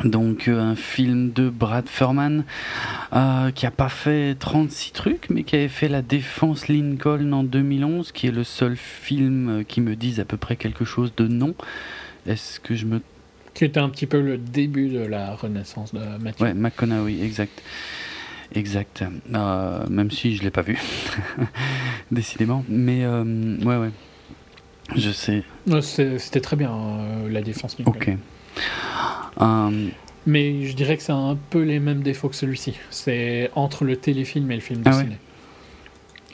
Donc euh, un film de Brad Furman euh, qui a pas fait 36 trucs mais qui avait fait La Défense Lincoln en 2011 qui est le seul film euh, qui me dise à peu près quelque chose de non. Est-ce que je me Qui était un petit peu le début de la renaissance de Mathieu. Ouais, McConaughey, exact. Exact. Euh, même si je l'ai pas vu, décidément. Mais euh, ouais, ouais. Je sais. C'était très bien la défense. Lincoln. Ok. Euh, Mais je dirais que c'est un peu les mêmes défauts que celui-ci. C'est entre le téléfilm et le film de Ah ouais. ciné.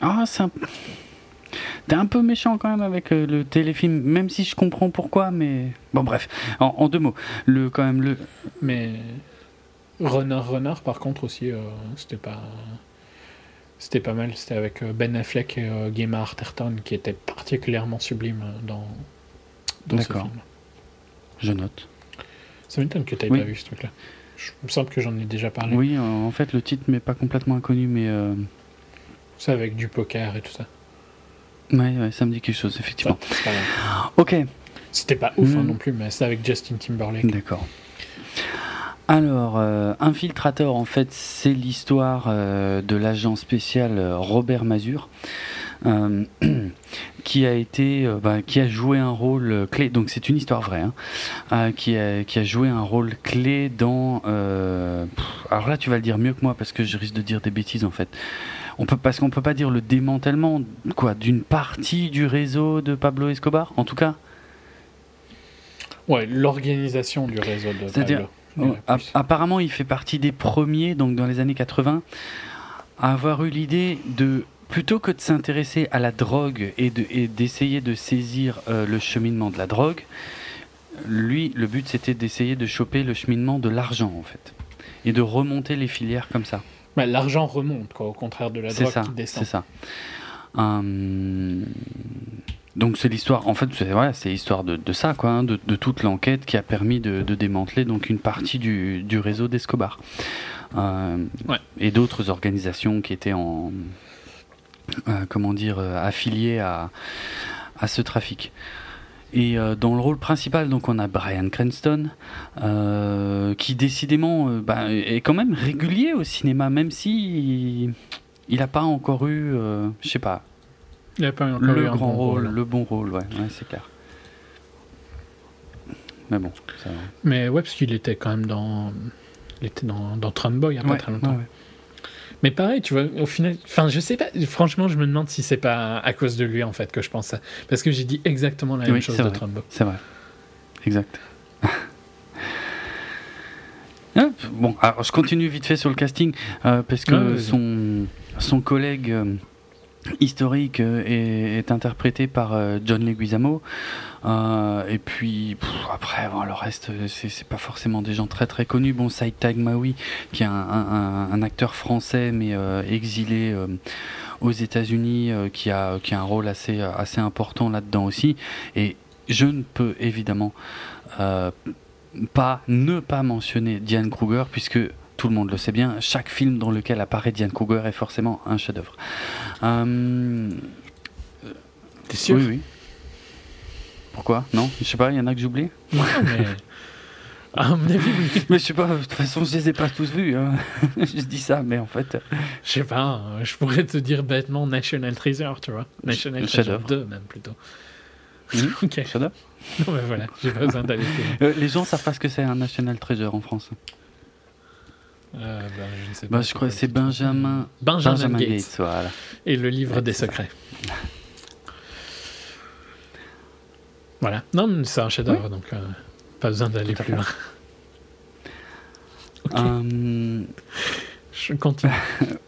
Ah, c'est un... T'es un peu méchant quand même avec euh, le téléfilm, même si je comprends pourquoi, mais bon bref. En, en deux mots, le quand même le. Mais Runner Runner, par contre aussi, euh, c'était pas c'était pas mal. C'était avec Ben Affleck et euh, Gemma Arterton qui était particulièrement sublime euh, dans dans ce D'accord. film. Je note. Ça m'étonne que tu Oui. pas vu ce truc-là. Je- Il me semble que j'en ai déjà parlé. Oui, euh, en fait le titre m'est pas complètement inconnu, mais euh, C'est avec du poker et tout ça. Ouais, ouais, ça me dit quelque chose, effectivement. Enfin, c'est pas grave. Ok, C'était pas ouf hein, Mm. non plus, mais c'est avec Justin Timberlake. d'accord. Alors, euh, Infiltrator, en fait, c'est l'histoire euh, de l'agent spécial Robert Mazur, euh, qui a été, euh, bah, qui a joué un rôle clé. Donc, c'est une histoire vraie, hein, euh, qui, a, qui a joué un rôle clé dans. pff, alors là, tu vas le dire mieux que moi parce que je risque de dire des bêtises, en fait. On peut, parce qu'on peut pas dire le démantèlement, quoi, d'une partie du réseau de Pablo Escobar, en tout cas. Ouais, l'organisation du réseau de Pablo, plus. apparemment, il fait partie des premiers, donc dans les années 80, à avoir eu l'idée de, plutôt que de s'intéresser à la drogue et de- et d'essayer de, saisir euh, le cheminement de la drogue, lui, le but c'était d'essayer de choper le cheminement de l'argent, en fait. Et de remonter les filières comme ça. Bah, L'argent remonte, quoi, au contraire de la C'est drogue ça, qui c'est descend. ça. Hum, donc c'est l'histoire, en fait, c'est voilà, c'est l'histoire de, de ça, quoi, hein, de, de toute l'enquête qui a permis de, de démanteler donc une partie du, du réseau d'Escobar Euh, Ouais. et d'autres organisations qui étaient en, comment dire, euh, affiliées à, à ce trafic. Et euh, dans le rôle principal, donc on a Brian Cranston, euh, qui décidément euh, bah, est quand même régulier au cinéma, même si il n'a pas encore eu, euh, je sais pas, Il a pas eu encore eu le un grand bon rôle, rôle. le bon rôle, ouais, ouais c'est clair. Mais bon, ça. Mais ouais, parce qu'il était quand même dans. Il était dans, dans Trumbo il y a pas Ouais, très longtemps. ouais. Mais pareil, tu vois, au final. Enfin, je sais pas. Franchement, je me demande si c'est pas à cause de lui, en fait, que je pense ça. Parce que j'ai dit exactement la même chose de. Trumbo. C'est vrai. Exact. Ah, bon, alors je continue vite fait sur le casting euh, parce que son, son collègue euh, historique euh, est, interprété par euh, John Leguizamo. Euh, et puis après, bon, le reste, c'est pas forcément des gens très très connus. Bon, Saïd Tagmaoui, qui est un, acteur français mais exilé aux États-Unis, qui, a, qui a un rôle assez, assez important là-dedans aussi. Et je ne peux évidemment pas ne pas mentionner Diane Kruger puisque tout le monde le sait bien, chaque film dans lequel apparaît Diane Kruger est forcément un chef-d'œuvre. Euh, T'es sûr oui, oui. Pourquoi? Non? Je sais pas, il y en a que j'oublie? Non, mais. À mon avis, oui. Mais je sais pas, de toute façon, je les ai pas tous vus. hein. je dis ça, mais en fait. Je sais pas, euh, je pourrais te dire bêtement National Treasure, tu vois. National Treasure chef-d'œuvre. 2, même plutôt. Mhm. ok, chef-d'œuvre? non, mais voilà, j'ai pas besoin d'aller. Euh, les gens savent pas ce que c'est un National Treasure en France. Euh, ben, je ne sais Bah, pas je crois que c'est. Benjamin, Benjamin, Benjamin Gates. Gates. Voilà. Et le livre Ouais, des ça. secrets. Voilà. Non, c'est un chef-d'œuvre, donc euh, pas besoin d'aller plus loin. Ok, Euh, je continue.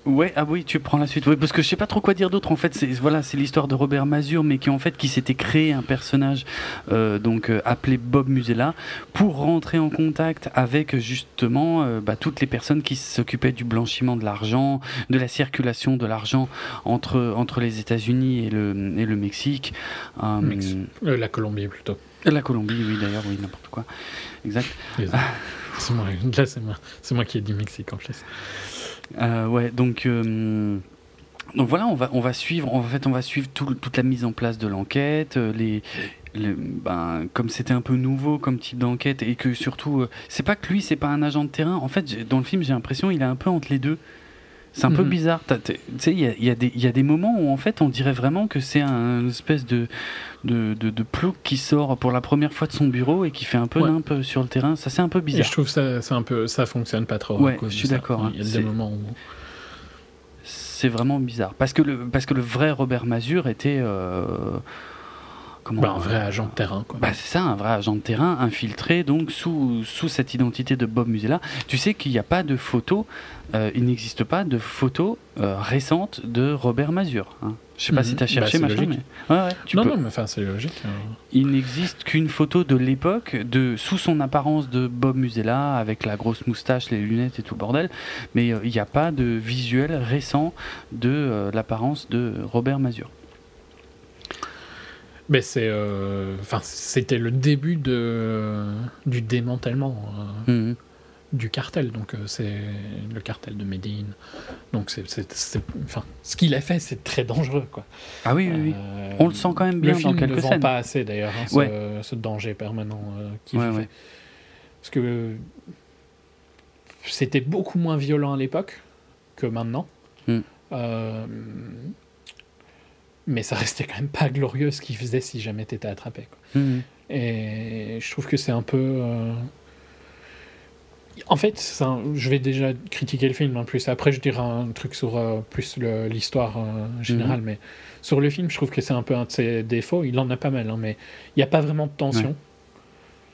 Ouais, ah oui, tu prends la suite. Oui, parce que je sais pas trop quoi dire d'autre. En fait, c'est voilà, c'est l'histoire de Robert Mazur, mais qui en fait qui s'était créé un personnage euh, donc euh, appelé Bob Musella pour rentrer en contact avec justement euh, bah, toutes les personnes qui s'occupaient du blanchiment de l'argent, de la circulation de l'argent entre entre les États-Unis et le et le Mexique. Euh, Mex- Euh, la Colombie, plutôt. la Colombie, oui d'ailleurs, oui n'importe quoi. Exact. C'est moi, là, c'est moi, c'est moi qui ai dit Mexique en plus. Euh, ouais, donc, euh, donc voilà, on va, on va suivre, en fait, on va suivre tout- toute la mise en place de l'enquête, euh, les, ben, comme c'était un peu nouveau comme type d'enquête et que surtout, c'est pas que lui, c'est pas un agent de terrain. En fait, dans le film, j'ai l'impression il est un peu entre les deux. C'est un peu Mhm. bizarre. Tu sais, il y a, y, des- il y a des moments où en fait, on dirait vraiment que c'est un espèce de de, de, de plouc qui sort pour la première fois de son bureau et qui fait un peu Ouais. nimpe sur le terrain. Ça, c'est un peu Et bizarre. je trouve ça, c'est un peu, ça fonctionne pas trop. Ouais, à cause je suis d'accord, hein. Il y a C'est- des moments où. C'est vraiment bizarre. Parce que le, parce que le vrai Robert Mazur était. euh, comment Bah, un vrai agent de terrain, quoi. Bah, c'est ça, un vrai agent de terrain infiltré donc sous, sous cette identité de Bob Musella. Tu sais qu'il n'y a pas de photo, euh, il n'existe pas de photo euh, récente de Robert Mazur. Hein. Je sais pas Mhm. si tu as Bah, cherché, machin, logique. mais- Ouais, ouais, tu non, peux. non, mais enfin, c'est logique. hein. Il n'existe qu'une photo de l'époque, de sous son apparence de Bob Musella, avec la grosse moustache, les lunettes et tout le bordel, mais euh, il n'y a pas de visuel récent de euh, l'apparence de Robert Mazur. Mais c'est, euh, enfin, c'était le début de du démantèlement. euh. Mhm. du cartel. Donc, euh, c'est le cartel de Medellin. Donc, c'est, enfin, ce qu'il a fait, c'est très dangereux. Quoi. Ah oui, oui, oui. On le sent quand même bien le film dans quelques ne vend scènes. pas assez d'ailleurs, hein, ce, Ouais. ce danger permanent qu'il Ouais. Parce que c'était beaucoup moins violent à l'époque que maintenant. Mm. Euh, mais ça restait quand même pas glorieux ce qu'il faisait si jamais t'étais attrapé. quoi. Mhm. Et je trouve que c'est un peu. euh, En fait, un- je vais déjà critiquer le film en plus. Après, je dirai un truc sur euh, plus l'histoire euh, générale. Mhm. Mais sur le film, je trouve que c'est un peu un de ses défauts. Il en a pas mal, hein, mais il n'y a pas vraiment de tension. Ouais.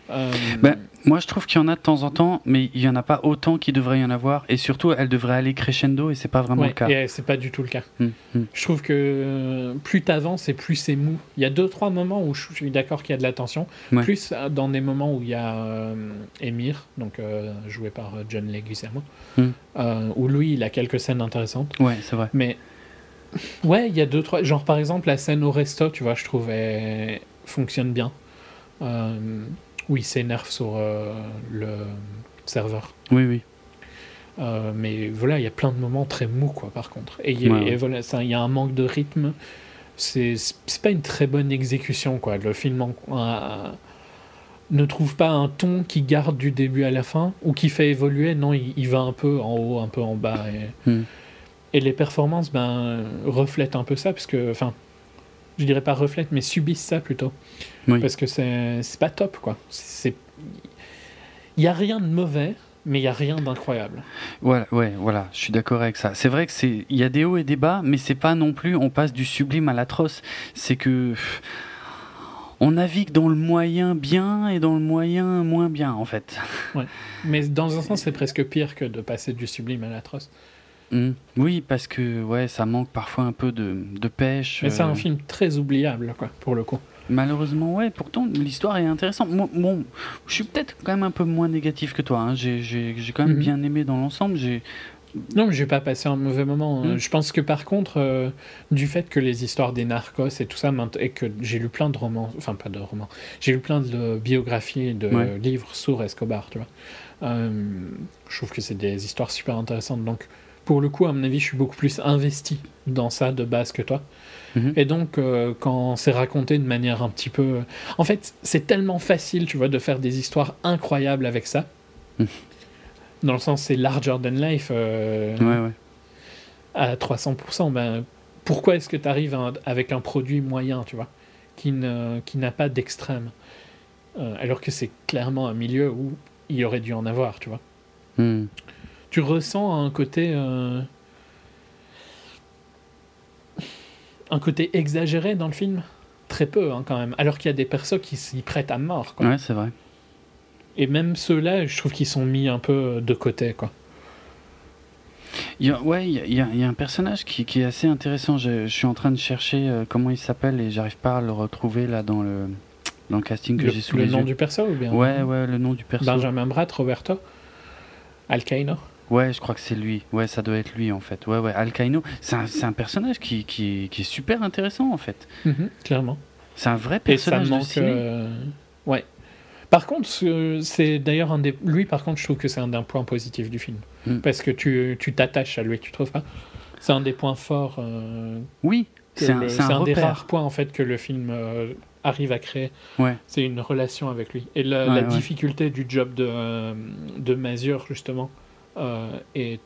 Euh, Ben, Moi, je trouve qu'il y en a de temps en temps, mais il y en a pas autant qu'il devrait y en avoir. Et surtout, elle devrait aller crescendo, et c'est pas vraiment ouais, le cas. et c'est pas du tout le cas. Mhm. Mhm. Je trouve que euh, plus t'avances et plus c'est mou. Il y a deux, trois moments où je suis d'accord qu'il y a de la tension. Ouais. Plus euh, dans des moments où il y a euh, Emir, donc euh, joué par euh, John Leguizamo, Mm. euh, où lui, il a quelques scènes intéressantes. Ouais, c'est vrai. Mais ouais, il y a deux, trois. Genre par exemple, la scène au resto, tu vois, je trouve, elle fonctionne bien. Où il s'énerve sur euh, le serveur. Oui, oui. Euh, mais voilà, il y a plein de moments très mous, quoi, par contre. Et, il y a- Ouais, voilà, y un manque de rythme. C'est pas une très bonne exécution, quoi. Le film en- euh, ne trouve pas un ton qui garde du début à la fin ou qui fait évoluer. Non, il, il va un peu en haut, un peu en bas. Et, Hmm. et les performances, ben, reflètent un peu ça, parce que, enfin, je dirais pas reflètent, mais subissent ça plutôt. Oui. Parce que c'est pas top, quoi. Il y a rien de mauvais, mais il y a rien d'incroyable. Voilà, ouais, voilà, je suis d'accord avec ça. C'est vrai que c'est, il y a des hauts et des bas, mais c'est pas non plus, on passe du sublime à l'atroce. C'est que on navigue dans le moyen bien et dans le moyen moins bien, en fait. Mais dans un sens, c'est presque pire que de passer du sublime à l'atroce. Mm. Oui, parce que ouais, ça manque parfois un peu de, de pêche. Mais c'est euh, un film très oubliable, quoi, pour le coup. Malheureusement, ouais. Pourtant, l'histoire est intéressante. Moi, bon, je suis peut-être quand même un peu moins négatif que toi. hein. J'ai, j'ai, j'ai quand même Mhm. bien aimé dans l'ensemble. J'ai, Non, mais j'ai pas passé un mauvais moment. hein. Mm. Je pense que par contre, euh, du fait que les histoires des narcos et tout ça, et que j'ai lu plein de romans, enfin pas de romans, j'ai lu plein de biographies, de Ouais. livres sur Escobar, tu vois. Euh, je trouve que c'est des histoires super intéressantes. Donc, pour le coup, à mon avis, je suis beaucoup plus investi dans ça de base que toi. Et donc, euh, quand c'est raconté de manière un petit peu. En fait, c'est tellement facile, tu vois, de faire des histoires incroyables avec ça. Dans le sens, c'est larger than life euh, ouais, ouais. à 300%. Ben, pourquoi est-ce que tu arrives avec un produit moyen, tu vois, qui ne- qui n'a pas d'extrême Euh, Alors que c'est clairement un milieu où il y aurait dû en avoir, tu vois. Mm. Tu ressens un côté. euh, un côté exagéré dans le film? Très peu, hein, quand même. Alors qu'il y a des persos qui s'y prêtent à mort, quoi. Ouais, c'est vrai. Et même ceux-là, je trouve qu'ils sont mis un peu de côté, quoi. Il y a, ouais, il y a, il y un personnage qui, qui est assez intéressant. Je, je suis en train de chercher euh, comment il s'appelle et j'arrive pas à le retrouver là dans le, dans le casting que Le, j'ai sous le les nom yeux. du perso ou bien? Ouais, ouais, le nom du perso. Benjamin Bratt, Roberto Alcaino Ouais, je crois que c'est lui. Ouais, ça doit être lui en fait. Ouais, ouais, Alcaino. C'est un, un personnage qui, qui, qui est super intéressant en fait. Mhm, Clairement. C'est un vrai Et ça personnage de manque. ciné. euh, Ouais. Par contre, ce- c'est d'ailleurs un des. Lui, par contre, je trouve que c'est un des points positifs du film. Mm. Parce que tu tu t'attaches à lui, tu trouves pas? C'est un des points forts. euh, Oui, c'est un, le- c'est un des rares points en fait que le film euh, arrive à créer. Ouais. C'est une relation avec lui. Et la, Ouais, la ouais. difficulté du job de, de Mazur, justement, et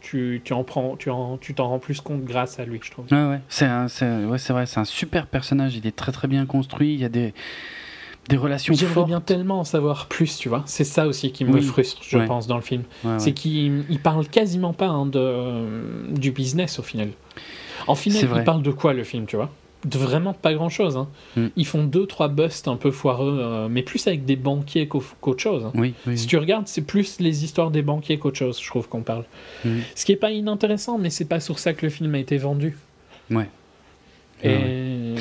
tu, tu en prends, tu en, tu t'en rends plus compte grâce à lui, je trouve. Ouais, ouais. C'est ouais, c'est vrai, c'est un super personnage. Il est très très bien construit. Il y a des, des relations J'aimerais bien tellement en savoir plus, tu vois. C'est ça aussi qui me Oui. frustre, je Ouais. pense, dans le film. Ouais. C'est qu'il il parle quasiment pas hein, de, du business au final. En final, vrai. il parle de quoi le film, tu vois? De vraiment pas grand chose. Hein. Mm. Ils font deux, trois busts un peu foireux, euh, mais plus avec des banquiers qu'au- qu'autre chose. hein. Oui, oui. Si tu regardes, c'est plus les histoires des banquiers qu'autre chose, je trouve qu'on parle. Mhm. Ce qui est pas inintéressant, mais c'est pas sur ça que le film a été vendu. Ouais. Et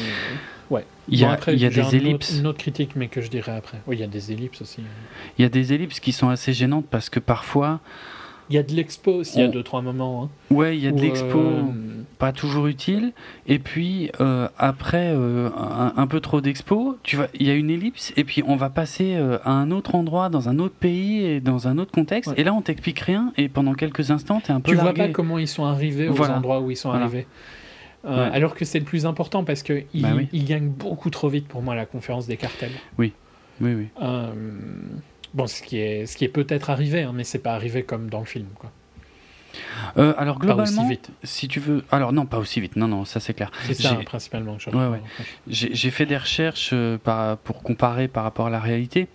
ouais. Il y a, Bon, après, il y a des ellipses. autre- une autre critique, mais que je dirai après. Oui, il y a des ellipses aussi. Il y a des ellipses qui sont assez gênantes parce que parfois, Il y a de l'expo aussi, il y a deux, trois moments. hein, ouais, il y a de l'expo. euh, pas toujours utile. Et puis euh, après euh, un, un peu trop d'expo, vois, il y a une ellipse et puis on va passer à un autre endroit, dans un autre pays et dans un autre contexte. Ouais. Et là, on t'explique rien et pendant quelques instants, t'es un peu Tu vois largué. pas comment ils sont arrivés aux endroits où ils sont Voilà. arrivés. Ouais. Alors que c'est le plus important parce qu'ils Bah oui. ils gagnent beaucoup trop vite pour moi la conférence des cartels. Oui, oui. Euh, bon, ce qui est, ce qui est peut-être arrivé, hein, mais c'est pas arrivé comme dans le film. Quoi. Euh, alors Pas globalement, aussi vite. si tu veux, alors non, pas aussi vite. Non, non, ça c'est clair. C'est ça J'ai- hein, principalement je Ouais, ouais. J'ai j'ai fait des recherches euh, par- pour comparer par rapport à la réalité.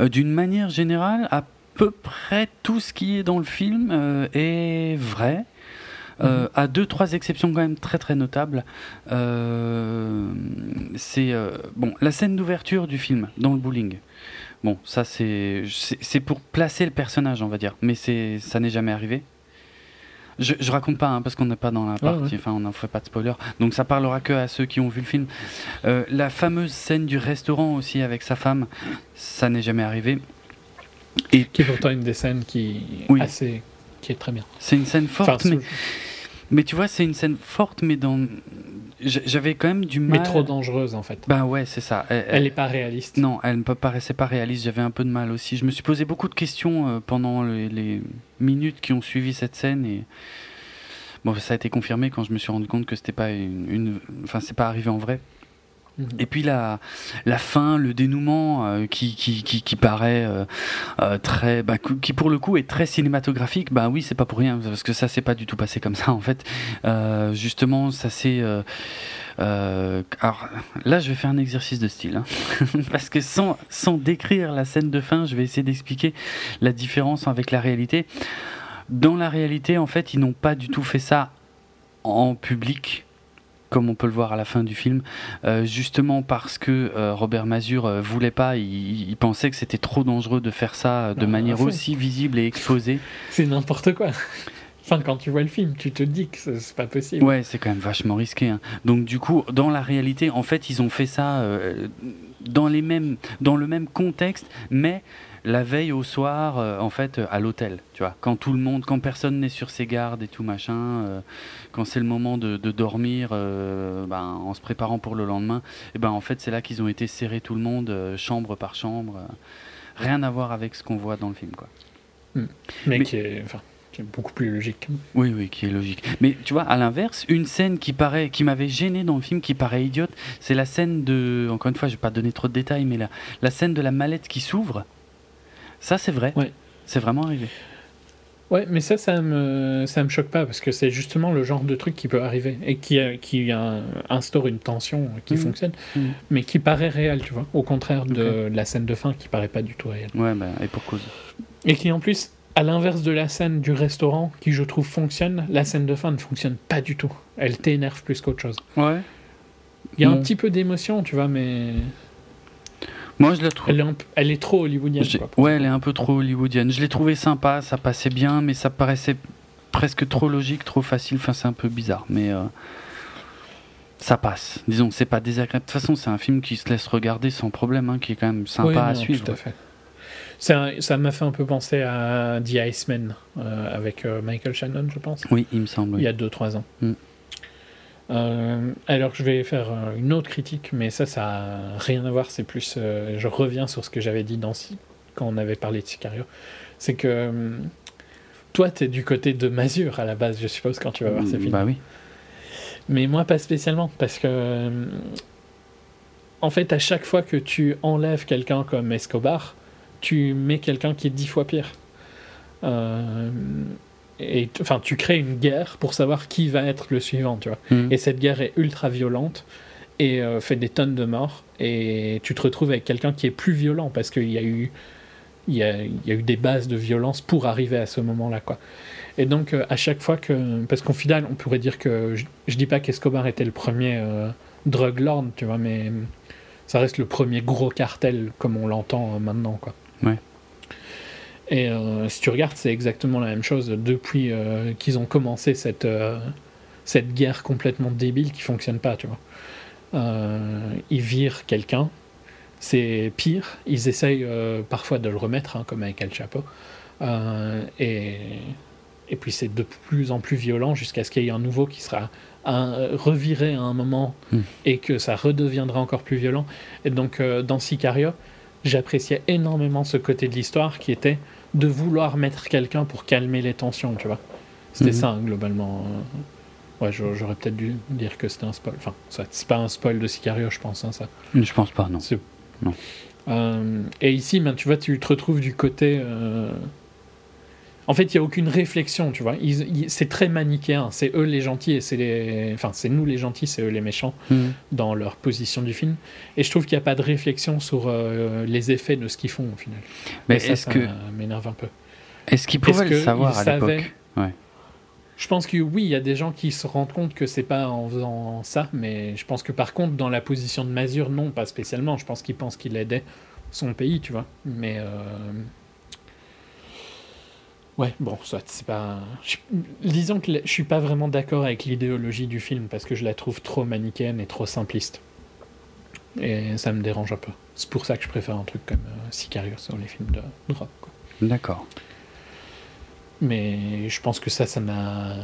Euh, D'une manière générale, à peu près tout ce qui est dans le film est vrai. Euh, Mhm. À deux, trois exceptions quand même très très notables. Euh, c'est euh, bon la scène d'ouverture du film dans le bowling. Bon, ça c'est c'est pour placer le personnage, on va dire, mais c'est ça n'est jamais arrivé. Je, je raconte pas hein, parce qu'on n'est pas dans la partie, ouais. enfin on n'en fait pas de spoiler, donc ça parlera que à ceux qui ont vu le film. Euh, la fameuse scène du restaurant aussi avec sa femme, ça n'est jamais arrivé. Et Qui est pourtant une des scènes qui, Oui. assez, qui est très bien. c'est une scène forte, Enfin, mais, mais tu vois, c'est une scène forte, mais dans j'avais quand même du mal. mais trop dangereuse en fait. Bah ouais, c'est ça. Elle- Elle est pas réaliste. Non, elle ne me paraissait pas réaliste. J'avais un peu de mal aussi. Je me suis posé beaucoup de questions euh, pendant les, les minutes qui ont suivi cette scène et bon, ça a été confirmé quand je me suis rendu compte que c'était pas une, une- enfin, c'est pas arrivé en vrai. Et puis la, fin, le dénouement euh, qui, paraît euh, euh, très, bah, qui pour le coup est très cinématographique. Bah oui, c'est pas pour rien parce que ça s'est pas du tout passé comme ça en fait. Justement, ça euh, alors là, je vais faire un exercice de style, hein. parce que sans, sans décrire la scène de fin, je vais essayer d'expliquer la différence avec la réalité. Dans la réalité, en fait, ils n'ont pas du tout fait ça en public, comme on peut le voir à la fin du film, euh, justement parce que euh, Robert Mazur euh, voulait pas, il, il pensait que c'était trop dangereux de faire ça euh, de Ah, manière fond. aussi visible et exposée. C'est n'importe quoi. enfin, quand tu vois le film, tu te dis que c'est pas possible. Ouais, c'est quand même vachement risqué. hein. Donc du coup, dans la réalité, en fait, ils ont fait ça dans les mêmes, dans le même contexte, mais la veille au soir, euh, en fait, euh, à l'hôtel. Tu vois, quand tout le monde, quand personne n'est sur ses gardes et tout machin, euh, quand c'est le moment de, de dormir, euh, ben, en se préparant pour le lendemain, et ben en fait, c'est là qu'ils ont été serrés tout le monde, euh, chambre par chambre. euh, rien à voir avec ce qu'on voit dans le film, quoi. Mais, Mais- Qui, est, enfin, qui est beaucoup plus logique. Oui, oui, qui est logique. Mais tu vois, à l'inverse, une scène qui paraît, qui m'avait gêné dans le film, qui paraît idiote, c'est la scène de, encore une fois, je vais pas donner trop de détails, mais la, la scène de la mallette qui s'ouvre. Ça, c'est vrai. Ouais. C'est vraiment arrivé. Ouais, mais ça, ça me, ça me choque pas parce que c'est justement le genre de truc qui peut arriver et qui, a- qui instaure une tension qui Mhm. fonctionne, Mhm. mais qui paraît réelle, tu vois. Au contraire de la scène de fin qui paraît pas du tout réelle. Ouais, bah, et pour cause. Et qui en plus, à l'inverse de la scène du restaurant qui je trouve fonctionne, la scène de fin ne fonctionne pas du tout. Elle t'énerve plus qu'autre chose. Ouais. Il y a un petit peu d'émotion, tu vois, mais Moi, je la trouve. elle est, un p- elle est trop hollywoodienne. Quoi, ouais, elle est un peu trop hollywoodienne. Je l'ai trouvé sympa, ça passait bien, mais ça paraissait presque trop logique, trop facile. Enfin, c'est un peu bizarre, mais euh, ça passe. Disons, c'est pas désagréable. De toute façon, c'est un film qui se laisse regarder sans problème, hein, qui est quand même sympa Oui, à non, suivre. Tout à fait. Ça ça m'a fait un peu penser à The Iceman euh, avec euh, Michael Shannon, je pense, Oui, il me semble. oui. il y a 2-3 ans. Mm. Euh, alors je vais faire euh, une autre critique, mais ça, ça a rien à voir. C'est plus, euh, je reviens sur ce que j'avais dit dans Si- quand on avait parlé de Sicario. C'est que toi, tu es du côté de Mazur à la base, je suppose, quand tu vas voir ces films. Bah oui. Mais moi, pas spécialement, parce que. En fait, à chaque fois que tu enlèves quelqu'un comme Escobar, tu mets quelqu'un qui est dix fois pire. Euh, et enfin, tu crées une guerre pour savoir qui va être le suivant, tu vois. Mm. Et cette guerre est ultra violente et euh, fait des tonnes de morts. Et tu te retrouves avec quelqu'un qui est plus violent parce qu'il y a eu, il y a, il y a eu des bases de violence pour arriver à ce moment-là, quoi. Et donc, euh, à chaque fois que. Parce qu'au final, on pourrait dire que. Je, je dis pas qu'Escobar était le premier euh, drug lord, tu vois, mais ça reste le premier gros cartel comme on l'entend euh, maintenant, quoi. Ouais. Et euh, si tu regardes, c'est exactement la même chose depuis euh, qu'ils ont commencé cette, euh, cette guerre complètement débile qui fonctionne pas, tu vois. Euh, ils virent quelqu'un, c'est pire, ils essayent parfois de le remettre, hein, comme avec El Chapo, Euh, et Et puis c'est de plus en plus violent jusqu'à ce qu'il y ait un nouveau qui sera un- reviré à un moment Hmm. et que ça redeviendra encore plus violent. Et donc dans Sicario, j'appréciais énormément ce côté de l'histoire qui était de vouloir mettre quelqu'un pour calmer les tensions, tu vois. C'était Mhm. ça, hein, globalement. Ouais, j'a- j'aurais peut-être dû dire que c'était un spoil. Enfin, c'est pas un spoil de Sicario, je pense, hein, ça. Je pense pas, non. Non. Euh, et ici, ben, tu vois, tu te retrouves du côté. euh, En fait, il n'y a aucune réflexion, tu vois. C'est très manichéen. C'est eux les gentils et c'est les. Enfin, c'est nous les gentils, c'est eux les méchants Mhm. dans leur position du film. Et je trouve qu'il n'y a pas de réflexion sur euh, les effets de ce qu'ils font au final. Mais est-ce que m'énerve un peu. est-ce qu'ils pouvaient le que savoir à l'époque Ouais. Je pense que oui, il y a des gens qui se rendent compte que c'est pas en faisant ça, mais je pense que par contre, dans la position de Mazur, non, pas spécialement. Je pense qu'il pense qu'il aidait son pays, tu vois. Mais. euh, Ouais, bon, soit c'est pas. je- Disons que je suis pas vraiment d'accord avec l'idéologie du film parce que je la trouve trop manichéenne et trop simpliste. Et ça me dérange un peu. C'est pour ça que je préfère un truc comme euh, Sicario sur les films de drogue. D'accord. Mais je pense que ça, ça n'a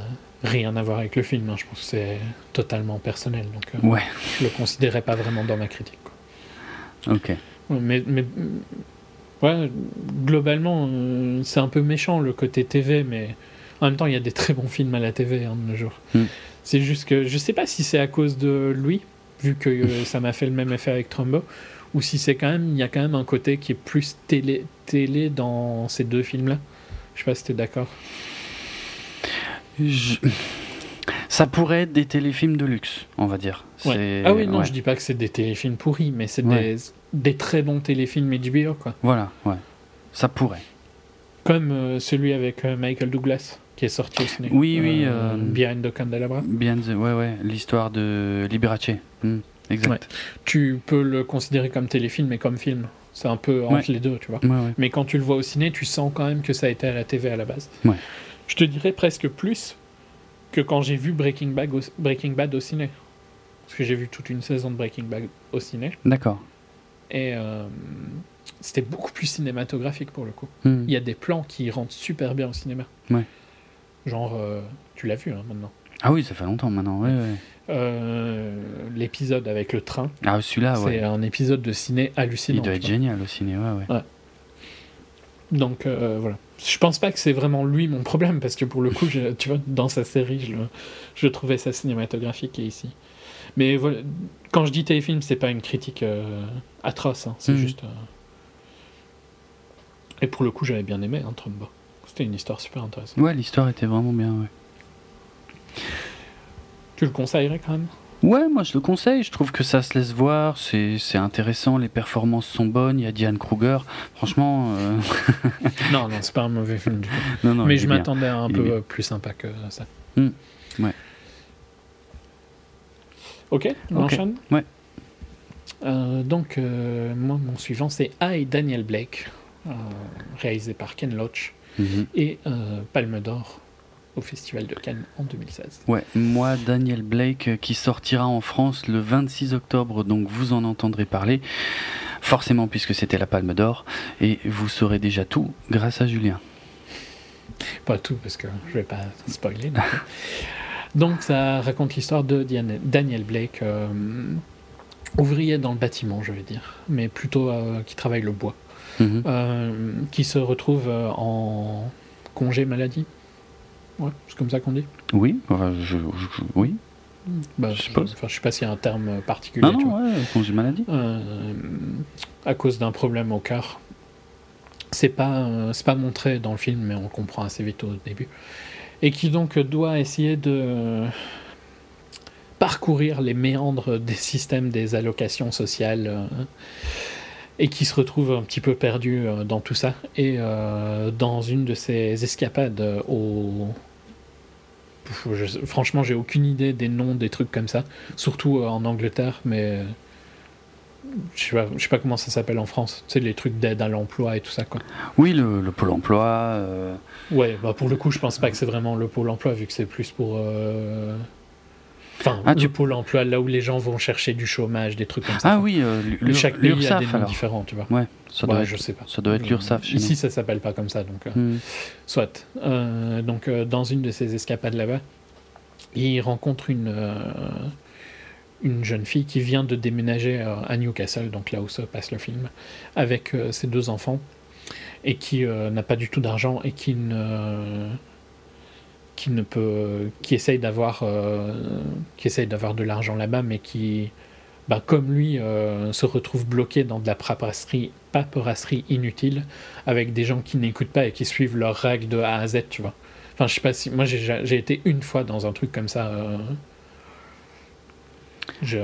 rien à voir avec le film. hein. Je pense que c'est totalement personnel. Donc euh, Ouais. je le considérais pas vraiment dans ma critique. quoi. Ok. Mais ouais, globalement, euh, c'est un peu méchant le côté TV, mais en même temps, il y a des très bons films à la TV hein, de nos jours. Mm. C'est juste que je sais pas si c'est à cause de lui, vu que euh, ça m'a fait le même effet avec Trumbo, ou si c'est quand même, il y a quand même un côté qui est plus télé, télé dans ces deux films-là. Je sais pas si t'es d'accord. Je- Ça pourrait être des téléfilms de luxe, on va dire. Ouais. Ah oui, non, ouais. je dis pas que c'est des téléfilms pourris, mais c'est Ouais. des, des très bons téléfilms HBO, quoi. Voilà, ouais. Ça pourrait. Comme euh, celui avec euh, Michael Douglas, qui est sorti au ciné. Oui, oui, euh, Behind the Candelabra. Bien, the- ouais, ouais. L'histoire de Liberace. Hmm, Exact. Ouais. Tu peux le considérer comme téléfilm et comme film. C'est un peu entre Ouais. les deux, tu vois. Ouais. Mais quand tu le vois au ciné, tu sens quand même que ça a été à la TV à la base. Je te dirais presque plus que quand j'ai vu Breaking Bad, au, Breaking Bad au ciné. Parce que j'ai vu toute une saison de Breaking Bad au ciné. D'accord. Et euh, c'était beaucoup plus cinématographique pour le coup. Hmm. Il y a des plans qui rentrent super bien au cinéma. Ouais. Genre, euh, tu l'as vu hein, maintenant. Ah oui, ça fait longtemps maintenant. Ouais, ouais. Euh, L'épisode avec le train, Ah, celui-là, c'est ouais. un épisode de ciné hallucinant. Il doit être génial au ciné, ouais, ouais. Donc euh, voilà. Je pense pas que c'est vraiment lui mon problème, parce que pour le coup, je- tu vois, dans sa série, je, je trouvais ça cinématographique et ici. Mais voilà, quand je dis téléfilm, c'est pas une critique euh, atroce, hein, c'est Mhm. juste. euh, Et pour le coup, j'avais bien aimé hein. C'était une histoire super intéressante. Ouais, l'histoire était vraiment bien, ouais. Tu le conseillerais quand même? Ouais, moi je le conseille, je trouve que ça se laisse voir, c'est intéressant, les performances sont bonnes, il y a Diane Kruger, franchement... euh, Non, non, c'est pas un mauvais film du tout. non, non, Mais je m'attendais à un peu bien. plus sympa que ça. Hmm. Ouais. Ok, on Ok. enchaîne? Ouais. Euh, donc, euh, moi, mon suivant, c'est I, Daniel Blake, euh, réalisé par Ken Loach, Mhm. et Palme d'Or au Festival de Cannes en 2016. Ouais, moi, Daniel Blake, qui sortira en France le 26 octobre, donc vous en entendrez parler, forcément puisque c'était la Palme d'Or, et vous saurez déjà tout grâce à Julien. Pas tout, parce que je vais pas spoiler. Donc, ça raconte l'histoire de Daniel Blake, euh, ouvrier dans le bâtiment, je vais dire, mais plutôt euh, qui travaille le bois. Mhm. euh, qui se retrouve en congé maladie. Ouais, c'est comme ça qu'on dit. Oui, je, je- oui. Bah, Je suppose. enfin, je sais pas s'il y a un terme particulier. Non, tu non, vois. ouais, congé maladie. À cause d'un problème au cœur. C'est pas, euh, pas montré dans le film, mais on comprend assez vite au début. Et qui donc doit essayer de parcourir les méandres des systèmes des allocations sociales euh, et qui se retrouve un petit peu perdu euh, dans tout ça. Et euh, dans une de ses escapades au. Franchement, j'ai aucune idée des noms des trucs comme ça, surtout en Angleterre, mais je sais pas, je sais pas comment ça s'appelle en France. Tu sais, les trucs d'aide à l'emploi et tout ça, quoi. Oui, le, le Pôle emploi. euh, Ouais, bah pour le coup, je pense pas que c'est vraiment le pôle emploi, vu que c'est plus pour. euh, Enfin, Ah, le tu- pôle emploi, là où les gens vont chercher du chômage, des trucs comme ça. Ah oui, euh, Chaque pays a des noms alors. différents, tu vois. Ouais, ça Ouais, doit, je être, sais pas. ça doit être l'URSSAF Ici, ça s'appelle pas comme ça, donc. euh, nous. Hmm. Soit. Euh, donc, euh, dans une de ces escapades là-bas, il rencontre une, une jeune fille qui vient de déménager euh, à Newcastle, donc là où se passe le film, avec euh, ses deux enfants, et qui euh, n'a pas du tout d'argent et qui ne qui ne peut qui essaye d'avoir qui essaye d'avoir de l'argent là-bas mais qui bah, comme lui se retrouve bloqué dans de la paperasserie paperasserie inutile avec des gens qui n'écoutent pas et qui suivent leurs règles de A à Z, tu vois. Enfin, je sais pas si. Moi, j'ai été une fois dans un truc comme ça. Je,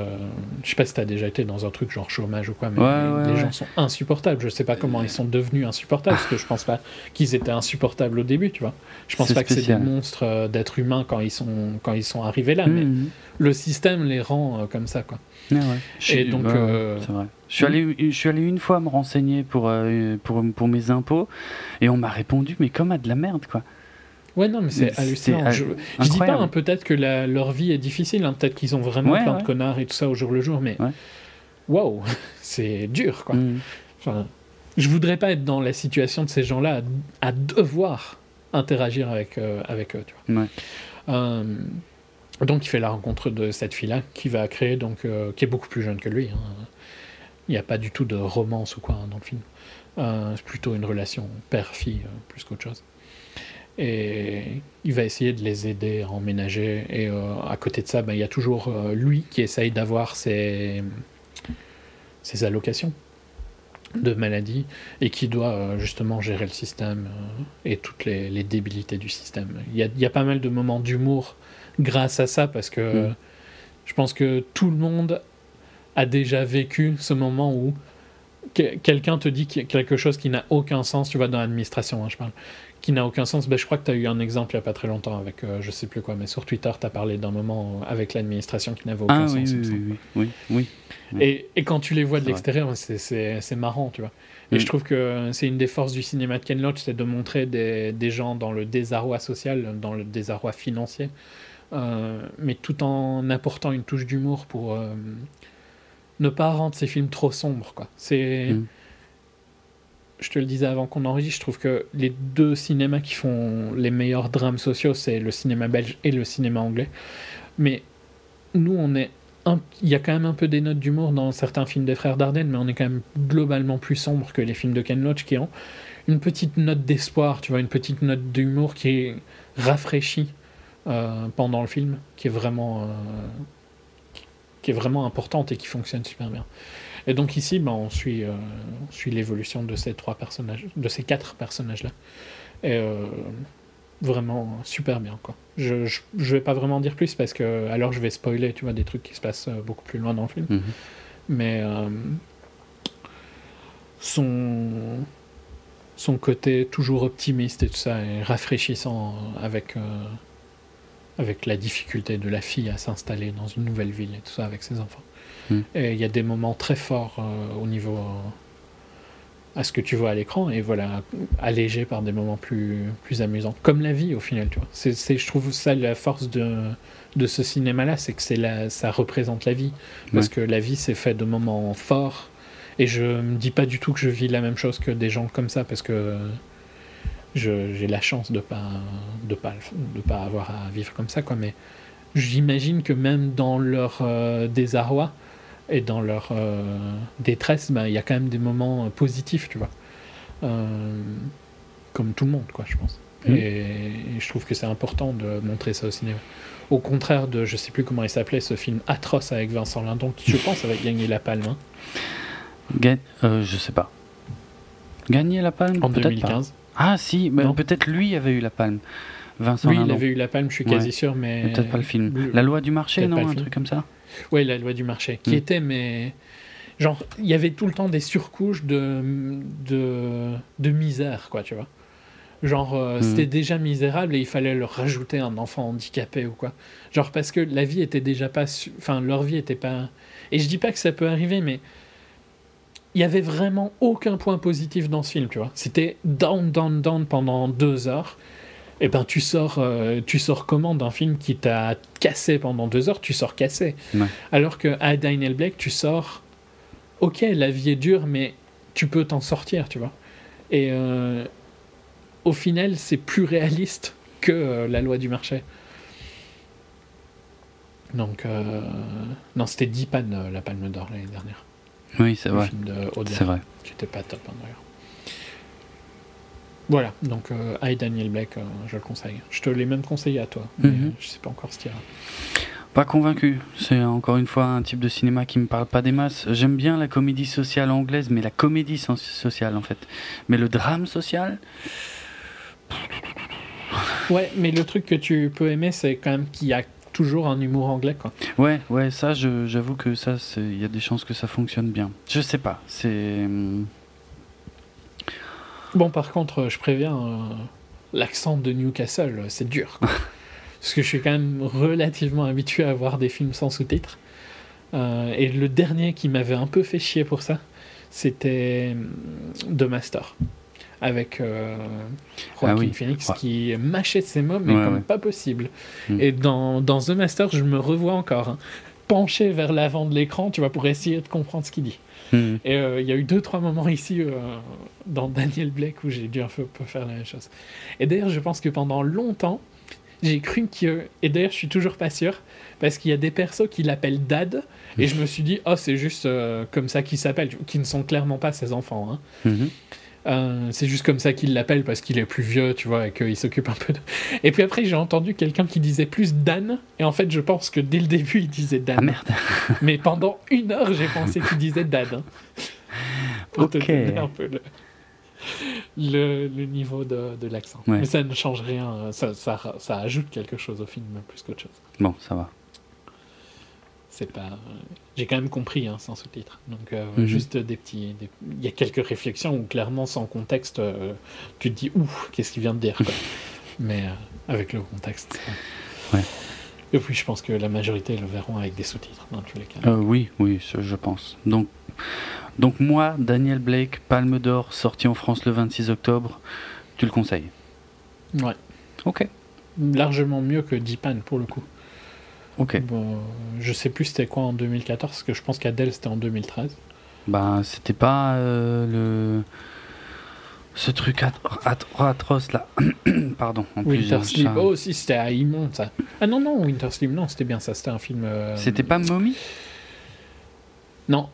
je sais pas si t'as déjà été dans un truc genre chômage ou quoi, mais Ouais, les ouais. gens sont insupportables. Je sais pas comment ils sont devenus insupportables, parce que je pense pas qu'ils étaient insupportables au début, tu vois. Je pense pas que c'est des monstres euh, d'êtres humains quand ils sont quand ils sont arrivés là, mais Hmm. le système les rend euh, comme ça, quoi. Ouais, ouais. Je suis- Et donc, euh, vrai. Je suis, allé, je suis allé une fois me renseigner pour, pour, pour mes impôts et on m'a répondu, mais comme à de la merde, quoi. Ouais, non, mais c'est hallucinant. ha- Je, je dis pas, hein, peut-être que la- leur vie est difficile, hein, peut-être qu'ils ont vraiment Ouais, plein ouais. de connards et tout ça au jour le jour, mais waouh, c'est dur, quoi. Hmm. Enfin, je voudrais pas être dans la situation de ces gens-là à, à devoir interagir avec, euh, avec eux, tu vois. Ouais. Euh, donc, il fait la rencontre de cette fille-là qui va créer, donc, euh, qui est beaucoup plus jeune que lui. hein. Il n'y a pas du tout de romance ou quoi dans le film. C'est plutôt une relation père-fille plus qu'autre chose. Et il va essayer de les aider à emménager. Et euh, à côté de ça, ben, il y a toujours euh, lui qui essaye d'avoir ses, ses allocations de maladie et qui doit euh, justement gérer le système et toutes les, les débilités du système. Il y a, il y a pas mal de moments d'humour grâce à ça parce que Mm. je pense que tout le monde a déjà vécu ce moment où que- quelqu'un te dit quelque chose qui n'a aucun sens, tu vois, dans l'administration, hein, je parle, qui n'a aucun sens. Ben, je crois que tu as eu un exemple il n'y a pas très longtemps avec, euh, je sais plus quoi, mais sur Twitter, tu as parlé d'un moment avec l'administration qui n'avait aucun Ah sens. oui, oui, oui, oui, oui, oui. Et, et quand tu les vois de l'extérieur, c'est- marrant, tu vois. Et Mm. je trouve que c'est une des forces du cinéma de Ken Loach, c'est de montrer des, des gens dans le désarroi social, dans le désarroi financier, euh, mais tout en apportant une touche d'humour pour euh, ne pas rendre ces films trop sombres, quoi. C'est... Mm. Je te le disais avant qu'on enregistre, je trouve que les deux cinémas qui font les meilleurs drames sociaux, c'est le cinéma belge et le cinéma anglais. Mais nous, on est il y a quand même un peu des notes d'humour dans certains films des frères Dardenne, mais on est quand même globalement plus sombre que les films de Ken Loach qui ont une petite note d'espoir, tu vois, une petite note d'humour qui est rafraîchie euh, pendant le film, qui est vraiment, euh, qui- est vraiment importante et qui fonctionne super bien. Et donc ici, ben, on suit, euh, on suit l'évolution de ces trois personnages, de ces quatre personnages-là. Et euh, vraiment super bien, quoi. Je, je, je vais pas vraiment dire plus parce que alors je vais spoiler, tu vois, des trucs qui se passent euh, beaucoup plus loin dans le film. Mhm. Mais euh, son son côté toujours optimiste et tout ça est rafraîchissant avec avec la difficulté de la fille à s'installer dans une nouvelle ville et tout ça avec ses enfants. Mm. Et il y a des moments très forts euh, au niveau euh, à ce que tu vois à l'écran et voilà allégé par des moments plus plus amusants comme la vie au final tu vois c'est je trouve ça la force de de ce cinéma là c'est que c'est la ça représente la vie parce Ouais. que la vie c'est fait de moments forts et je me dis pas du tout que je vis la même chose que des gens comme ça parce que j'ai la chance de pas de pas de pas avoir à vivre comme ça quoi mais j'imagine que même dans leur euh, désarroi et dans leur euh, détresse ben, il y a quand même des moments euh, positifs tu vois Euh, comme tout le monde quoi je pense Mhm. et, et je trouve que c'est important de montrer ça au cinéma au contraire de je sais plus comment il s'appelait ce film atroce avec Vincent Lindon qui je pense avait gagné la palme hein, Ga- euh, je sais pas. Gagner la palme en Peut-être pas. 2015 Ah si, mais peut-être lui avait eu la palme. Vincent oui il avait eu la palme je suis Ouais. quasi sûr mais Mais Peut-être pas le film. Le- La loi du marché, non Un film. truc comme ça Ouais, la loi du marché, qui Mm. était, mais. Genre, il y avait tout le temps des surcouches de, de, de misère, quoi, tu vois. Genre, euh, Mm. c'était déjà misérable et il fallait leur rajouter un enfant handicapé ou quoi. Genre, parce que la vie était déjà pas. su- Enfin, leur vie était pas. Et je dis pas que ça peut arriver, mais. Il y avait vraiment aucun point positif dans ce film, tu vois. C'était down, down, down pendant deux heures. eh ben tu sors, euh, tu sors comment d'un film qui t'a cassé pendant deux heures, tu sors cassé. Ouais. Alors que à Daniel Blake, tu sors, ok, la vie est dure, mais tu peux t'en sortir, tu vois. Et euh, au final, c'est plus réaliste que euh, la loi du marché. Donc, non, c'était Deepan, euh, la Palme d'Or l'année dernière. Oui, c'est vrai. film de Audiard, C'est vrai. qui était pas top hein, d'ailleurs. Voilà, donc euh, I, Daniel Blake, euh, je le conseille. Je te l'ai même conseillé à toi, mais euh, je sais pas encore ce qu'il y a. Pas convaincu. C'est encore une fois un type de cinéma qui me parle pas des masses. J'aime bien la comédie sociale anglaise, mais la comédie so- sociale en fait. Mais le drame social, Ouais, mais le truc que tu peux aimer, c'est quand même qu'il y a toujours un humour anglais, quoi. ouais, ouais, ça, j'avoue que ça, il y a des chances que ça fonctionne bien. Je sais pas. C'est hum, Bon, par contre, je préviens, euh, l'accent de Newcastle, c'est dur. Parce que je suis quand même relativement habitué à voir des films sans sous-titres. Euh, et le dernier qui m'avait un peu fait chier pour ça, c'était hum, The Master. Avec euh, Joaquin Ah oui. Phoenix Ouais. qui mâchait ses mots, mais Ouais, comme ouais. pas possible. Mm. Et dans, dans The Master, je me revois encore, hein, penché vers l'avant de l'écran, tu vois, pour essayer de comprendre ce qu'il dit. hum, Et euh, il y a eu deux, trois moments ici euh, dans Daniel Blake où j'ai dû un peu, faire la même chose. Et d'ailleurs, je pense que pendant longtemps, j'ai cru que. Et d'ailleurs, je suis toujours pas sûr, parce qu'il y a des persos qui l'appellent Dad, et je me suis dit, oh, c'est juste euh, comme ça qu'ils s'appellent, qui ne sont clairement pas ses enfants. hein. mhm. Euh, c'est juste comme ça qu'il l'appelle parce qu'il est plus vieux, tu vois, et qu'il s'occupe un peu de. Et puis après, j'ai entendu quelqu'un qui disait plus Dan, et en fait, je pense que dès le début, il disait Dan. Ah merde. Mais pendant une heure, j'ai pensé qu'il disait Dad. hein. Pour te donner un peu le, le, le niveau de, de l'accent. Ouais. Mais ça ne change rien, ça, ça, ça ajoute quelque chose au film, plus qu'autre chose. Bon, ça va. C'est pas. J'ai quand même compris, hein, sans sous-titres. Donc, euh, Mhm. juste des petits. des- Il y a quelques réflexions où, clairement, sans contexte, euh, tu te dis, ouf, qu'est-ce qu'il vient de dire, quoi. Mais euh, avec le contexte. Ouais. Et puis, je pense que la majorité le verront avec des sous-titres, dans tous les cas. Oui, oui, je, pense. Donc, donc moi, Daniel Blake, Palme d'Or, sorti en France le 26 octobre, tu le conseilles? Ouais. Ok. Largement mieux que Deepan, pour le coup. Ok. Bon, je sais plus c'était quoi en 2014, parce que je pense qu'Adèle c'était en 2013. Bah, c'était pas euh, le. Ce truc atro- atro- atroce là. Pardon. En plus, Winter un Sleep. chat. Oh, si, c'était à Immonde, ça. Ah non, non, Winter Sleep, non, c'était bien ça, c'était un film. euh, C'était pas Mommy? Non.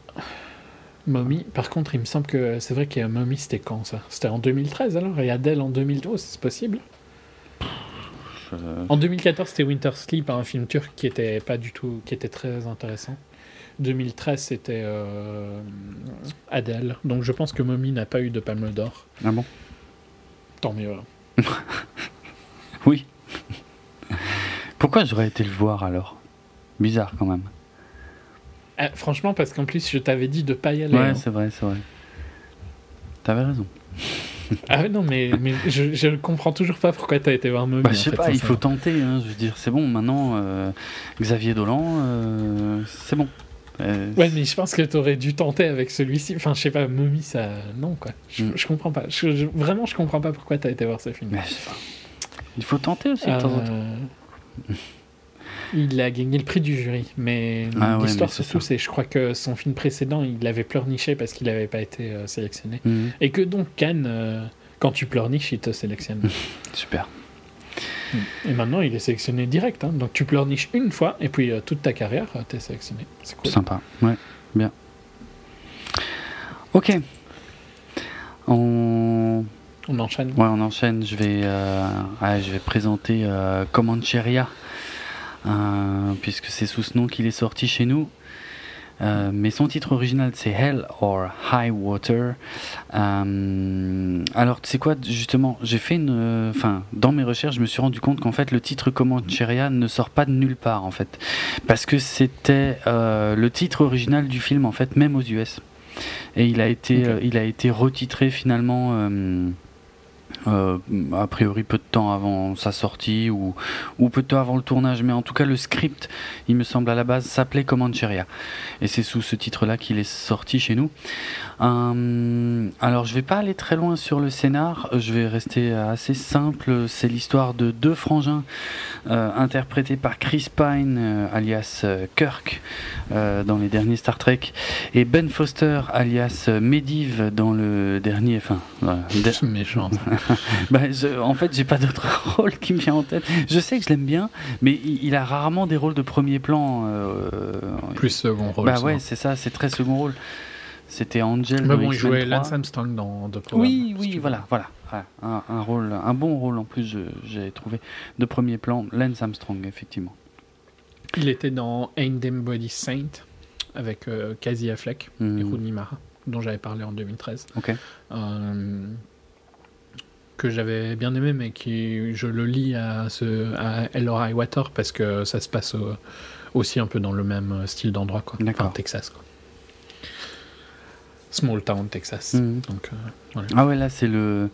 Mommy, par contre, il me semble que c'est vrai que Mommy c'était quand ça? C'était en 2013 alors Et Adèle en 2012, c'est possible? En 2014, c'était Winter Sleep, un film turc qui était pas du tout. qui était très intéressant. 2013, c'était euh, Adèle. Donc je pense que Mommy n'a pas eu de palme d'or. Ah bon? Tant mieux. hein. Oui. Pourquoi j'aurais été le voir alors? Bizarre quand même. Ah, franchement, parce qu'en plus, je t'avais dit de pas y aller. Ouais, hein. c'est vrai, c'est vrai. T'avais raison. Ah non, mais, mais je, je comprends toujours pas pourquoi t'as été voir Mommy. Bah, je sais fait, pas, il faut tenter. Hein, je veux dire, c'est bon, maintenant, euh, Xavier Dolan, euh, c'est bon. Euh, Ouais, mais je pense que t'aurais dû tenter avec celui-ci. Enfin, je sais pas, Mommy, ça. Non, quoi. Je, Mm. je comprends pas. Je- je- vraiment, je comprends pas pourquoi t'as été voir ce film. je sais pas. Il faut tenter aussi de temps en temps. Il a gagné le prix du jury, mais Ah ouais, l'histoire c'est surtout, ça. c'est je crois que son film précédent, il avait pleurniché parce qu'il n'avait pas été euh, sélectionné. Mhm, Et que donc Cannes, euh, quand tu pleurniches, il te sélectionne. Super. et maintenant, il est sélectionné direct. hein. Donc tu pleurniches une fois, et puis euh, toute ta carrière, euh, t'es sélectionné. C'est cool. Sympa. Ouais, bien. Ok. On... On enchaîne. Ouais, on enchaîne. Je vais, ouais, je vais présenter Comancheria, puisque c'est sous ce nom qu'il est sorti chez nous. Euh, mais son titre original c'est Hell or High Water. Euh, alors tu sais quoi justement j'ai fait une, euh, enfin dans mes recherches je me suis rendu compte qu'en fait le titre Comancheria ne sort pas de nulle part en fait parce que c'était euh, le titre original du film en fait même aux US et il a été euh, il a été retitré finalement euh, a priori peu de temps avant sa sortie ou, ou peu de temps avant le tournage, mais en tout cas le script, il me semble à la base, s'appelait Comancheria. Et c'est sous ce titre-là qu'il est sorti chez nous. Euh, alors je vais pas aller très loin sur le scénar, je vais rester assez simple. C'est l'histoire de deux frangins euh, interprétés par Chris Pine, euh, alias Kirk, dans les derniers Star Trek, et Ben Foster, alias Medivh, dans le dernier. Enfin, C'est méchant. bah, je- en fait, j'ai pas d'autre rôle qui me vient en tête. Je sais que je l'aime bien, mais il, il a rarement des rôles de premier plan. Plus second rôle. bah ouais, c'est ça, c'est très second rôle. C'était Angel. Mais bon, il jouait 3. Lance Armstrong dans The Program, Oui, oui, voilà, voilà. Ouais, un, un rôle, un bon rôle en plus, j'ai trouvé de premier plan. Lance Armstrong, effectivement. Il était dans Ain't Body Saint avec euh, Casey Affleck et Mhm. Rooney Mara, dont j'avais parlé en 2013. Ok. Euh, que j'avais bien aimé, mais qui je le lis à, ce, à Elora Water parce que ça se passe euh, aussi un peu dans le même style d'endroit, quoi. Enfin, Texas, quoi. Small town, Texas. Donc, euh, voilà. Ah ouais, là c'est le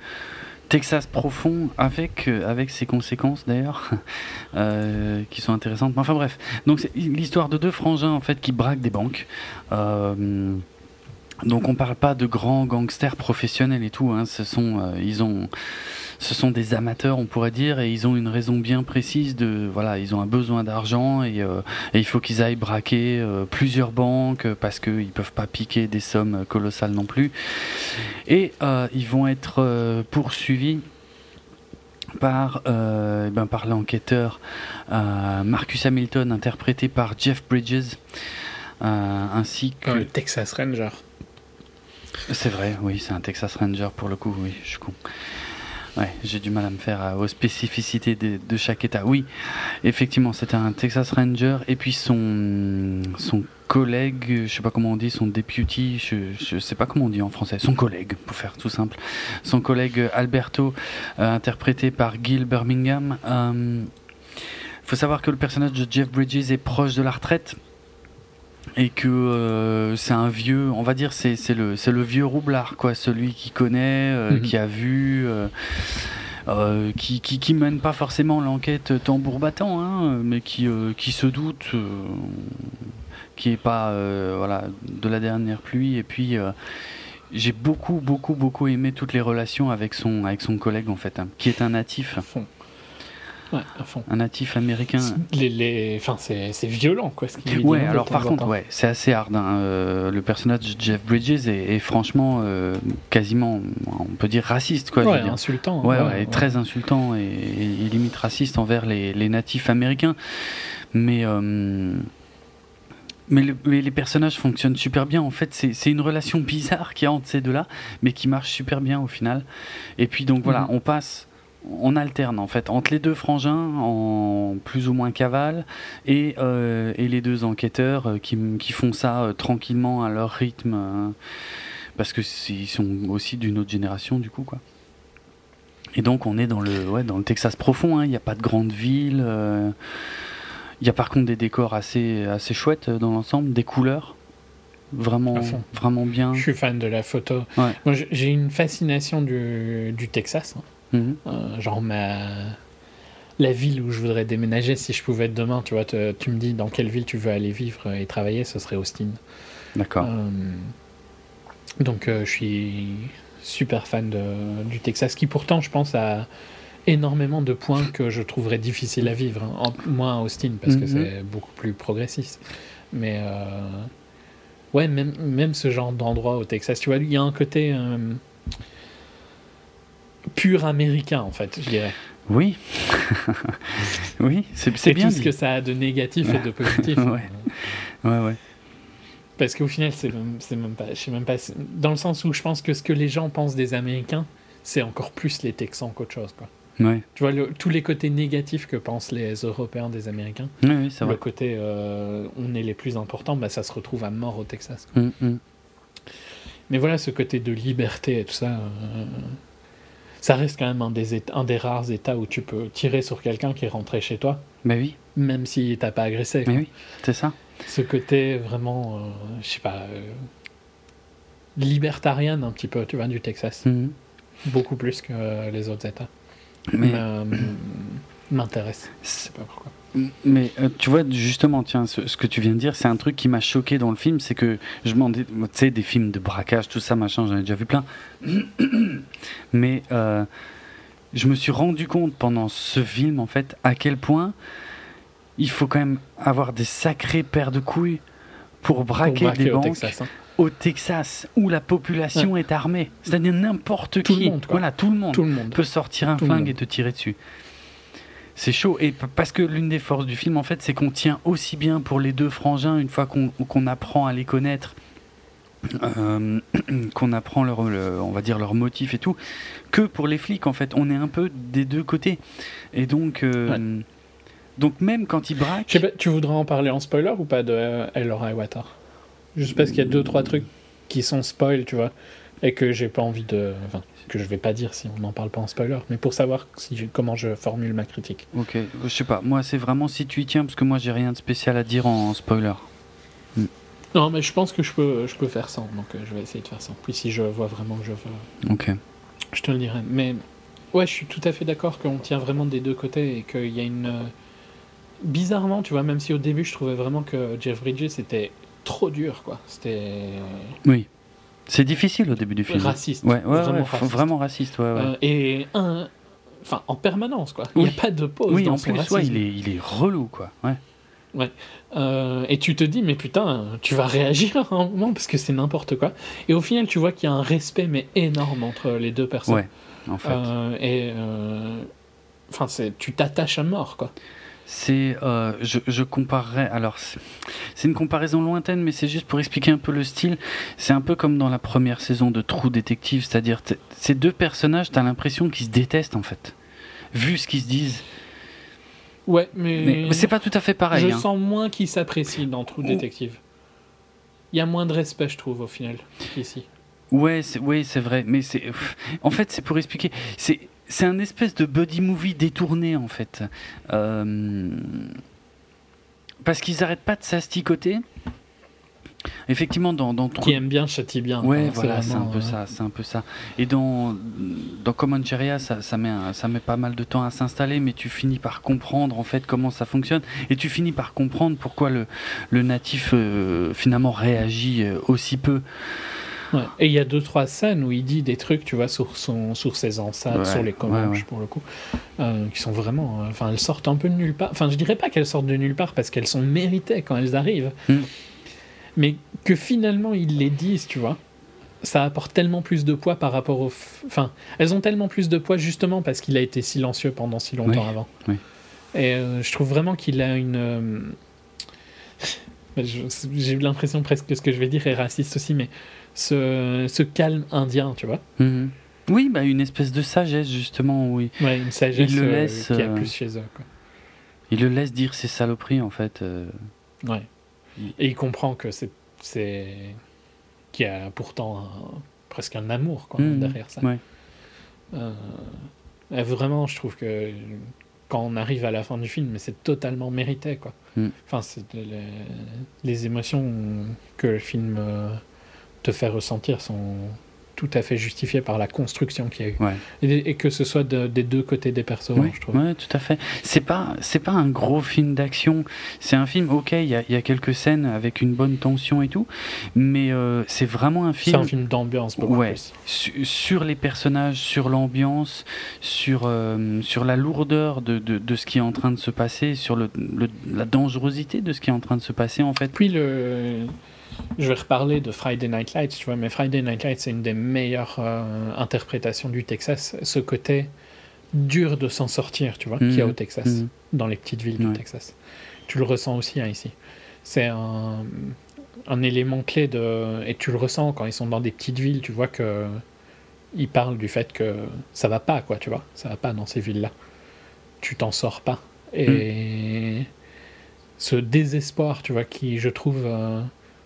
Texas profond avec euh, avec ses conséquences d'ailleurs euh, qui sont intéressantes. Enfin bref, donc c'est l'histoire de deux frangins en fait qui braquent des banques. Euh, donc on parle pas de grands gangsters professionnels et tout. Hein, ce sont euh, ils ont ce sont des amateurs, on pourrait dire, et ils ont une raison bien précise de voilà, ils ont un besoin d'argent et, euh, il faut qu'ils aillent braquer euh, plusieurs banques parce qu'ils peuvent pas piquer des sommes colossales non plus. Et ils vont être poursuivis par, eh ben, par l'enquêteur Marcus Hamilton, interprété par Jeff Bridges, ainsi que... Le Texas Ranger. C'est vrai, oui, c'est un Texas Ranger pour le coup, oui, je suis con. Ouais, j'ai du mal à me faire à- aux spécificités de, chaque état. Oui, effectivement, c'était un Texas Ranger et puis son son collègue, je sais pas comment on dit, son deputy, je, je sais pas comment on dit en français, son collègue, pour faire tout simple, son collègue Alberto, euh, interprété par Gil Birmingham. Euh, faut savoir que le personnage de Jeff Bridges est proche de la retraite et que euh, c'est un vieux, on va dire, c'est le, c'est le vieux roublard, quoi, celui qui connaît, euh, Mhm. qui a vu, euh, qui, qui, qui mène pas forcément l'enquête tambour battant, hein, mais qui, qui se doute, qui est pas voilà, de la dernière pluie, et puis. j'ai beaucoup, beaucoup, beaucoup aimé toutes les relations avec son, avec son collègue en fait, hein, qui est un natif, fond. Ouais, à fond. un natif américain. Les, les... Enfin, c'est violent, quoi. Ce qu'il Ouais, alors par contre, ouais, c'est assez hard. hein. Euh, le personnage de Jeff Bridges est, est franchement euh, quasiment, on peut dire raciste, quoi. Ouais, insultant. Ouais, très insultant et, limite raciste envers les, les natifs américains. Mais, euh, mais, le- mais les personnages fonctionnent super bien. En fait, c'est une relation bizarre qui entre ces deux-là, mais qui marche super bien au final. Et puis donc voilà, Mhm. on passe. On alterne en fait entre les deux frangins en plus ou moins cavale et, euh, et les deux enquêteurs euh, qui, qui font ça euh, tranquillement à leur rythme euh, parce que ils sont aussi d'une autre génération du coup quoi. Et donc on est dans le, ouais, dans le Texas profond, hein. il n'y a pas de grande ville. Il y a par contre des décors assez, assez chouettes dans l'ensemble, des couleurs vraiment, vraiment bien. Je suis fan de la photo. Ouais. Moi, j'ai- j'ai une fascination du, du Texas. hein. Mhm. Euh, genre ma la ville où je voudrais déménager si je pouvais être demain. Tu vois, te- tu me dis dans quelle ville tu veux aller vivre et travailler, ce serait Austin. D'accord. Euh, donc euh, je suis super fan de- du Texas, qui pourtant, je pense, a énormément de points que je trouverais difficiles à vivre. hein. En- moins à Austin, parce que Mhm. c'est beaucoup plus progressiste. Mais euh, ouais, même, même ce genre d'endroit au Texas, tu vois, il y a un côté pur américain, en fait, je dirais. Oui. oui, c'est bien tout ce dit. que ça a de négatif et de positif. Ouais. Ouais, ouais. Parce qu'au final, c'est même, c'est même pas, je sais même pas, dans le sens où je pense que ce que les gens pensent des Américains, c'est encore plus les Texans qu'autre chose, quoi. Ouais. Tu vois, le- tous les côtés négatifs que pensent les Européens des Américains, Oui, oui, c'est le vrai. côté euh, on est les plus importants, bah, ça se retrouve à mort au Texas. Mm, mm. Mais voilà, ce côté de liberté et tout ça, euh, ça reste quand même un des, États- un des rares États où tu peux tirer sur quelqu'un qui est rentré chez toi, Bah oui, même s'il t'a pas agressé. mais oui, c'est ça. Ce côté vraiment, euh, je sais pas, euh, libertarienne un petit peu, tu vois, du Texas. Mhm. beaucoup plus que les autres États. Mais, Euh, m'intéresse. Je sais pas pourquoi. Mais euh, tu vois, justement, tiens, ce, ce que tu viens de dire, c'est un truc qui m'a choqué dans le film, c'est que je m'en dis, tu sais, des films de braquage, tout ça, machin, j'en ai déjà vu plein. Mais euh, je me suis rendu compte pendant ce film, en fait, à quel point il faut quand même avoir des sacrées paires de couilles pour Pour braquer braquer des banques Texas. hein. au Texas, où la population est armée. C'est-à-dire n'importe qui. monde. Voilà, tout le monde Tout le monde. peut sortir un Tout flingue et te tirer dessus. C'est chaud. Et parce que l'une des forces du film, en fait, c'est qu'on tient aussi bien pour les deux frangins, une fois qu'on apprend à les connaître, euh, qu'on apprend leur, le- on va dire leur motif et tout, que pour les flics, en fait. On est un peu des deux côtés. Et donc, euh, donc même quand ils braquent. Pas, tu voudrais en parler en spoiler ou pas de euh, Elora et Water Juste parce qu'il y a deux, trois trucs qui sont spoil, tu vois, et que j'ai pas envie de. Enfin, que je vais pas dire si on n'en parle pas en spoiler, mais pour savoir si comment je formule ma critique. Ok, je sais pas. Moi, c'est vraiment si tu y tiens, parce que moi, j'ai rien de spécial à dire en spoiler. Non, mais je pense que je peux, je peux faire ça, donc euh, je vais essayer de faire ça. Puis si je vois vraiment que je veux, Ok. je te le dirai. Mais ouais, je suis tout à fait d'accord qu'on tient vraiment des deux côtés et qu'il y a une. euh, Bizarrement, tu vois, même si au début je trouvais vraiment que Jeff Bridges était trop dur, quoi. C'était Oui. C'est difficile au début du film. raciste. Ouais, ouais, ouais, vraiment raciste. vraiment raciste, ouais, ouais. Euh, et un. Enfin, en permanence, quoi. Il n'y a pas de pause oui, dans en son plus, ouais, il est, il est relou, quoi. Ouais. Euh, et tu te dis, mais putain, tu vas réagir à un moment parce que c'est n'importe quoi. Et au final, tu vois qu'il y a un respect, mais énorme entre les deux personnes. Ouais, en fait. Euh, et. Enfin, tu t'attaches à mort, quoi. C'est, euh, je, je comparerais. Alors, c'est une comparaison lointaine, mais c'est juste pour expliquer un peu le style. C'est un peu comme dans la première saison de True Detective, c'est-à-dire ces deux personnages, t'as l'impression qu'ils se détestent en fait, vu ce qu'ils se disent. Ouais, mais. C'est pas tout à fait pareil. je hein. sens moins qu'ils s'apprécient dans True Ou- Detective. Il y a moins de respect, je trouve, au final, qu'ici. Ouais, c'est ouais, c'est vrai, mais c'est en fait c'est pour expliquer. C'est c'est un espèce de buddy movie détourné en fait, Euh, parce qu'ils arrêtent pas de s'asticoter. Effectivement, dans dans Qui aime bien, châtie bien. Ouais, quoi. voilà, c'est un peu euh, ça, c'est un peu ça. Et dans dans Common Area, ça, ça met un- ça met pas mal de temps à s'installer, mais tu finis par comprendre en fait comment ça fonctionne, et tu finis par comprendre pourquoi le le natif euh, finalement réagit aussi peu. Ouais. Et il y a deux trois scènes où il dit des trucs, tu vois, sur son, sur ses enceintes, Ouais, sur les ouais. pour le coup, euh, qui sont vraiment, euh, enfin, elles sortent un peu de nulle part. Enfin, je dirais pas qu'elles sortent de nulle part parce qu'elles sont méritées quand elles arrivent, Mm. mais que finalement ils les disent, tu vois. Ça apporte tellement plus de poids par rapport au. f- Enfin, elles ont tellement plus de poids justement parce qu'il a été silencieux pendant si longtemps Oui, avant. oui. Et euh, je trouve vraiment qu'il a une. euh, J'ai l'impression presque que ce que je vais dire est raciste aussi, mais ce, ce calme indien, tu vois. Mhm. Oui, bah une espèce de sagesse justement, oui. Ouais, une sagesse Il le euh, laisse, qu'il y a euh, plus chez eux. Quoi. Il le laisse dire ses saloperies en fait. euh. Ouais. Et il comprend que c'est. c'est... qu'il y a pourtant un- presque un amour quoi, Mhm, derrière ça. ouais. Euh, vraiment, je trouve que quand on arrive à la fin du film, c'est totalement mérité. Quoi. Mm. Enfin, c'est les, les émotions que le film euh, te fait ressentir sont tout à fait justifiées par la construction qu'il y a eu. Ouais. Et, et que ce soit de- des deux côtés des personnages, Ouais, je trouve. ouais, tout à fait. C'est pas, c'est pas un gros film d'action. C'est un film, ok, il y a, y a quelques scènes avec une bonne tension et tout, mais euh, c'est vraiment un C'est film, un film d'ambiance beaucoup Ouais. plus. sur les personnages, sur l'ambiance, sur, euh, sur la lourdeur de, de, de ce qui est en train de se passer, sur le, le- la dangerosité de ce qui est en train de se passer en fait. Puis le. Je vais reparler de Friday Night Lights, tu vois, mais Friday Night Lights, c'est une des meilleures euh, interprétations du Texas. Ce côté dur de s'en sortir, tu vois, qu'il y a Mhm. au Texas, Mhm. dans les petites villes du. Texas. Tu le ressens aussi hein, ici. C'est un, un élément clé de. Et tu le ressens quand ils sont dans des petites villes, tu vois que. Ils parlent du fait que ça va pas, quoi, tu vois. Ça va pas dans ces villes-là. Tu t'en sors pas. Et. Ce désespoir, tu vois, qui, je trouve. euh,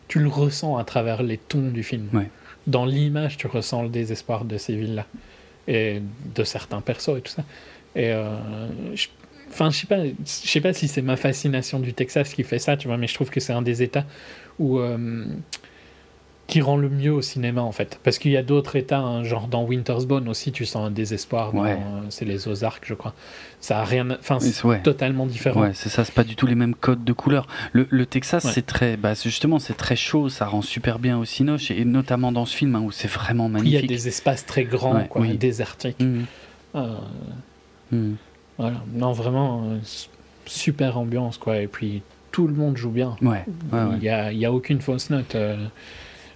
tu le ressens à travers les tons du film. Ouais. Dans l'image, tu ressens le désespoir de ces villes-là. Et de certains persos et tout ça. Et. euh, je- Enfin, je sais pas, je sais pas si c'est ma fascination du Texas qui fait ça, tu vois, mais je trouve que c'est un des États où euh, qui rend le mieux au cinéma en fait. Parce qu'il y a d'autres états, hein, genre dans Winter's Bone aussi, tu sens un désespoir. Ouais. euh, c'est les Ozarks, je crois. Ça a rien. Enfin, c'est ouais. totalement différent. Ouais, c'est ça, c'est pas du tout les mêmes codes de couleurs. Le, le Texas, Ouais. c'est très, bah, justement, c'est très chaud, ça rend super bien au cinoche, et notamment dans ce film hein, où c'est vraiment Il y a magnifique. des espaces très grands, quoi, oui. désertiques. Mhm. Euh, Mhm. voilà. Non, vraiment, euh, super ambiance, quoi. Et puis, tout le monde joue bien. Ouais. Il n'y a, il y a aucune fausse note.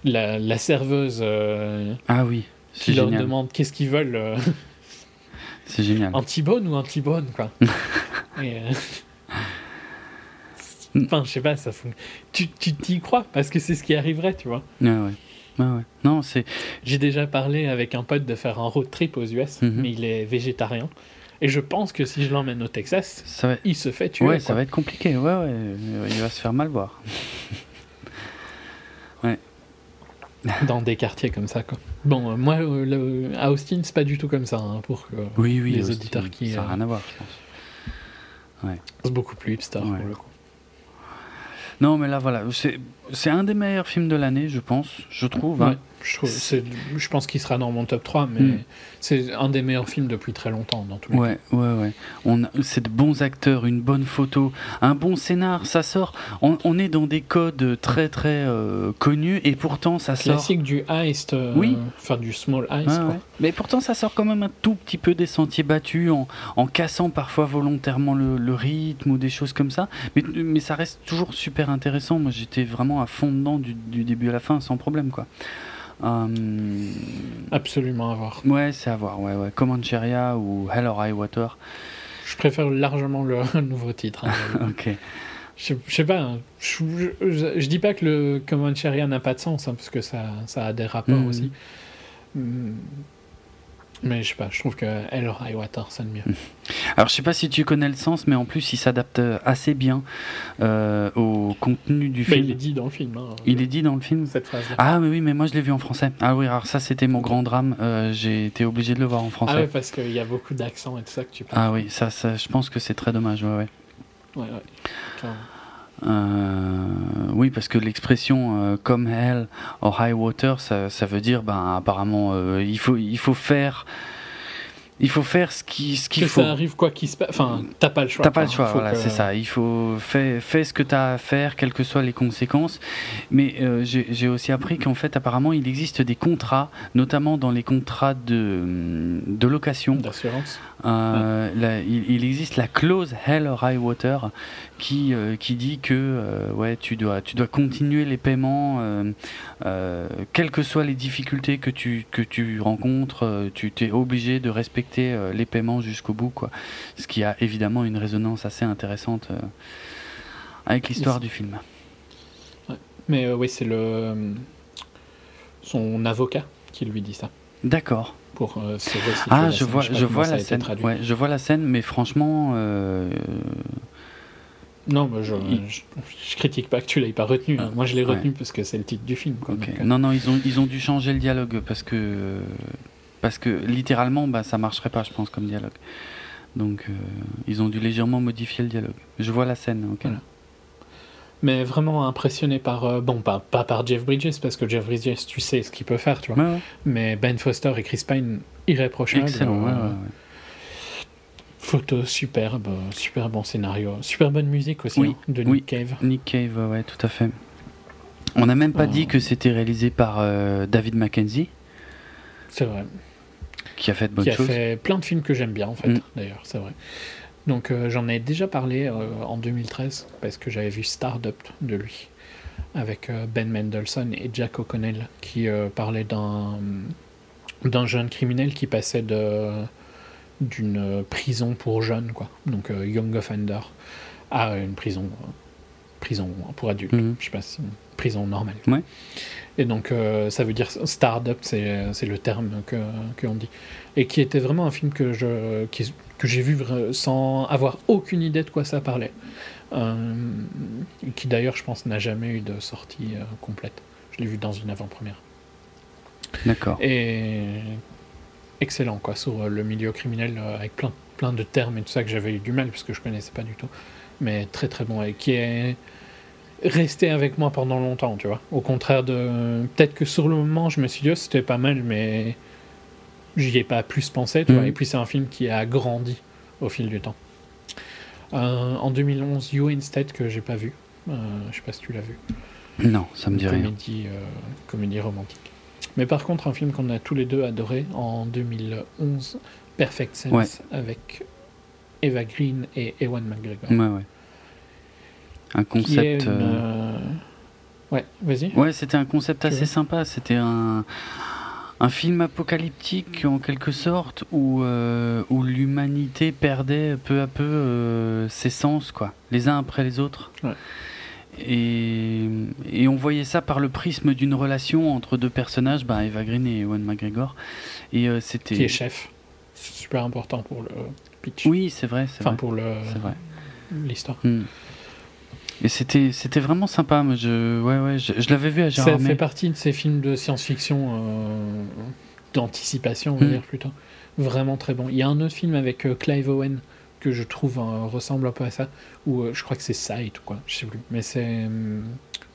La, la serveuse euh, Ah oui, qui c'est leur génial. demande qu'est-ce qu'ils veulent, euh, C'est génial. anti-bonne ou anti-bonne, quoi. Euh, Enfin, je sais pas, ça fon- tu tu t'y crois parce que c'est ce qui arriverait, tu vois. Ouais, ouais. Ouais, ouais. Non, c'est. J'ai déjà parlé avec un pote de faire un road trip aux US, Mhm. mais il est végétarien. Et je pense que si je l'emmène au Texas, va... il se fait tuer. Ouais, quoi. ça va être compliqué. Ouais, ouais. euh, Il va se faire mal voir. dans des quartiers comme ça. Quoi. Bon, euh, moi, euh, le- à Austin, c'est pas du tout comme ça. hein, pour que Oui, oui. Les Austin, auditeurs qui, Ça n'a euh, rien à voir, je pense. c'est beaucoup plus hipster Ouais. pour le coup. Non, mais là, voilà. C'est c'est un des meilleurs films de l'année, je pense. Je trouve. hein. Ouais, je, trouve, c'est- je pense qu'il sera dans mon top 3, mais Mm. c'est un des meilleurs films depuis très longtemps, dans tous les Ouais, ouais, ouais. On a- c'est de bons acteurs, une bonne photo, un bon scénar. Ça sort. On, on est dans des codes très, très euh, connus et pourtant ça cas. sort. Classique du heist, euh, Oui. enfin du small heist. Ouais, quoi. ouais. Mais pourtant, ça sort quand même un tout petit peu des sentiers battus, en, en cassant parfois volontairement le, le rythme ou des choses comme ça. Mais, mais ça reste toujours super intéressant. Moi, j'étais vraiment à fond dedans du, du début à la fin, sans problème, quoi. Euh, Absolument à voir. Ouais, c'est à voir. Ouais, ouais. Comancheria ou Hell or High Water. Je préfère largement le nouveau titre. hein. ok. je, je sais pas, hein, je, je- je dis pas que le Comancheria n'a pas de sens, hein, parce que ça, ça a des rapports Mhm. aussi. Mm. Mais je sais pas, je trouve que Hell or High Water sonne mieux. Alors, je sais pas si tu connais le sens, mais en plus, il s'adapte euh, assez bien euh, au contenu du Bah, film. il est dit dans le film. hein, Il est dit dans le film cette phrase-là. Ah, mais oui, mais moi, je l'ai vu en français. Ah oui, alors ça, c'était mon grand drame. Euh, J'ai été obligé de le voir en français. Ah ouais, parce qu'il y a beaucoup d'accents et tout ça que tu parles. Ah oui, ça, ça, je pense que c'est très dommage. Ouais, ouais. Ouais, ouais. Euh, oui, parce que l'expression euh, comme hell or high water, ça, ça veut dire, ben, apparemment, euh, il faut, il faut faire, il faut faire ce qui, ce qu'il faut. ça arrive quoi qu'il se passe. Enfin, t'as pas le choix. T'as pas le choix, voilà, que- c'est ça. Il faut fais, fais ce que tu as à faire, quelles que soient les conséquences. Mais j'ai aussi appris qu'en fait, apparemment, il existe des contrats, notamment dans les contrats de, de location. D'assurance. Euh, la- il, il existe la clause Hell or High Water qui, euh, qui dit que euh, ouais, tu, dois, tu dois continuer les paiements, euh, quelles que soient les difficultés que tu, que tu rencontres, tu es obligé de respecter les paiements jusqu'au bout. Quoi. Ce qui a évidemment une résonance assez intéressante avec l'histoire du film. Mais euh, oui, c'est le son avocat qui lui dit ça. D'accord. Pour euh, se Ah, je vois, je vois la scène. Ouais, je vois la scène, mais franchement, euh, Non, je, Il- je, je critique pas que tu l'aies pas retenu. Ah, Moi, je l'ai ouais. retenu parce que c'est le titre du film. Quoi. Ok. Donc, euh, Non, non, ils ont, ils ont dû changer le dialogue parce que, parce que littéralement, bah, ça marcherait pas, je pense, comme dialogue. Donc, euh, ils ont dû légèrement modifier le dialogue. Je vois la scène, ok. Voilà. Mais vraiment impressionné par. euh, bon, pas, pas par Jeff Bridges, parce que Jeff Bridges, tu sais ce qu'il peut faire, tu vois. Ouais, ouais. Mais Ben Foster et Chris Pine, irréprochables. Excellent, euh, ouais, ouais. Photo superbe, super bon scénario, super bonne musique aussi Oui, hein, de oui. Nick Cave. Nick Cave, ouais, tout à fait. On n'a même pas Oh. dit que c'était réalisé par euh, David Mackenzie, C'est vrai. qui a fait de bonnes qui a choses. fait plein de films que j'aime bien en fait, Mm. d'ailleurs, c'est vrai. Donc euh, j'en ai déjà parlé euh, en 2013 parce que j'avais vu Stardust de lui avec Ben Mendelsohn et Jack O'Connell qui d'un d'un jeune criminel qui passait de d'une euh, prison pour jeunes quoi, donc euh, young offender à une prison euh, prison pour adultes, Mhm. je sais pas si prison normale. Ouais. Et donc euh, ça veut dire start-up, c'est le terme que qu'on dit et qui était vraiment un film que je qui- que j'ai vu sans avoir aucune idée de quoi ça parlait. Euh, qui d'ailleurs, je pense, n'a jamais eu de sortie euh, complète. Je l'ai vu dans une avant-première. D'accord. Et excellent, quoi, sur euh, le milieu criminel, euh, avec plein, plein de termes et tout ça que j'avais eu du mal parce que je connaissais pas du tout. Mais très très bon et qui est resté avec moi pendant longtemps, tu vois. Au contraire de. Peut-être que sur le moment, je me suis dit, oh, c'était pas mal, mais j'y ai pas plus pensé, tu vois. Mhm. Et puis, c'est un film qui a grandi au fil du temps. Euh, en 2011, You Instead, que j'ai pas vu. Euh, je sais pas si tu l'as vu. Non, ça me dit rien. comédie, euh, comédie romantique. Mais par contre, un film qu'on a tous les deux adoré en 2011, Perfect Sense, Ouais. avec Eva Green et Ewan McGregor. Ouais, ouais. Un concept. une, euh, euh, Ouais, vas-y. Ouais, c'était un concept assez sympa. C'était un, un film apocalyptique en quelque sorte où, euh, où l'humanité perdait peu à peu euh, ses sens, quoi, les uns après les autres. Ouais. Et, et on voyait ça par le prisme d'une relation entre deux personnages, bah, Eva Green et Ewan McGregor. Et euh, c'était. Qui est chef. C'est super important pour le pitch. Oui, c'est vrai, c'est Enfin, vrai. pour le- l'histoire. Hmm. Et c'était c'était vraiment sympa. mais Je, ouais, ouais, je, je l'avais vu à Ça Gérard fait May. partie de ces films de science-fiction euh, d'anticipation, on va Mm. dire plutôt. Vraiment très bon. Il y a un autre film avec euh, Clive Owen que je trouve euh, ressemble un peu à ça, où euh, je crois que c'est Sight ou quoi, je sais plus. Mais c'est euh,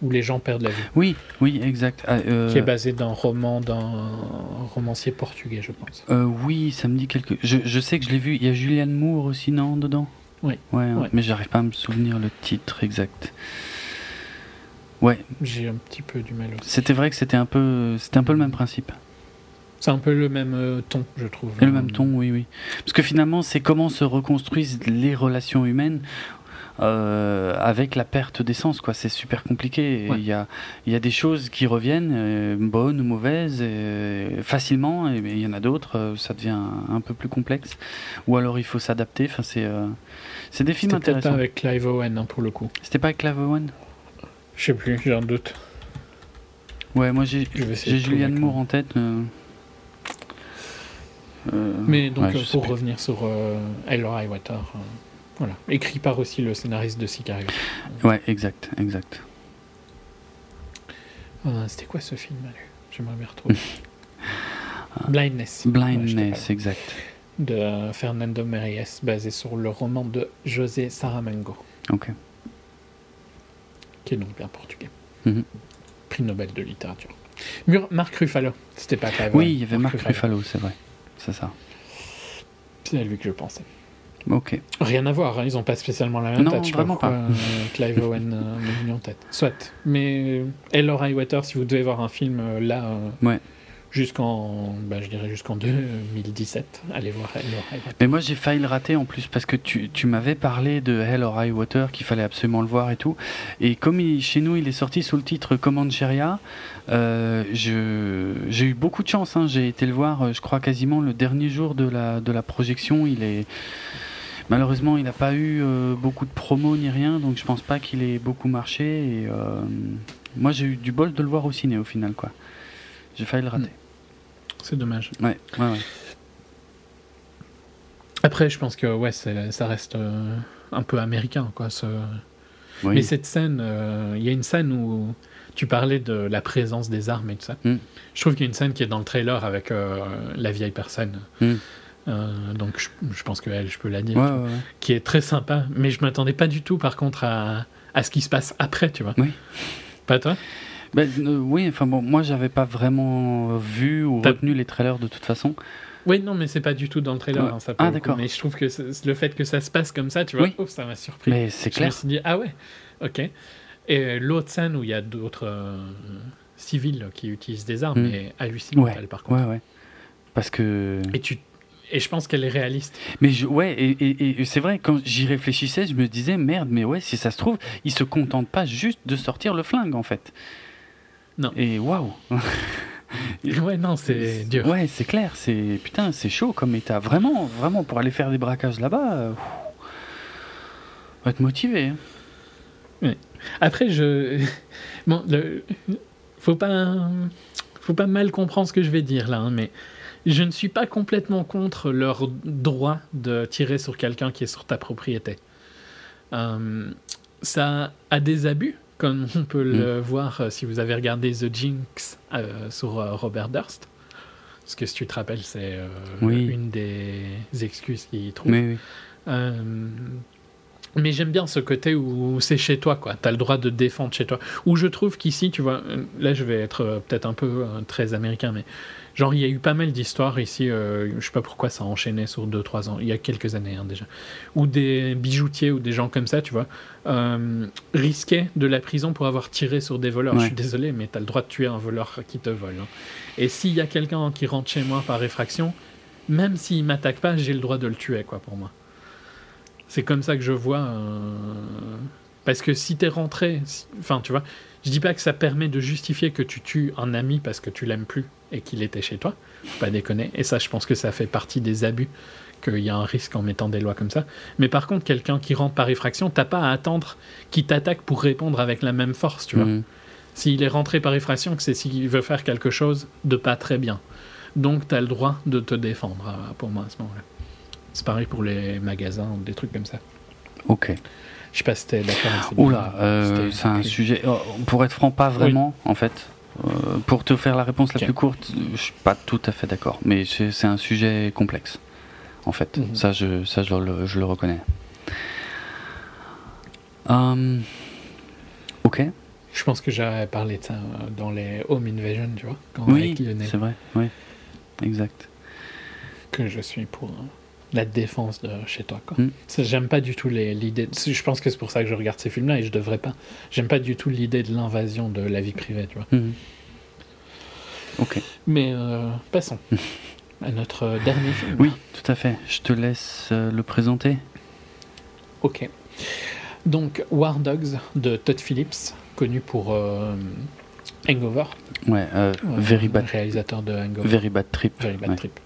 où les gens perdent la vie, Oui, oui, exact. Ah, euh, qui est basé d'un roman d'un romancier portugais, je pense. Oui, ça me dit quelque. Je, je sais que je l'ai vu. Il y a Julianne Moore aussi, non, dedans? Oui. Ouais, hein, Ouais. mais j'arrive pas à me souvenir le titre exact. Ouais, J'ai un petit peu du mal aussi. c'était vrai que c'était un peu, c'était un peu le même principe. C'est un peu le même euh, ton, je trouve. Le même ton, oui, oui. Parce que finalement, c'est comment se reconstruisent les relations humaines. euh, avec la perte d'essence, quoi, c'est super compliqué. Ouais. Il y, a, il y a des choses qui reviennent, euh, bonnes ou mauvaises, facilement, et il y en a d'autres, euh, ça devient un peu plus complexe. Ou alors il faut s'adapter. Enfin, c'est, c'est des films C'était peut-être pas intéressants. avec Clive Owen, hein, pour le coup. C'était pas avec Clive Owen? Je sais plus, j'ai un doute. Ouais, moi j'ai, j'ai Julianne Moore en tête. Euh, Mais donc, ouais, euh, pour revenir sur euh, or High Water, voilà. Écrit par aussi le scénariste de Sicario. Ouais, exact, exact. C'était quoi ce film, J'aimerais bien retrouver. Blindness. Je Blindness, exact. de Fernando Méries, basé sur le roman de José Saramago, Ok. qui est donc bien portugais. Mhm. Prix Nobel de littérature. Mur- Marc Ruffalo, c'était pas Clive Oui, il y avait Marc Ruffalo, c'est vrai. C'est ça. C'est à lui que je pensais. Ok. Rien à voir, hein, ils ont pas spécialement la même Non, tête. je vraiment pas. euh, Clive Owen euh, en tête. Soit. Mais euh, Hell or High Water, si vous devez voir un film euh, là, Ouais. Jusqu'en, bah, je dirais jusqu'en 2017, allez voir Hell or High Water. Mais moi j'ai failli le rater en plus parce que tu, tu m'avais parlé de Hell or High Water, qu'il fallait absolument le voir et tout. Et comme il- chez nous il est sorti sous le titre Comancheria, euh, j'ai eu beaucoup de chance. hein. J'ai été le voir, euh, je crois, quasiment le dernier jour de la, de la projection. Il est. Malheureusement, il n'a pas eu euh, beaucoup de promos ni rien, donc je pense pas qu'il ait beaucoup marché. Et euh, moi, j'ai eu du bol de le voir au ciné au final, quoi. J'ai failli le rater. C'est dommage. Ouais, ouais, ouais. Après, je pense que ouais, ça reste euh, un peu américain, quoi. ce- Oui. Mais cette scène, euh, il y a une scène où tu parlais de la présence des armes et tout ça. Mm. Je trouve qu'il y a une scène qui est dans le trailer avec euh, la vieille personne. Mm. Euh, donc je, je pense que elle, je peux la dire. Ouais, tu vois, ouais, ouais. Qui est très sympa, mais je m'attendais pas du tout, par contre, à, à ce qui se passe après, tu vois. Oui. Pas toi? Ben, euh, oui, enfin bon, moi j'avais pas vraiment vu ou T'as- retenu les trailers de toute façon. Oui, non, mais c'est pas du tout dans le trailer. Ouais. hein, ça, Ah, coup. d'accord. Mais je trouve que le fait que ça se passe comme ça, tu vois, Oui. oh, ça m'a surpris. Mais c'est Je me clair. suis dit, ah ouais, ok. Et l'autre scène où il y a d'autres euh, civils qui utilisent des armes Mm. est hallucinante, Ouais, elle, par contre. ouais, ouais. Parce que. Et, tu... et je pense qu'elle est réaliste. Mais je- ouais, et, et- et c'est vrai, quand j'y réfléchissais, je me disais, merde, mais ouais, si ça se trouve, ils se contentent pas juste de sortir le flingue en fait. Non. Et waouh! Ouais, non, c'est dur. Ouais, c'est clair, c'est. Putain, c'est chaud comme état. Vraiment, vraiment, pour aller faire des braquages là-bas. euh, être motivé. hein. Après, je. Bon, le... faut pas. Faut pas mal comprendre ce que je vais dire là, hein, mais je ne suis pas complètement contre leur droit de tirer sur quelqu'un qui est sur ta propriété. Euh, ça a des abus, comme on peut le voir euh, si vous avez regardé The Jinx euh, sur euh, Robert Durst. Parce que si tu te rappelles, c'est Oui. une des excuses qu'il trouve. Mais oui. Mais j'aime bien ce côté où c'est chez toi, quoi. T'as le droit de défendre chez toi. Où je trouve qu'ici, tu vois, là je vais être peut-être un peu très américain, mais genre il y a eu pas mal d'histoires ici, euh, je sais pas pourquoi ça a enchaîné sur 2-3 ans, il y a quelques années hein, déjà, où des bijoutiers ou des gens comme ça, tu vois, euh, risquaient de la prison pour avoir tiré sur des voleurs. Ouais. Je suis désolé, mais t'as le droit de tuer un voleur qui te vole. hein. Et s'il y a quelqu'un qui rentre chez moi par effraction, même s'il m'attaque pas, j'ai le droit de le tuer, quoi, pour moi. C'est comme ça que je vois. euh, Parce que si t'es rentré, si- enfin, tu vois, je dis pas que ça permet de justifier que tu tues un ami parce que tu l'aimes plus et qu'il était chez toi. Faut Pas déconner. Et ça, je pense que ça fait partie des abus, qu'il y a un risque en mettant des lois comme ça. Mais par contre, quelqu'un qui rentre par effraction, t'as pas à attendre qu'il t'attaque pour répondre avec la même force, tu vois. Mhm. S'il est rentré par effraction, c'est s'il veut faire quelque chose de pas très bien. Donc, tu as le droit de te défendre, euh, pour moi, à ce moment-là. C'est pareil pour les magasins ou des trucs comme ça. Ok. Je sais pas si t'es d'accord Oula, euh, c'est un sujet. oh, Pour être franc, pas vraiment, en fait. Euh, pour te faire la réponse la plus courte, je suis pas tout à fait d'accord. Mais c'est un sujet complexe, en fait. Mhm. Ça, je, ça je, le, je le reconnais. Hum, ok. Je pense que j'avais parlé de ça euh, dans les Home Invasion, tu vois, quand Oui, c'est vrai. Oui. Exact. que je suis pour euh, la défense de chez toi. quoi. Mm. J'aime pas du tout l'idée. Je pense que c'est pour ça que je regarde ces films-là et je devrais pas. J'aime pas du tout l'idée de l'invasion de la vie privée, tu vois. Mhm. Ok. Mais euh, passons à notre dernier film. Oui, tout à fait. Je te laisse euh, le présenter. Ok. Donc, War Dogs de Todd Phillips, connu pour euh, Hangover, Ouais. very bad. réalisateur de Hangover, Very bad trip. Very Bad Ouais. Trip.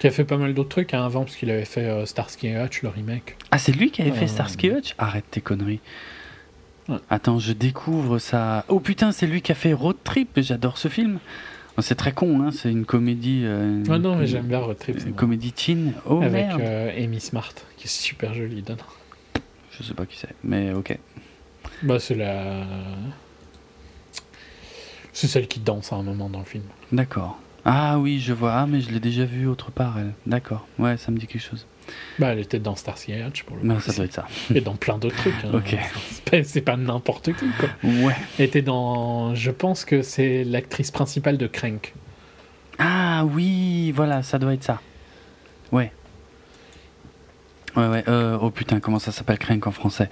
Qui a fait pas mal d'autres trucs hein, avant, parce qu'il avait fait euh, Starsky et Hutch, le remake. Ah, c'est lui qui avait fait Euh, Starsky Hutch? Arrête tes conneries. Ouais. Attends, je découvre ça. Oh putain, c'est lui qui a fait Road Trip. J'adore ce film. Oh, C'est très con, hein. C'est une comédie. euh, Ah non, mais une- j'aime bien Road Trip. c'est Une comédie teen. Oh Avec merde. euh, Amy Smart, qui est super jolie dedans. Je sais pas qui c'est, mais ok. Bah, c'est la. C'est celle qui danse à un moment dans le film. D'accord. Ah oui, je vois. Ah, mais je l'ai déjà vu autre part, elle. D'accord. Ouais, ça me dit quelque chose. Bah, elle était dans Starsky et Hutch pour le Mais coup. ça doit être ça. Et dans plein d'autres trucs. hein. Ok. C'est pas, n'importe qui, quoi. Ouais. Elle était dans. Je pense que c'est l'actrice principale de Crank. Ah oui, voilà, ça doit être ça. Ouais. Ouais, ouais. euh, oh putain, comment ça s'appelle Crank en français?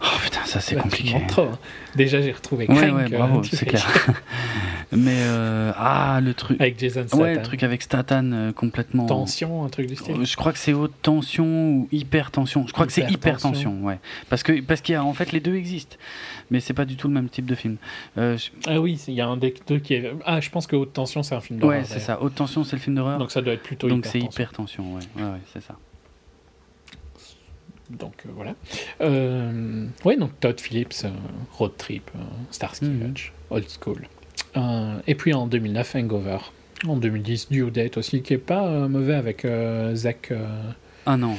Oh putain, ça c'est tu compliqué. trop, hein. Déjà, j'ai retrouvé Ouais, Crank. ouais, euh, bravo, tu c'est clair. Mais euh, ah, le truc. Avec Jason Statham. Ouais, le truc avec Statan euh, complètement. Tension, un truc du style. Euh, Je crois que c'est haute tension ou hyper tension. Je crois que c'est hyper Hypertension. tension, ouais. Parce que parce qu'il y a en fait les deux existent, mais c'est pas du tout le même type de film. Euh, je- Ah oui, il y a un des deux qui est. Ah, je pense que Haute Tension, c'est un film d'horreur. ouais, c'est ça. Haute tension, c'est le film d'horreur. Donc ça doit être plutôt Donc c'est hyper tension, ouais. Ouais, ouais, c'est ça. Donc euh, voilà. Euh, ouais, donc Todd Phillips, euh, Road Trip, Starsky Mhm. Hutch, Old School. Euh, et puis en 2009, Hangover. En 2010, Due Date aussi, qui est pas euh, mauvais avec euh, Zach Ah non.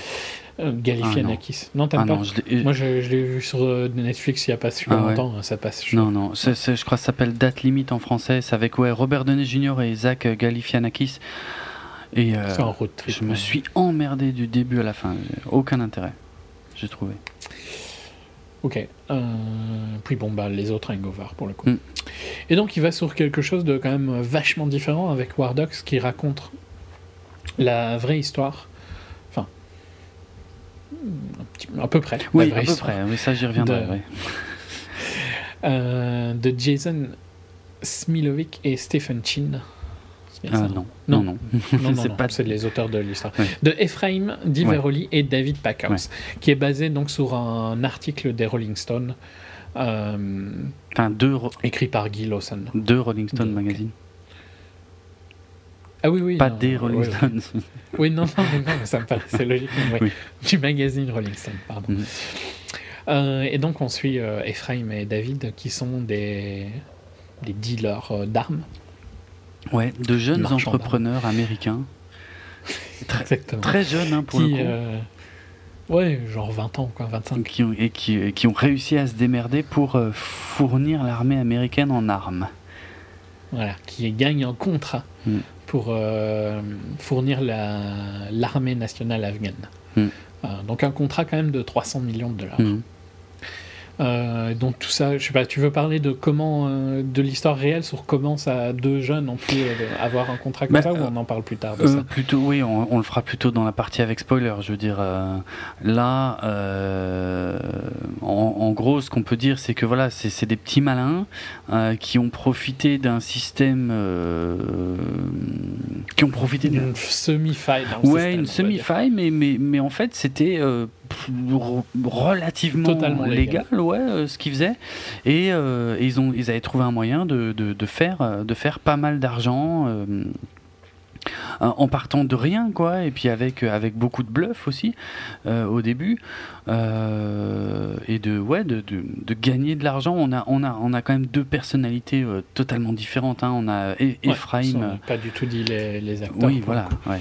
Galifianakis. non, t'aimes Ah pas non, je Moi, je, je l'ai vu sur Netflix il y a pas super Ah ouais. longtemps. hein, Ça passe. je- Non, non, je crois que ça s'appelle Date Limite en français. C'est avec ouais, Robert Downey Jr. et Zach Galifianakis. Et euh, un road trip. je me suis emmerdé du début à la fin. Aucun intérêt, j'ai trouvé. Ok. Euh, puis bon, bah, les autres Hangover pour le coup. Mm. Et donc, il va sur quelque chose de quand même vachement différent avec War Dogs qui raconte la vraie histoire. Enfin, un petit- à peu près. la Oui, vraie à peu près. Oui, ça, j'y reviendrai. de- ouais. euh, de Jason Smilovic et Stephen Chin. Ah non, Non. non, non. Non, C'est les auteurs de l'histoire. Ouais. De Ephraim Diveroli et David Packhouse, Ouais. qui est basé donc sur un article des Rolling Stones, euh, Enfin, deux, écrit par Guy Lawson. deux Rolling Stone Magazine. Ah oui, oui. Pas non, des Rolling ouais, ouais. Stones. Oui, non, non, mais non, mais ça me paraissait logique. ouais. Oui. Du magazine Rolling Stone, pardon. Mhm. Euh, et donc, on suit euh, Ephraim et David, qui sont des, des dealers euh, d'armes. Ouais, de jeunes entrepreneurs américains. Très, Exactement. très jeunes hein, pour qui, le coup. euh, ouais, genre 20 ans, quoi, 25. Qui ont, et, qui, et qui ont réussi à se démerder pour euh, fournir l'armée américaine en armes. Voilà, qui gagnent un contrat Mm. pour euh, fournir la- l'armée nationale afghane. Mm. Euh, donc un contrat quand même de 300 millions de dollars. Mhm. Euh, donc tout ça, je sais pas, tu veux parler de comment, euh, de l'histoire réelle sur comment ça deux jeunes ont pu euh, avoir un contrat comme ça ou on en parle plus tard de ça? plutôt, oui, on, on le fera plutôt dans la partie avec spoiler. Je veux dire, là, en, en gros, ce qu'on peut dire, c'est que voilà, c'est des petits malins qui ont profité d'un système, qui ont profité d'un Une semi-faille. Ouais, système, une semi-faille, mais, mais, mais en fait, c'était relativement Totalement légal. légal, ouais, euh, ce qu'ils faisaient. Et, euh, et ils, ont, ils avaient trouvé un moyen de, de, de faire, euh, de faire pas mal d'argent. euh, en partant de rien quoi et puis avec avec beaucoup de bluff aussi euh, au début euh, et de ouais de, de, de gagner de l'argent on a on a on a quand même deux personnalités euh, totalement différentes hein. on a E- Ouais, Ephraim pas du tout dit les, les acteurs. oui, voilà. Ouais.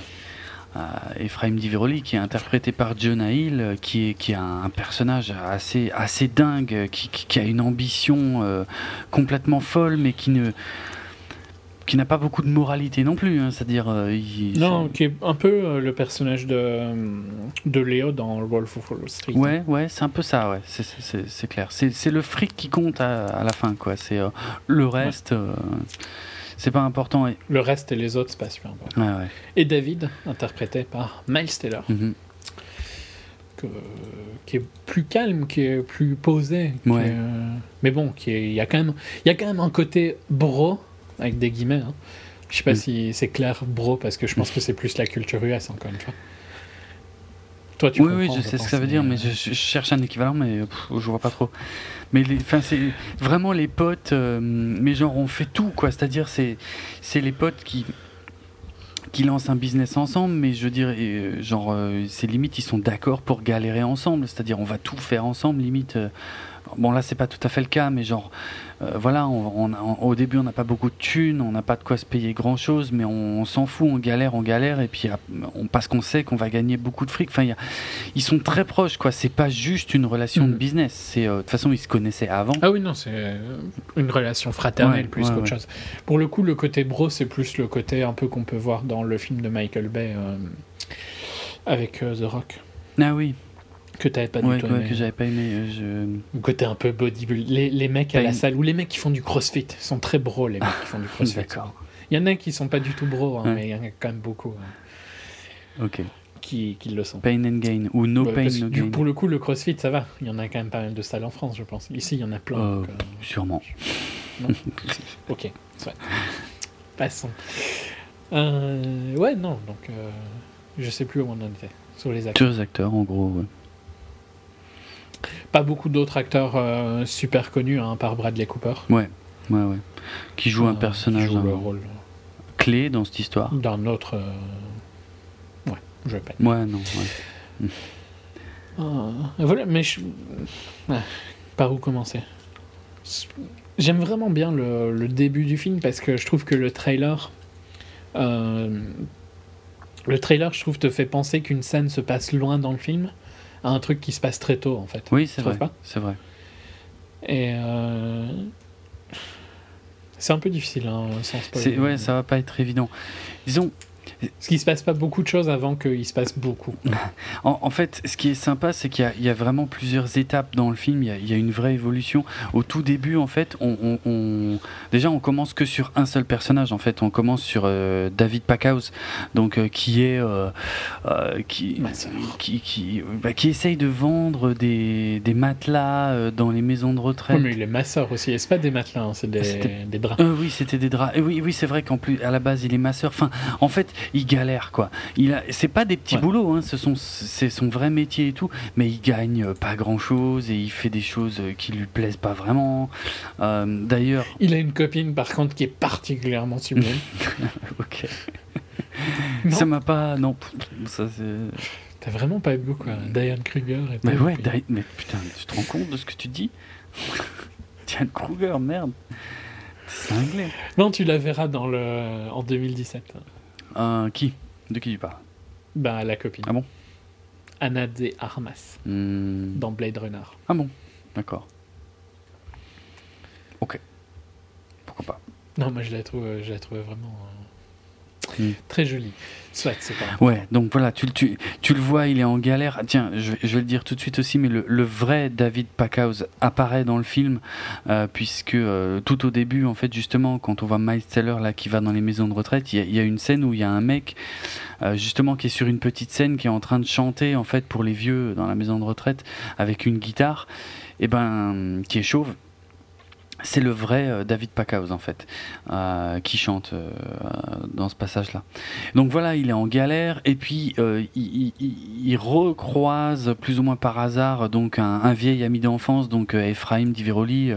Euh, Ephraim Diveroli, qui est interprété par Jonah Hill, euh, qui est, qui a un personnage assez, assez dingue, euh, qui, qui- qui a une ambition euh, complètement folle, mais qui ne qui n'a pas beaucoup de moralité non plus. hein. C'est-à-dire, euh, il- Non, qui est un peu euh, le personnage de, de Léo dans Wolf of Wall Street. Ouais, ouais, c'est un peu ça, ouais. C'est- clair. C'est le fric qui compte à, à la fin, quoi. C'est le reste, c'est pas important. Et... Le reste et les autres, c'est pas super important. Ouais. Et David, interprété par Miles Taylor, Mhm. que- qui est plus calme, qui est plus posé. Ouais. est, euh, mais bon, il y, a quand même- y a quand même un côté bro, avec des guillemets. hein. Je sais pas Mm. si c'est clair bro, parce que je pense que c'est plus la culture US, encore une fois. Toi, tu oui, oui, je sais ce que ça veut dire, euh, mais je, je cherche un équivalent, mais pff, je vois pas trop. Mais enfin, c'est vraiment les potes, euh, mais genre on fait tout, quoi. C'est-à-dire, c'est c'est les potes qui qui lancent un business ensemble, mais je veux dire, euh, genre, euh, c'est limite, ils sont d'accord pour galérer ensemble. C'est-à-dire, on va tout faire ensemble, limite. euh, Bon, là, c'est pas tout à fait le cas, mais genre, euh, voilà, on, on- on- au début, on n'a pas beaucoup de thunes, on n'a pas de quoi se payer grand-chose, mais on, s'en fout, on galère, on galère, et puis on, parce qu'on sait qu'on va gagner beaucoup de fric. Enfin, il y a- ils sont très proches, quoi. C'est pas juste une relation de Mhm. business. C'est euh, de toute façon, ils se connaissaient avant. Ah oui, non, c'est euh, une relation fraternelle Ouais, plus ouais, qu'autre ouais. chose. Pour le coup, le côté bro, c'est plus le côté un peu qu'on peut voir dans le film de Michael Bay euh, avec The Rock, Ah oui, que t'avais pas ouais, ouais, que j'avais pas aimé. euh, je... Côté un peu bodybuild. Les, les mecs à la salle, ou les mecs qui font du crossfit, sont très bro, les mecs qui font du crossfit. D'accord. Il y en a qui sont pas du tout bro, hein, Ouais. mais il y en a quand même beaucoup hein, Ok. qui, qui le sont. Pain and gain ou no pain no du- gain. pour le coup, le crossfit, ça va. Il y en a quand même pas mal de salles en France, je pense. Ici, il y en a plein. Euh, donc, euh, Sûrement. Ok, soit. Passons. Euh, ouais, non, donc je sais plus où on en était. Sur les acteurs. Deux acteurs, en gros. ouais. Pas beaucoup d'autres acteurs euh, super connus, hein, par Bradley Cooper. Ouais, ouais, ouais. Qui joue Euh, un personnage qui joue le rôle clé dans cette histoire. d'un autre. euh, Ouais, je vais pas. Ouais, non. ouais. Euh, voilà, mais je... Ah, par où commencer? J'aime vraiment bien le, le début du film parce que je trouve que le trailer. euh, le trailer, je trouve, te fait penser qu'une scène se passe loin dans le film à un truc qui se passe très tôt, en fait. Oui, c'est vrai. C'est vrai. Et. euh, C'est un peu difficile, hein, sans spoiler. Ouais, ça va pas être évident. Disons, Parce qu'il se passe pas beaucoup de choses avant qu'il se passe beaucoup. En, en fait, ce qui est sympa, c'est qu'il y a- il y, a vraiment plusieurs étapes dans le film. Il y a, il y a une vraie évolution. Au tout début, en fait, on, on- on- déjà, on commence que sur un seul personnage. En fait, on commence sur euh, David Packhouse, donc euh, qui est euh, euh, qui, qui, qui, bah, qui essaye de vendre des, des matelas dans les maisons de retraite. Oui, mais il est masseur aussi. Et c'est pas des matelas, hein, c'est des, C'était- des draps. Oui, c'était des draps. Et oui, oui, c'est vrai qu'en plus, à la base, il est masseur. Enfin, en fait, il galère, quoi. Il a, c'est pas des petits Ouais. boulots, hein. Ce sont, c'est son vrai métier et tout. Mais il gagne euh, pas grand chose et il fait des choses euh, qui lui plaisent pas vraiment. Euh, D'ailleurs, Il a une copine, par contre, qui est particulièrement sublime. ok. Non. Ça m'a pas, non. Ça c'est. T'as vraiment pas eu de goût, quoi. Diane Kruger et Mais ouais, Di- mais putain, tu te rends compte de ce que tu dis? Diane Kruger, merde. Cinglé. Non, tu la verras dans le... en 2017. Euh, qui De qui tu parles Bah, la copine. Ah bon Anna de Armas, Hmm. dans Blade Runner. Ah bon, d'accord. Ok. Pourquoi pas Non, moi, je la trouve, je la trouve vraiment... Mm. Très joli. Soit, c'est pas. Ouais, donc voilà, tu, tu, tu le vois, il est en galère. Ah, Tiens, je, vais- je vais le dire tout de suite aussi, mais le, le vrai David Packhouse apparaît dans le film, euh, puisque euh, tout au début, en fait, justement, quand on voit Miles Teller là, qui va dans les maisons de retraite, il y a, il y a une scène où il y a un mec, euh, justement, qui est sur une petite scène, qui est en train de chanter, en fait, pour les vieux dans la maison de retraite, avec une guitare, et ben, qui est chauve. C'est le vrai euh, David Packhouse en fait euh, qui chante euh, dans ce passage-là. Donc voilà, il est en galère et puis il, recroise plus ou moins par hasard donc un, vieil ami d'enfance, donc Ephraim Diveroli,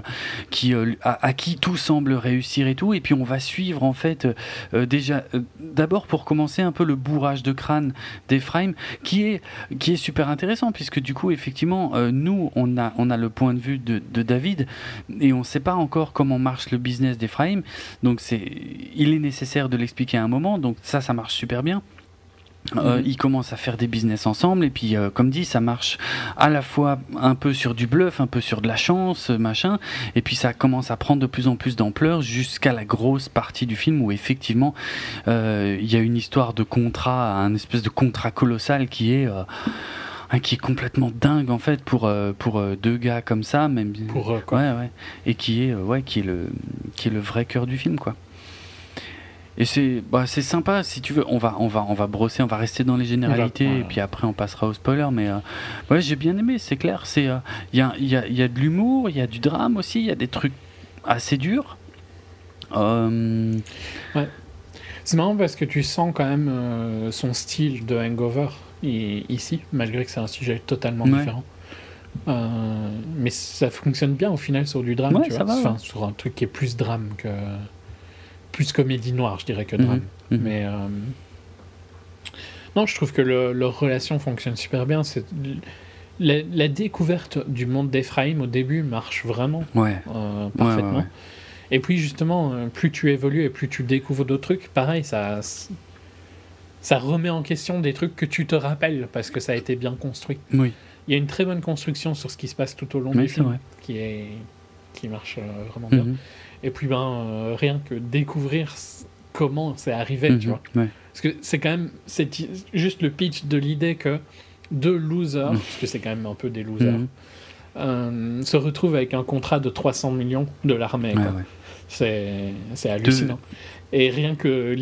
qui à, qui tout semble réussir et tout. Et puis on va suivre en fait déjà d'abord pour commencer un peu le bourrage de crâne d'Ephraim, qui est qui est super intéressant puisque du coup effectivement nous on a on a le point de vue de, David et on sait pas encore comment marche le business d'Ephraim. Donc c'est, il est nécessaire de l'expliquer à un moment. Donc ça, ça marche super bien. Euh, Mhm. Ils commencent à faire des business ensemble et puis euh, comme dit ça marche à la fois un peu sur du bluff un peu sur de la chance euh, machin et puis ça commence à prendre de plus en plus d'ampleur jusqu'à la grosse partie du film où effectivement euh, il y a une histoire de contrat un espèce de contrat colossal qui est euh, hein, qui est complètement dingue en fait pour euh, pour euh, deux gars comme ça même Pour eux, quoi. Ouais, ouais. Et qui est, euh, ouais, qui est le, qui est le vrai cœur du film, quoi. Et c'est, bah, c'est sympa, si tu veux. On va, on va, on va brosser, on va rester dans les généralités, voilà. et puis après on passera au spoiler. Mais euh, ouais, j'ai bien aimé, c'est clair. C'est, euh, il y a, il y a, y a de l'humour, il y a du drame aussi, il y a des trucs assez durs. Euh, C'est marrant parce que tu sens quand même euh, son style de Hangover ici, malgré que c'est un sujet totalement Ouais. différent. Euh, mais ça fonctionne bien au final sur du drame, Ouais, tu vois. va, Enfin, ouais. sur un truc qui est plus drame que. Plus comédie noire, je dirais, que Mhm, drame. mhm. Mais. euh, Non, je trouve que le- leur relation fonctionne super bien. C'est. La, la découverte du monde d'Ephraim au début marche vraiment ouais, euh, parfaitement. Et puis justement, plus tu évolues et plus tu découvres d'autres trucs, pareil, ça, ça remet en question des trucs que tu te rappelles parce que ça a été bien construit. oui, Il y a une très bonne construction sur ce qui se passe tout au long oui, du film qui, est, qui marche euh, vraiment bien. Mhm, Et puis ben, euh, rien que découvrir comment c'est arrivé, tu mhm, vois. ouais. Parce que c'est quand même juste le pitch de l'idée que deux losers, Mhm. parce que c'est quand même un peu des losers, euh, se retrouvent avec un contrat de 300 millions de l'armée. Ouais, quoi. ouais. C'est c'est hallucinant. Et rien que.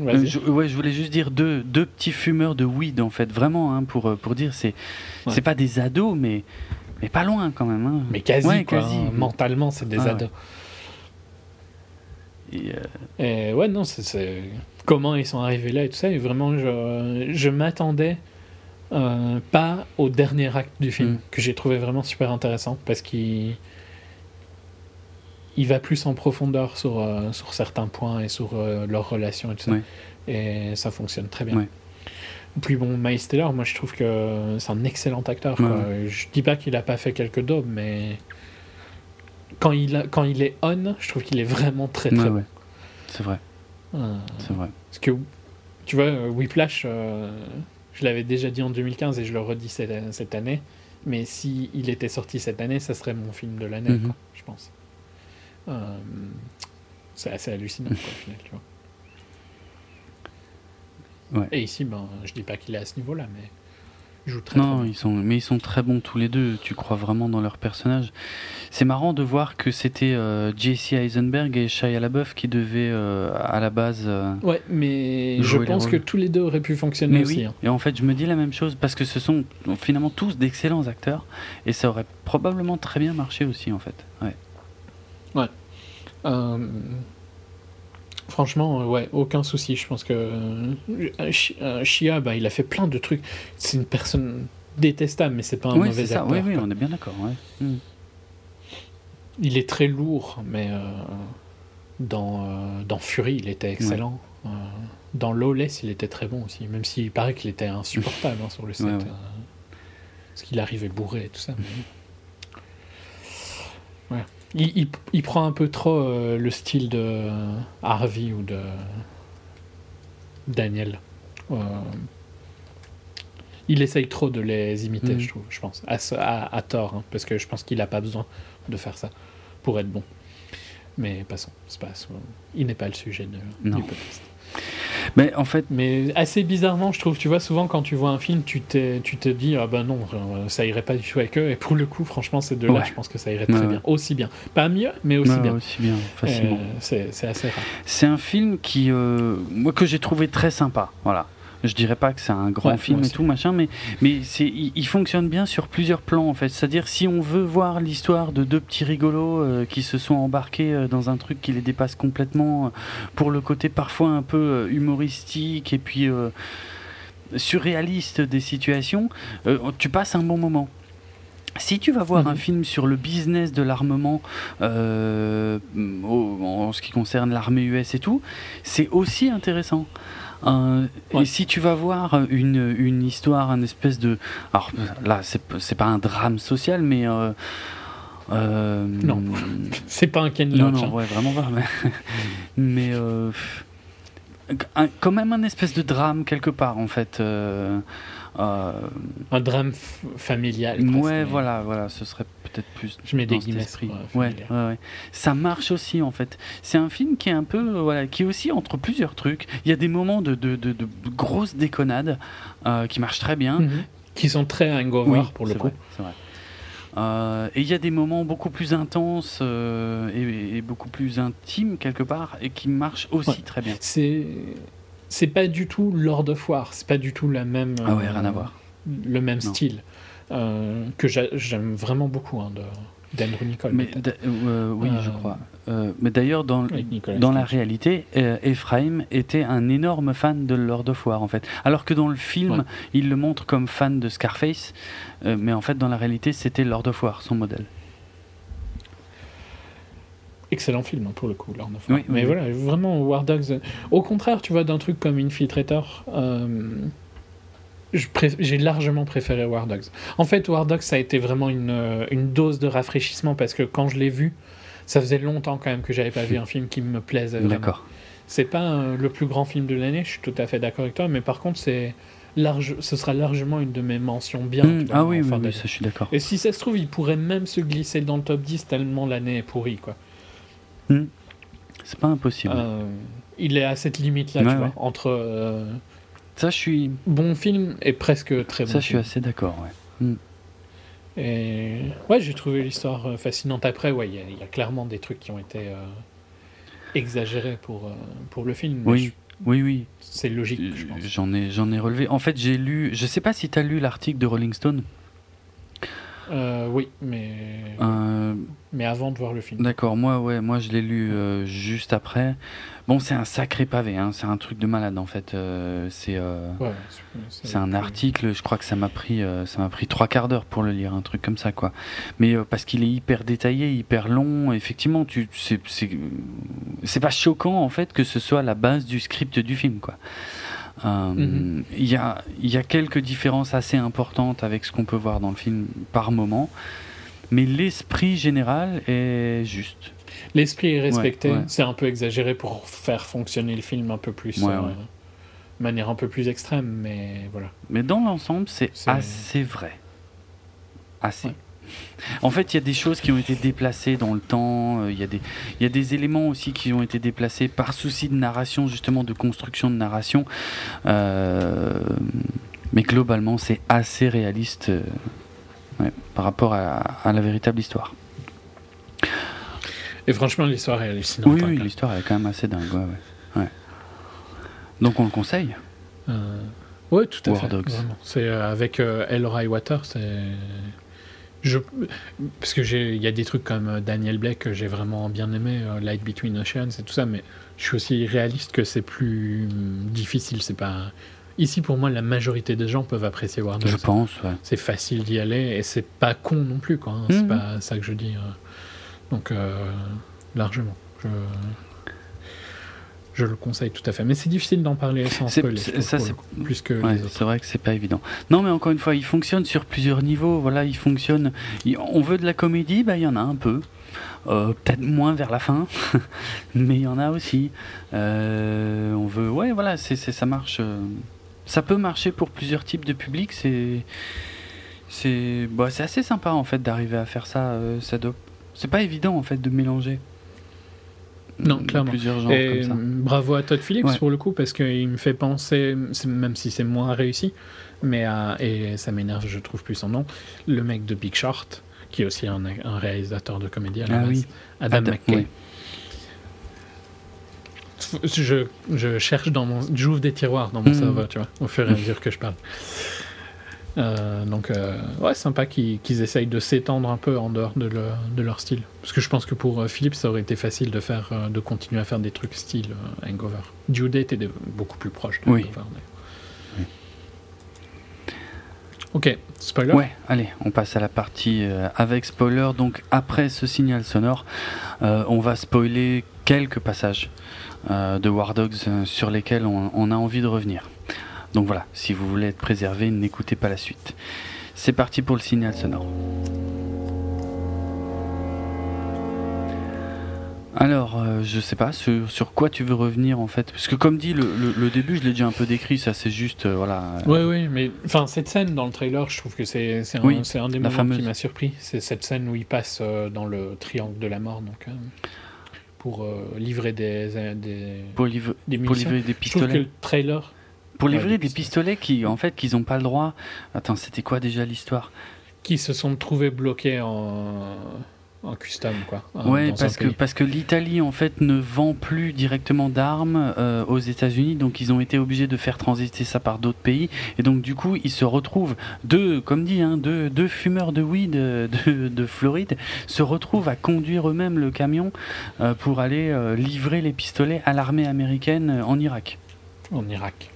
Euh, je, ouais, je voulais juste dire deux, deux petits fumeurs de weed en fait, vraiment, hein, pour, euh, pour dire, c'est Ouais. c'est pas des ados, mais, mais pas loin quand même. hein. Mais quasi, Ouais, quoi. quasi. hein. Mentalement, c'est des Ah ouais. ados. Et, euh, Et ouais, non, c'est-. Comment ils sont arrivés là et tout ça. Et vraiment, je, je m'attendais euh, pas au dernier acte du film, Mm. que j'ai trouvé vraiment super intéressant, parce qu'il. Il va plus en profondeur sur, euh, sur certains points et sur euh, leurs relations et tout ça. Ouais. Et ça fonctionne très bien. Ouais. Puis bon, Miles Teller, moi je trouve que c'est un excellent acteur. Ouais, quoi. Je dis pas qu'il a pas fait quelques daubes, mais quand il, a- quand il est on, je trouve qu'il est vraiment très très bon. C'est vrai, Euh, c'est vrai. parce que, tu vois, Whiplash, je l'avais déjà dit en 2015 et je le redis cette, cette année, mais si il était sorti cette année, ça serait mon film de l'année, Mhm. je pense. Euh, c'est assez hallucinant, quoi, au final, tu vois. Ouais. Et ici, ben, je dis pas qu'il est à ce niveau-là, mais il joue très, Non, très ils sont, mais ils sont très bons tous les deux. Tu crois vraiment dans leur personnage. C'est marrant de voir que c'était euh, J.C. Eisenberg et Shia LaBeouf qui devaient euh, à la base. euh, Ouais, mais je pense que tous les deux auraient pu fonctionner Mais aussi. oui. hein. Et en fait, je me dis la même chose parce que ce sont finalement tous d'excellents acteurs et ça aurait probablement très bien marché aussi en fait. Ouais. Euh, franchement, euh, ouais, aucun souci. Je pense que euh, Shi- Shia, bah, il a fait plein de trucs. C'est une personne détestable, mais c'est pas un Oui, mauvais acteur. Oui, oui, on est bien d'accord. Ouais. Mm. Il est très lourd, mais euh, dans, euh, dans Fury, il était excellent. Euh, dans Lawless, il était très bon aussi, même s'il paraît qu'il était insupportable hein, sur le set. Ouais, parce qu'il arrivait bourré et tout ça. mais- Ouais. Il, il- il prend un peu trop euh, le style de Harvey ou de Daniel. Euh, il essaye trop de les imiter, Mhm. je trouve, je pense. À, ce- à- à tort, hein, parce que je pense qu'il n'a pas besoin de faire ça pour être bon. Mais passons, c'est pas, il n'est pas le sujet de, Non. du podcast. Mais en fait, Mais assez bizarrement, je trouve, tu vois, souvent quand tu vois un film, tu, t'es- tu te dis, ah ben non, euh, ça irait pas du tout avec eux. Et pour le coup, franchement, ces deux-là, Ouais. je pense que ça irait très Ouais, bien. Aussi bien. Pas mieux, mais aussi ouais, bien. aussi bien, facilement. Euh, c'est c'est assez rare. C'est un film qui, euh, moi, que j'ai trouvé très sympa. Voilà. Je dirais pas que c'est un grand Ouais, film et tout machin, mais mais c'est il, il fonctionne bien sur plusieurs plans en fait. C'est-à-dire si on veut voir l'histoire de deux petits rigolos euh, qui se sont embarqués euh, dans un truc qui les dépasse complètement, euh, pour le côté parfois un peu humoristique et puis euh, surréaliste des situations, euh, tu passes un bon moment. Si tu vas voir Mhm. un film sur le business de l'armement euh, en ce qui concerne l'armée US et tout, c'est aussi intéressant. Euh, Ouais. Et si tu vas voir une, une histoire, un espèce de... Alors là, c'est pas un drame social, mais... euh, euh, Non. C'est pas un Ken Non, Loach. non, hein. ouais, vraiment pas. Mais, mais, euh, quand même un espèce de drame quelque part, en fait. euh, Un drame familial. ouais, voilà, voilà, ce serait peut-être plus Je mets des guillemets euh, ouais, familial. ouais, ouais. Ça marche aussi en fait. C'est un film qui est un peu, euh, voilà, qui est aussi entre plusieurs trucs. Il y a des moments de, de, de, de grosses déconnades euh, qui marchent très bien. Mhm. Qui sont très hangover Oui, pour le coup. vrai, c'est vrai. Euh, et il y a des moments beaucoup plus intenses euh, et, et beaucoup plus intimes quelque part et qui marchent aussi Ouais. très bien. C'est. C'est pas du tout Lord of War, c'est pas du tout la même. Ah ouais, rien à voir. Le même Non. style. Euh, que j'a- j'aime vraiment beaucoup hein, d'Andrew Nicole. Mais d'a- euh, oui, je Euh, crois. Euh, mais d'ailleurs, dans, la réalité, euh, Ephraim était un énorme fan de Lord of War, en fait. Alors que dans le film, Ouais. il le montre comme fan de Scarface, euh, mais en fait, dans la réalité, c'était Lord of War, son modèle. Excellent film hein, pour le coup, Lord of War. Oui, Mais oui, voilà, vraiment, War Dogs. euh, Au contraire, tu vois, d'un truc comme Infiltrator, euh, j'ai largement préféré War Dogs. En fait, War Dogs, ça a été vraiment une, euh, une dose de rafraîchissement parce que quand je l'ai vu, ça faisait longtemps quand même que j'avais pas vu un film qui me plaisait vraiment. D'accord. C'est pas euh, le plus grand film de l'année, je suis tout à fait d'accord avec toi, mais par contre, c'est large, ce sera largement une de mes mentions bien. Hmm, ah oui, oui, oui, ça, je suis d'accord. Et si ça se trouve, il pourrait même se glisser dans le top 10 tellement l'année est pourrie, quoi. C'est pas impossible. Euh, il est à cette limite-là, Ouais, tu vois, entre euh, Ça, je suis, bon film et presque très bon ça, je suis assez d'accord, ouais. Et ouais, j'ai trouvé l'histoire euh, fascinante. Après, ouais, il y, a- il y a clairement des trucs qui ont été euh, exagérés pour, euh, pour le film. Oui, je- oui, oui. c'est logique, je pense. J'en ai, j'en ai relevé. En fait, j'ai lu. Je sais pas si tu as lu l'article de Rolling Stone. Euh, oui, mais, Euh, mais avant de voir le film. D'accord, moi, ouais, moi, je l'ai lu euh, juste après. Bon, c'est un sacré pavé. Hein, c'est un truc de malade, en fait. c'est. Ouais, C'est un article, je crois que ça m'a pris, ça m'a pris trois quarts d'heure pour le lire, un truc comme ça, quoi. Mais parce qu'il est hyper détaillé, hyper long, effectivement, tu, c'est, c'est, c'est pas choquant en fait que ce soit la base du script du film, quoi. Euh, Mhm. Il y a, y a quelques différences assez importantes avec ce qu'on peut voir dans le film par moment, mais l'esprit général est juste. L'esprit est respecté. Ouais, ouais. C'est un peu exagéré pour faire fonctionner le film un peu plus. Ouais, euh, de manière un peu plus extrême, mais voilà. Mais dans l'ensemble, c'est C'est- assez vrai. Assez. En fait, il y a des choses qui ont été déplacées dans le temps. euh, Il y, a des- il y a des éléments aussi qui ont été déplacés par souci de narration, justement, de construction de narration. Euh, mais globalement, c'est assez réaliste euh, ouais, par rapport à, à la véritable histoire. Et franchement, l'histoire est hallucinante. oui, oui, l'histoire est quand même assez dingue. Ouais, ouais. Ouais. Donc, on le conseille. Euh, ouais, tout à War fait. C'est euh, avec Elroy Water, c'est. Je... Parce que j'ai, il y a des trucs comme euh, Daniel Blake que j'ai vraiment bien aimé, euh, Light Between Oceans et tout ça, mais je suis aussi réaliste que c'est plus hum, difficile. C'est pas ici pour moi la majorité des gens peuvent apprécier War Dogs. Je pense, ouais. c'est facile d'y aller et c'est pas con non plus quoi hein. c'est Mhm. pas ça que je dis euh. donc euh, largement je je le conseille tout à fait mais c'est difficile d'en parler sans spoiler ça, c'est- plus que Ouais, c'est vrai que c'est pas évident. Non, mais encore une fois, il fonctionne sur plusieurs niveaux. Voilà, il fonctionne. il- on veut de la comédie, bah il y en a un peu. Euh, Peut-être moins vers la fin, mais il y en a aussi. Euh, on veut, ouais, voilà, c'est ça marche. euh, ça peut marcher pour plusieurs types de publics. C'est c'est bah, c'est assez sympa en fait d'arriver à faire ça. euh, ça doit- C'est pas évident en fait de mélanger. Non, clairement. plusieurs genres Et comme ça. bravo à Todd Phillips Ouais. pour le coup, parce qu'il me fait penser, même si c'est moins réussi, mais à- et ça m'énerve, je trouve plus son nom, le mec de Big Short, qui est aussi un, un réalisateur de comédie à la Ah base, oui. Adam, Adam- McKay. oui. Je, je cherche dans mon. J'ouvre des tiroirs dans mon Mhm. cerveau, tu vois, au fur et à mesure que je parle. Euh, donc, euh, ouais, sympa qu'ils essayent de s'étendre un peu en dehors de, leur- de leur style. Parce que je pense que pour euh, Philippe, ça aurait été facile de, faire, euh, de continuer à faire des trucs style euh, Hangover. Due Date de- beaucoup plus proche de Oui. Hangover. mais- Ok, spoiler? Ouais, allez, on passe à la partie avec spoiler. Donc après ce signal sonore, on va spoiler quelques passages de War Dogs sur lesquels on, on a envie de revenir. Donc voilà, si vous voulez être préservé, n'écoutez pas la suite. C'est parti pour le signal sonore. Alors, euh, je sais pas sur, sur quoi tu veux revenir en fait, parce que comme dit le, le- le début, je l'ai déjà un peu décrit, ça c'est juste euh, voilà. euh, Oui, oui, mais enfin, cette scène dans le trailer, je trouve que c'est c'est un, Oui, un des moments fameuse. qui m'a surpris. C'est cette scène où il passe euh, dans le triangle de la mort, donc euh, pour livrer des, des, pour, livrer- des des Je trouve que pistolets. le trailer, Pour Ouais, livrer des des pistolets qui, en fait, qu'ils n'ont pas le droit. Attends, c'était quoi déjà l'histoire? Qui se sont trouvés bloqués en, en custom, quoi. en- Ouais, parce que, parce que l'Italie, en fait, ne vend plus directement d'armes euh, aux États-Unis, donc ils ont été obligés de faire transiter ça par d'autres pays. Et donc, du coup, ils se retrouvent, deux, comme dit, hein, deux, deux fumeurs de weed euh, de, de Floride, se retrouvent à conduire eux-mêmes le camion euh, pour aller euh, livrer les pistolets à l'armée américaine en Irak. en Irak.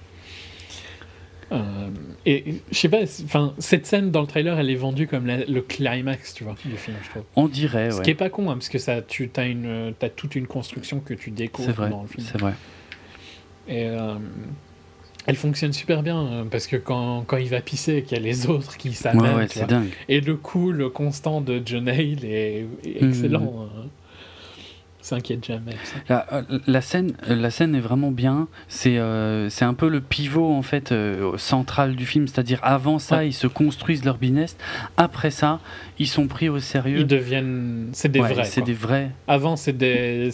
Euh, et je sais pas, enfin, cette scène dans le trailer, elle est vendue comme la- le climax, tu vois, du film, je trouve. On dirait, Ce ouais. qui est pas con, hein, parce que ça, tu as une, as toute une construction que tu découvres vrai, dans le film. c'est vrai. Et euh, elle fonctionne super bien euh, parce que quand, quand il va pisser qu'il y a les autres qui s'amènent, ouais, et le coup, le constant de John Hale est, est Mhm. excellent. hein. S'inquiète jamais. La, euh, la scène, la scène est vraiment bien. C'est euh, c'est un peu le pivot en fait euh, central du film. C'est-à-dire avant ça, Ouais. ils se construisent leur business. Après ça, ils sont pris au sérieux. Ils deviennent. C'est des Ouais, vrais. c'est des vrais. Avant, c'est des.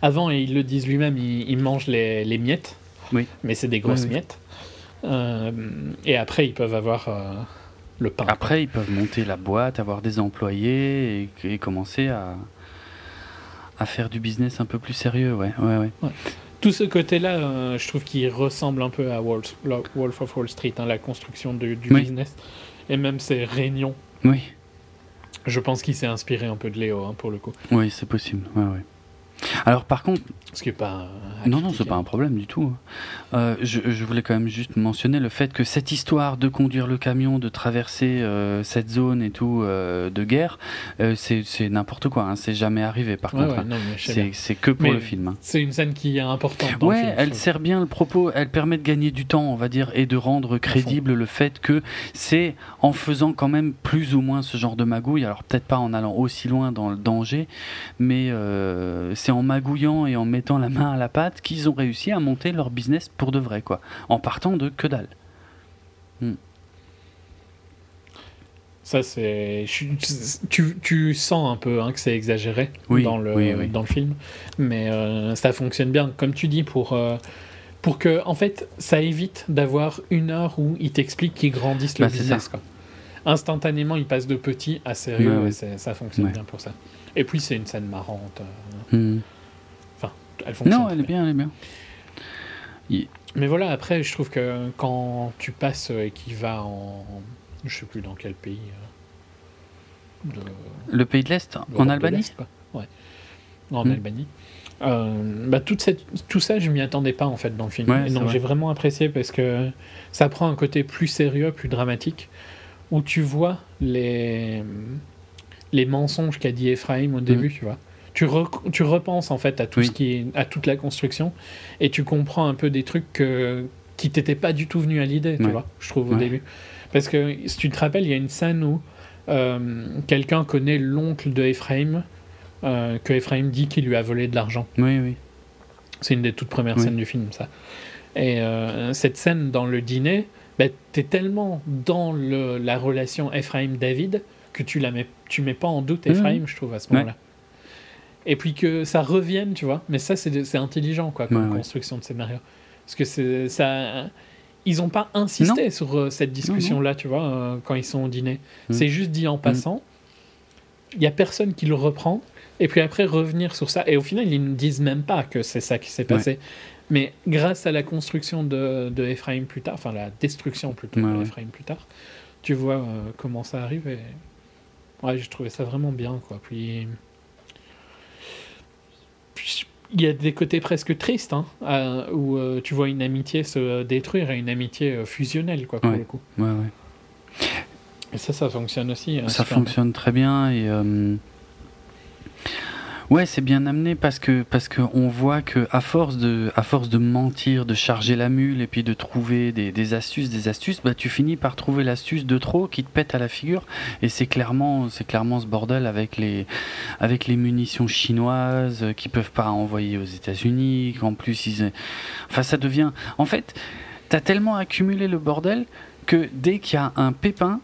Avant, et ils le disent lui-même, ils, ils mangent les, les miettes. Oui. Mais c'est des grosses Oui, miettes. Euh, et après, ils peuvent avoir euh, le pain. Après, ils peuvent monter la boîte, avoir des employés et, et commencer à, à faire du business un peu plus sérieux. Ouais, ouais, ouais. Tout ce côté-là, euh, je trouve qu'il ressemble un peu à Wolf, Wolf of Wall Street, hein, la construction du, du Oui. business. Et même ses réunions. Oui, Je pense qu'il s'est inspiré un peu de Léo, hein, pour le coup. oui, c'est possible. Ouais, ouais. Alors par contre, Ce qui est pas. euh, Non, non, c'est pas un problème du tout. Euh, je, je voulais quand même juste mentionner le fait que cette histoire de conduire le camion, de traverser euh, cette zone et tout euh, de guerre, c'est n'importe quoi. hein, c'est jamais arrivé par Ouais, contre. ouais, hein. c'est que pour Mais le film. hein. C'est une scène qui est importante dans le Ouais, film. je elle sert bien le propos, elle permet de gagner du temps, on va dire, et de rendre crédible le fait que c'est en faisant quand même plus ou moins ce genre de magouille, alors peut-être pas en allant aussi loin dans le danger, mais c'est en magouillant et en mettant la main à la pâte qu'ils ont réussi à monter leur business pour de vrai, quoi, en partant de que dalle. Ça, c'est. Tu, tu sens un peu hein, que c'est exagéré Oui, dans, le, oui, oui. dans le film, mais euh, ça fonctionne bien. Comme tu dis, pour, euh, pour que. En fait, ça évite d'avoir une heure où ils t'expliquent qu'ils grandissent le Bah, business. Quoi. Instantanément, ils passent de petit à sérieux Ouais, ouais. et ça fonctionne Ouais. bien pour ça. Et puis, c'est une scène marrante. Euh, Hmm. elle fonctionne. Non, elle est bien, elle est bien. Mais voilà, après, je trouve que quand tu passes et qu'il va en. Je sais plus dans quel pays. euh, de- Le pays de l'Est, en Albanie. Ouais. En Hmm. Albanie. Euh, bah, toute cette, tout ça, je m'y attendais pas en fait dans le film. Ouais, Et c'est donc vrai. j'ai vraiment apprécié parce que ça prend un côté plus sérieux, plus dramatique, où tu vois les, les mensonges qu'a dit Ephraim au début, tu vois. Tu, re- tu repenses en fait à tout. Oui. ce qui est, à toute la construction et tu comprends un peu des trucs que, qui t'étaient pas du tout venus à l'idée, tu Ouais. vois, je trouve au Ouais. début. Parce que si tu te rappelles, il y a une scène où euh, quelqu'un connaît l'oncle de Ephraim, euh, que Ephraim dit qu'il lui a volé de l'argent. Oui, oui. C'est une des toutes premières Oui. scènes du film, ça. Et euh, cette scène dans le dîner, bah, t'es tellement dans le, la relation Ephraim-David que tu la mets, tu mets pas en doute. Ephraim, je trouve, à ce Ouais. Et puis que ça revienne, tu vois. Mais ça, c'est intelligent, quoi, comme Ouais, ouais. construction de scénario. Parce que c'est ça. Ils n'ont pas insisté sur euh, cette discussion-là, tu vois, euh, quand ils sont au dîner. Mm. C'est juste dit en passant. Il y a personne qui le reprend. Et puis après, revenir sur ça. Et au final, ils ne disent même pas que c'est ça qui s'est passé. Mais grâce à la construction de, de Ephraim plus tard, enfin la destruction plutôt de. Ephraim plus tard, tu vois euh, comment ça arrive. Et... Ouais, j'ai trouvé ça vraiment bien, quoi. Puis. Il y a des côtés presque tristes, hein, où euh, tu vois une amitié se détruire et une amitié euh, fusionnelle, quoi, pour Ouais. le coup. Ouais, ouais. Et ça, ça fonctionne aussi. euh, ça bien. fonctionne très bien et euh, ouais c'est bien amené parce que parce que on voit que à force de à force de mentir de charger la mule et puis de trouver des, des astuces des astuces bah tu finis par trouver l'astuce de trop qui te pète à la figure. Et c'est clairement c'est clairement ce bordel avec les avec les munitions chinoises qui peuvent pas envoyer aux États-Unis qu'en plus ils enfin ça devient en fait t'as tellement accumulé le bordel que dès qu'il y a un pépin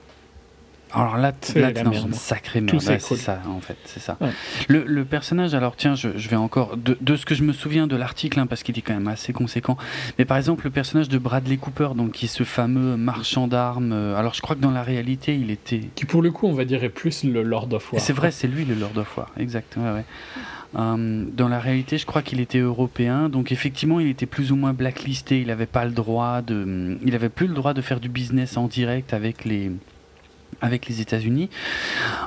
alors là, C'est là merde. une sacrée merde. Ouais, c'est ça, en fait, c'est ça. Ouais. Le, le personnage, alors tiens, je, je vais encore de, de ce que je me souviens de l'article, hein, parce qu'il est quand même assez conséquent. Mais par exemple, le personnage de Bradley Cooper, donc qui est ce fameux marchand d'armes. euh, alors je crois que dans la réalité, il était. Qui, pour le coup, on va dire, est plus le Lord of War. C'est vrai, c'est lui le Lord of War, exact. Ouais, ouais. Euh, dans la réalité, je crois qu'il était européen, donc effectivement, il était plus ou moins blacklisté. Il n'avait pas le droit de, il avait plus le droit de faire du business en direct avec les, avec les États-Unis.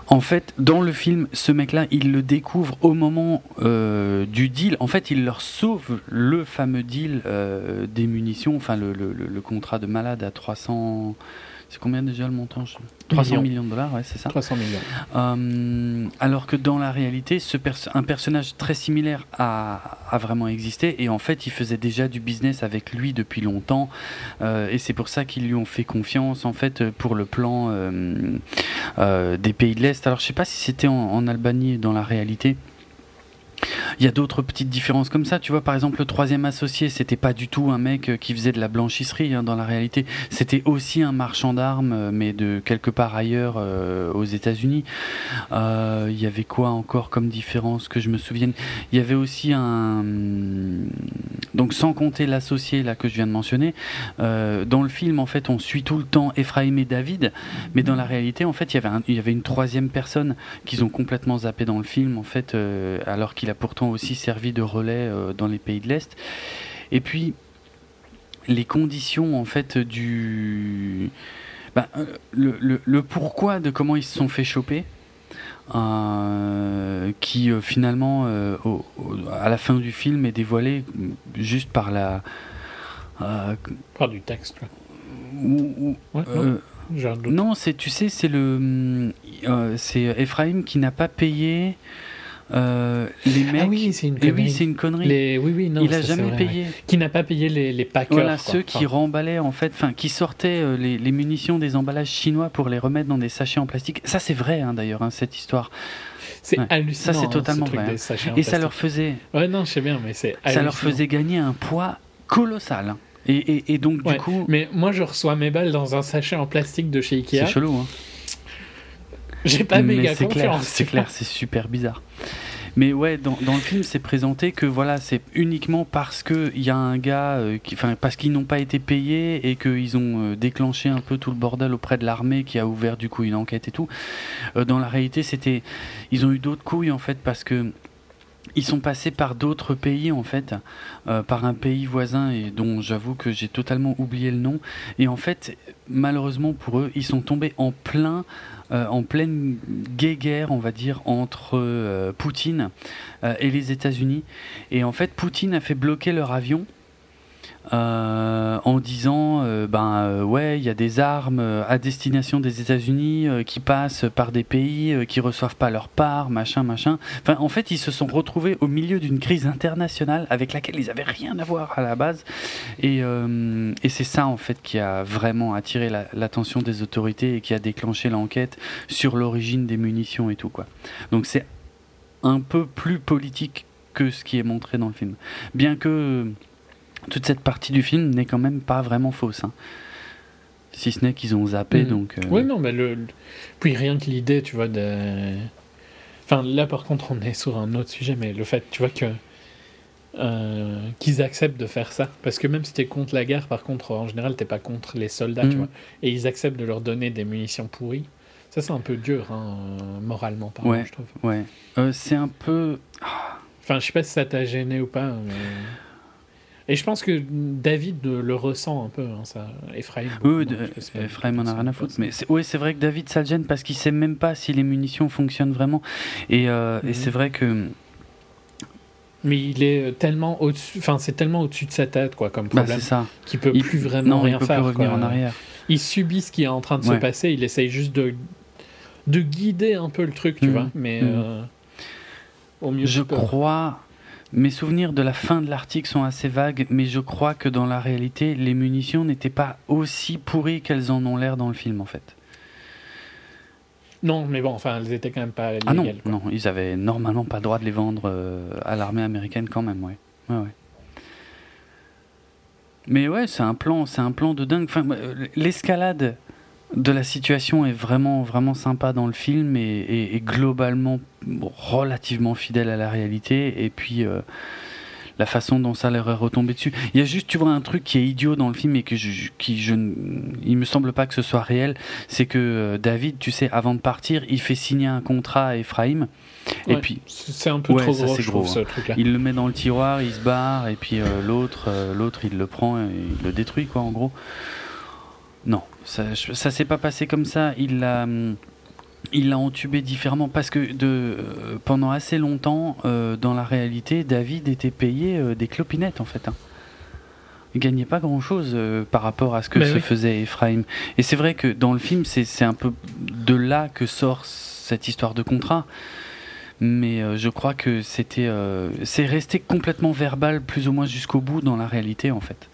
En fait, dans le film, ce mec-là, il le découvre au moment euh, du deal. En fait, il leur sauve le fameux deal euh, des munitions, enfin le, le- contrat de malade à 300. C'est combien déjà le montant je- 300 Millions. millions de dollars, ouais, c'est ça. 300 millions. Euh, alors que dans la réalité, ce un personnage très similaire a, a vraiment existé et en fait, il faisait déjà du business avec lui depuis longtemps euh, et c'est pour ça qu'ils lui ont fait confiance en fait pour le plan euh, euh, des pays de l'Est. Alors, je sais pas si c'était en, en Albanie dans la réalité. Il y a d'autres petites différences comme ça. Tu vois, par exemple, le troisième associé, c'était pas du tout un mec euh, qui faisait de la blanchisserie hein, dans la réalité. C'était aussi un marchand d'armes, euh, mais de quelque part ailleurs euh, aux États-Unis. Il y avait quoi encore comme différence que je me souvienne? Il y avait aussi un. Donc, sans compter l'associé là que je viens de mentionner, dans le film, en fait, on suit tout le temps Ephraim et David, mais dans la réalité, en fait, il y avait, une troisième personne qu'ils ont complètement zappé dans le film, en fait, alors qu'il a pourtant aussi servi de relais euh, dans les pays de l'Est. Et puis, les conditions, en fait, du. Ben, euh, le, le- le pourquoi de comment ils se sont fait choper, euh, qui euh, finalement, euh, au- au- à la fin du film, est dévoilé juste par la. Par du texte, quoi. ou- ou- Ouais, non, c'est tu sais, c'est le c'est Ephraim qui n'a pas payé euh, les mecs. Ah oui, c'est une Et connerie. oui, c'est une connerie. Les... Oui, oui, non. il a ça, c'est jamais vrai, payé. ouais. Qui n'a pas payé les, les packers. Voilà, quoi. ceux qui remballaient en fait, enfin, qui sortaient euh, les, les munitions des emballages chinois pour les remettre dans des sachets en plastique. Ça, c'est vrai hein, d'ailleurs, hein, cette histoire. C'est Ouais. hallucinant. Ça, c'est hein, totalement ce vrai, Et ça leur faisait, Ouais, non, je sais bien, mais c'est ça leur faisait gagner un poids colossal. Et, et, et donc Ouais, du coup, Mais moi, je reçois mes balles dans un sachet en plastique de chez c'est Ikea. chelou. Hein. J'ai pas Mais méga c'est confiance. c'est clair, c'est super bizarre. Mais ouais, dans, le film, c'est présenté que voilà, c'est uniquement parce que il y a un gars, euh, qui, enfin parce qu'ils n'ont pas été payés et qu'ils ont euh, déclenché un peu tout le bordel auprès de l'armée qui a ouvert du coup une enquête et tout. Euh, dans la réalité, c'était, ils ont eu d'autres couilles en fait parce que ils sont passés par d'autres pays en fait, par un pays voisin et dont j'avoue que j'ai totalement oublié le nom. Et en fait, malheureusement pour eux, ils sont tombés en plein, euh, en pleine guéguerre, on va dire, entre euh, Poutine euh, et les États-Unis. Et en fait, Poutine a fait bloquer leur avion. Euh, en disant euh, ben euh, ouais il y a des armes à destination des États-Unis qui passent par des pays qui reçoivent pas leur part machin machin. Enfin en fait ils se sont retrouvés au milieu d'une crise internationale avec laquelle ils avaient rien à voir à la base. Et, c'est ça en fait qui a vraiment attiré la- l'attention des autorités et qui a déclenché l'enquête sur l'origine des munitions et tout quoi. Donc c'est un peu plus politique que ce qui est montré dans le film. Bien que toute cette partie du film n'est quand même pas vraiment fausse hein. si ce n'est qu'ils ont zappé Mhm. donc euh, Oui, non, mais le, le- Puis rien que l'idée, tu vois, de. Enfin, là, par contre, on est sur un autre sujet, mais le fait, tu vois, que. euh, qu'ils acceptent de faire ça. Parce que même si t'es contre la guerre, par contre, en général, t'es pas contre les soldats, tu Mhm. vois. Et ils acceptent de leur donner des munitions pourries. Ça, c'est un peu dur, hein, moralement parlant, Ouais. je trouve. Ouais. Euh, c'est un peu. Enfin, je sais pas si ça t'a gêné ou pas, mais... Et je pense que David le ressent un peu, hein, ça. Ephraim. Oui, Ephraim en a rien à foutre. Mais c'est, ouais, vrai que David, ça le gêne parce qu'il sait même pas si les munitions fonctionnent vraiment. Et, euh, et Mhm. c'est vrai que. Mais il est tellement au-dessus, enfin, c'est tellement au-dessus de sa tête, quoi, comme Bah, problème, c'est ça. qu'il peut Il- plus vraiment non, rien il peut faire. plus revenir quoi. en arrière. Il subit ce qui est en train de se passer, il essaye juste de, de guider un peu le truc, tu Mhm. vois, mais Mhm. euh, au mieux Je crois. Mes souvenirs de la fin de l'article sont assez vagues, mais je crois que dans la réalité, les munitions n'étaient pas aussi pourries qu'elles en ont l'air dans le film, en fait. Non, mais bon, enfin, elles étaient quand même pas Ah non, quoi. non, ils avaient normalement pas le droit de les vendre euh, à l'armée américaine quand même, ouais. ouais, ouais. Mais ouais, c'est un plan, c'est un plan de dingue. Enfin, euh, l'escalade de la situation est vraiment, vraiment sympa dans le film et, et- et globalement relativement fidèle à la réalité. Et puis euh, la façon dont ça leur est retombé dessus. Il y a juste, tu vois, un truc qui est idiot dans le film et que je, qui je, ne- il me semble pas que ce soit réel, c'est que euh, David, tu sais, avant de partir, il fait signer un contrat à Ephraim. Et puis c'est un peu Ouais, trop ça, gros, trouve, ce truc-là. il le met dans le tiroir, il se barre, et puis euh, l'autre, euh, l'autre, il le prend et il le détruit, quoi, en gros. Non, ça, ça s'est pas passé comme ça. Il l'a, hum, il l'a entubé différemment parce que de, euh, pendant assez longtemps, euh, dans la réalité, David était payé euh, des clopinettes, en fait. hein. Il gagnait pas grand chose par rapport à ce que Mais se oui. faisait Ephraim. Et c'est vrai que dans le film, c'est c'est un peu de là que sort cette histoire de contrat. Mais je crois que c'était, c'est resté complètement verbal, plus ou moins jusqu'au bout dans la réalité, en fait.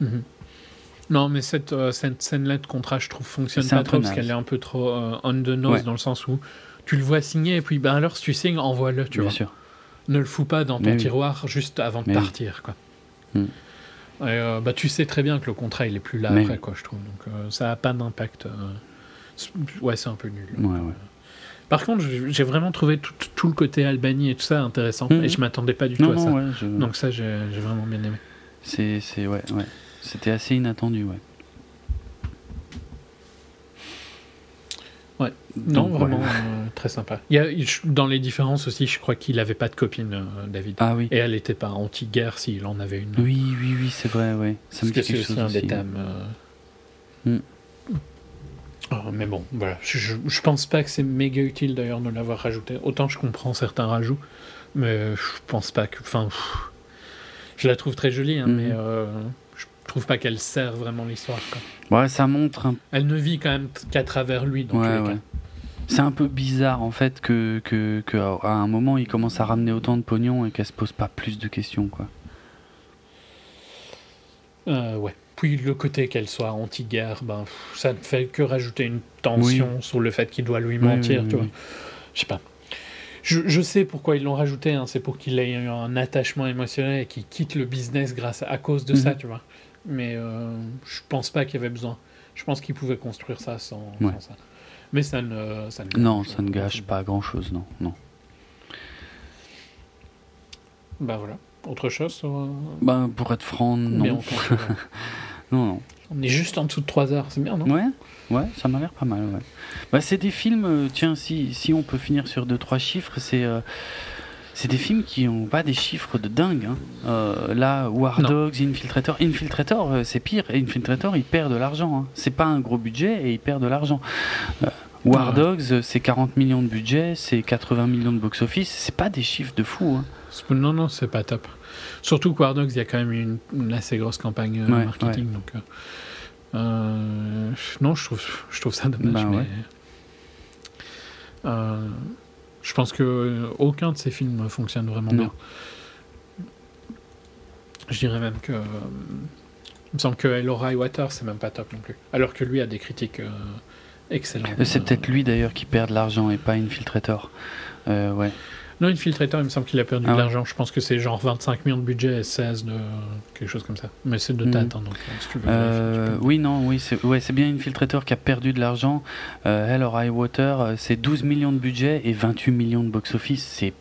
Mhm. Non, mais cette, euh, cette scène-là de contrat, je trouve, fonctionne pas trop parce qu'elle est un peu trop euh, on the nose Ouais. dans le sens où tu le vois signer et puis ben alors si tu signes, envoie-le, tu Bien vois. sûr. Ne le fous pas dans ton Mais oui. tiroir juste avant de oui. partir, quoi. Mm. Et, euh, bah, tu sais très bien que le contrat il est plus là Mais après, oui. quoi, je trouve. Donc euh, ça a pas d'impact. Ouais, c'est un peu nul. Ouais, ouais. Par contre, j'ai vraiment trouvé tout, tout le côté Albanie et tout ça intéressant. Mhm. Et je m'attendais pas du Non, tout à ça. non, ouais, je- Donc ça, j'ai vraiment bien aimé. c'est, c'est, ouais, ouais. C'était assez inattendu, ouais. Ouais. Non, Donc, vraiment ouais. euh, très sympa. Il y a, dans les différences aussi, je crois qu'il avait pas de copine, euh, David. Ah oui. Et elle n'était pas anti-guerre s'il en avait une. Oui, oui, oui, c'est vrai, ouais. Ça me dit c'est quelque chose un aussi. des thèmes. euh. Mm. Oh, mais bon, voilà. Je, je, je pense pas que c'est méga utile d'ailleurs de l'avoir rajouté. Autant je comprends certains rajouts, mais je pense pas que. Enfin, je la trouve très jolie, hein, Mhm. mais trouve pas qu'elle sert vraiment l'histoire. Ouais, ça montre un Elle ne vit quand même qu'à travers lui dans Ouais, ouais. C'est un peu bizarre en fait que, que, que à à un moment il commence à ramener autant de pognon et qu'elle se pose pas plus de questions quoi. Euh, ouais. Puis le côté qu'elle soit anti-guerre, ben, ça ne fait que rajouter une tension sur le fait qu'il doit lui mentir, oui, tu vois. Je sais pas. Je, je sais pourquoi ils l'ont rajouté, hein, c'est pour qu'il ait eu un attachement émotionnel et qu'il quitte le business grâce à, à cause de ça, Mhm. tu vois. Mais euh, je pense pas qu'il y avait besoin. Je pense qu'il pouvait construire ça sans, Ouais. sans ça. Mais ça ne, ça ne Non, gâche- ça ne gâche pas grand chose, non, non. Bah voilà. Autre chose sur, euh, Bah pour être franc, non. Non, non. On est juste en dessous de 3 heures, c'est bien, non? Ouais, ouais, ça m'a l'air pas mal. Ouais. Bah, c'est des films, euh, tiens, si, si on peut finir sur deux trois chiffres, c'est euh, c'est des films qui ont pas des chiffres de dingue. hein. Euh, là, War Non. Dogs, Infiltrator, Infiltrator, euh, c'est pire. Infiltrator, il perd de l'argent. Hein. C'est pas un gros budget et il perd de l'argent. Euh, War. Dogs, euh, c'est 40 millions de budget, c'est 80 millions de box-office. C'est pas des chiffres de fou. Hein. Non, non, c'est pas top. Surtout que War Dogs, il y a quand même une, une assez grosse campagne euh, Ouais, marketing. Donc, euh, non, je trouve, je trouve ça dommage. Bah mais, ouais. euh, je pense que euh, aucun de ces films fonctionne vraiment Non. bien. Je dirais même que. il me semble que Elora Water, c'est même pas top non plus. Alors que lui a des critiques euh, excellentes. Euh, C'est peut-être lui d'ailleurs qui perd de l'argent et pas Infiltrator. Euh, ouais. Non, Infiltrator, il me semble qu'il a perdu Ah de ouais. l'argent. Je pense que c'est genre 25 millions de budget et 16 de quelque chose comme ça. Mais c'est de Mhm. date, hein, donc euh, si tu veux. Euh, tu oui, non, oui, c'est ouais, bien Infiltrator qui a perdu de l'argent. Euh, Hell or High Water, euh, c'est 12 millions de budget et 28 millions de box-office. C'est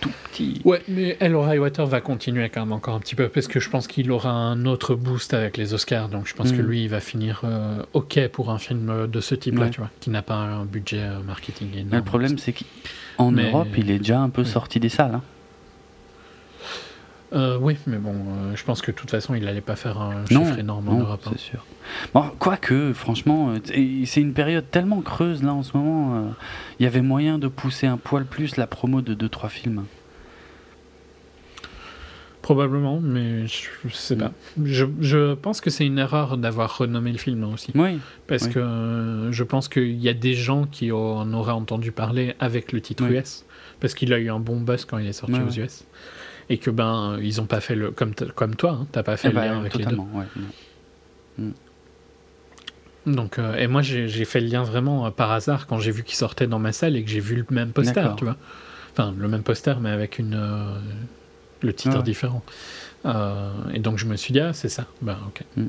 tout petit. Ouais, mais High Water va continuer quand même encore un petit peu parce que je pense qu'il aura un autre boost avec les Oscars. Donc je pense que Mhm. lui, il va finir euh, OK pour un film euh, de ce type-là, Ouais. tu vois, qui n'a pas un budget euh, marketing énorme. Mais le problème, c'est qu'en Mais- Europe, il est déjà un peu sorti des salles. hein. Euh, oui, mais bon, euh, je pense que de toute façon, il allait pas faire un Non, chiffre énorme en Europe. hein. c'est sûr. Bon, quoique, franchement, c'est une période tellement creuse là en ce moment. euh, Il y avait moyen de pousser un poil plus la promo de 2-3 films. Probablement, mais je, je sais Mm. pas. Je, je pense que c'est une erreur d'avoir renommé le film aussi. Oui, Parce Oui. que euh, je pense qu'il y a des gens qui en auraient entendu parler avec le titre Oui. US, parce qu'il a eu un bon buzz quand il est sorti aux. US. Et que ben, ils ont pas fait le. Comme, comme toi, hein, t'as pas fait Eh le ben, lien avec les ouais, deux. Donc, euh, et moi, j'ai fait le lien vraiment euh, par hasard quand j'ai vu qu'il sortait dans ma salle et que j'ai vu le même poster, tu vois. Enfin, le même poster, mais avec une, euh, le titre Ah ouais. différent. Euh, et donc, je me suis dit, ah, c'est ça. Ben, ok. Mm.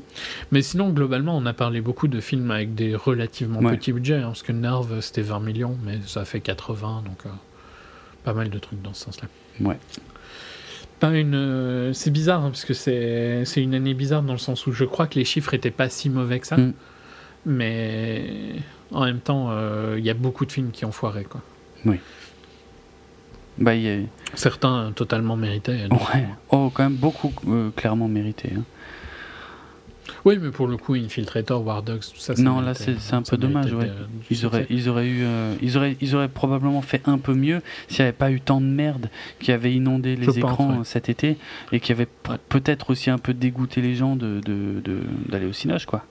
Mais sinon, globalement, on a parlé beaucoup de films avec des relativement Ouais. petits budgets, hein, parce que Nerve, c'était 20 millions, mais ça fait 80, donc euh, pas mal de trucs dans ce sens-là. Ouais. Pas une, euh, c'est bizarre, hein, parce que c'est c'est une année bizarre dans le sens où je crois que les chiffres étaient pas si mauvais que ça, Mm. mais en même temps, il y a beaucoup de films qui ont foiré, quoi. Bah, y a- Certains totalement mérités. d'autres Ouais. Oh, quand même beaucoup euh, clairement mérité. hein. Oui, mais pour le coup, Infiltrator, War Dogs, tout ça. Non, là, c'est- un ça peu dommage, ouais. de- Ils auraient, ils auraient eu, euh, ils auraient, ils auraient probablement fait un peu mieux s'il n'y avait pas eu tant de merde qui avait inondé les Je pense, écrans ouais. euh, cet été et qui avait Ouais. peut-être aussi un peu dégoûté les gens de de- de- d'aller au cinoche, quoi.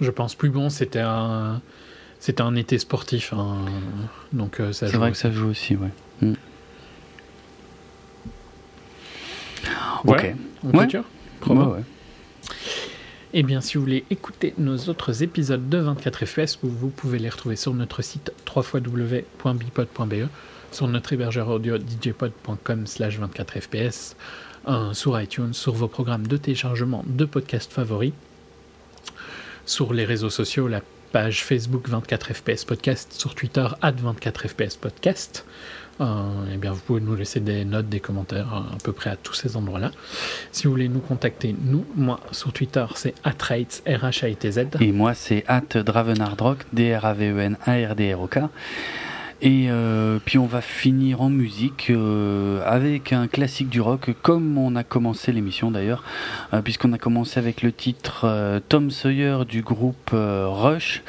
Je pense plus bon, c'était un, c'était un été sportif, hein, donc euh, ça C'est vrai que ça joue aussi, ouais. Mm. Ok. On Ouais. Ouais, ouais. Eh bien, si vous voulez écouter nos autres épisodes de 24 FPS, vous, pouvez les retrouver sur notre site www.bipod.be, sur notre hébergeur audio djpod.com slash 24 FPS, euh, sur iTunes, sur vos programmes de téléchargement de podcasts favoris, sur les réseaux sociaux, la page Facebook 24 FPS Podcast, sur Twitter, at 24 FPS Podcast. Euh, eh bien, vous pouvez nous laisser des notes, des commentaires euh, à peu près à tous ces endroits-là. Si vous voulez nous contacter, nous, moi, sur Twitter, c'est atrates, R-H-A-I-T-Z. Et moi, c'est at D-R-A-V-E-N-A-R-D-R-O-K. Et euh, puis on va finir en musique euh, avec un classique du rock, comme on a commencé l'émission d'ailleurs, euh, puisqu'on a commencé avec le titre euh, Tom Sawyer du groupe euh, Rush,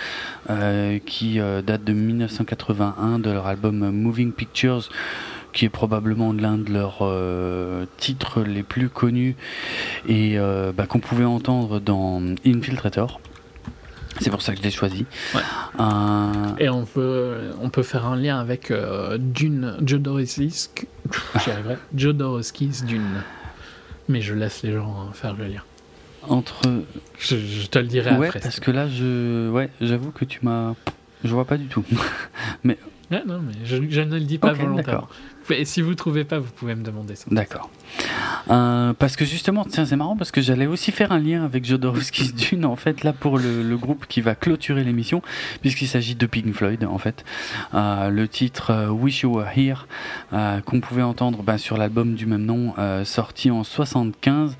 qui date de 1981 de leur album Moving Pictures qui est probablement l'un de leurs titres les plus connus et bah, qu'on pouvait entendre dans Infiltrator. C'est pour ça que je l'ai choisi. Ouais. Euh, Et on peut, on peut faire un lien avec euh, Dune, Jodorowsky's, j'y arriverai, Jodorowsky's Dune. Mais je laisse les gens euh, faire le lien. entre Je, je te le dirai ouais après. parce que là je ouais j'avoue que tu m'as je vois pas du tout Ah, non, mais je, je ne le dis pas Ok, volontairement. Et si vous trouvez pas, vous pouvez me demander ça. d'accord Euh, parce que justement tiens c'est marrant parce que j'allais aussi faire un lien avec Jodorowsky's Dune en fait là pour le, le groupe qui va clôturer l'émission puisqu'il s'agit de Pink Floyd en fait Euh, le titre euh, Wish You Were Here qu'on pouvait entendre bah, sur l'album du même nom sorti en 75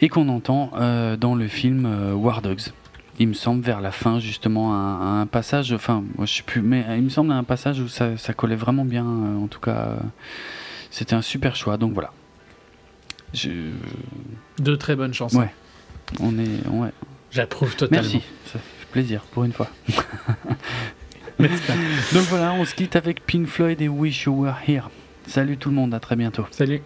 et qu'on entend dans le film War Dogs il me semble vers la fin justement un, un passage enfin moi, je sais plus mais il me semble un passage où ça, ça collait vraiment bien euh, en tout cas euh, c'était un super choix donc voilà je... De très bonnes chansons. Ouais. on est ouais J'approuve totalement. merci ça fait plaisir pour une fois donc voilà on se quitte avec Pink Floyd et Wish You Were Here salut tout le monde à très bientôt Salut.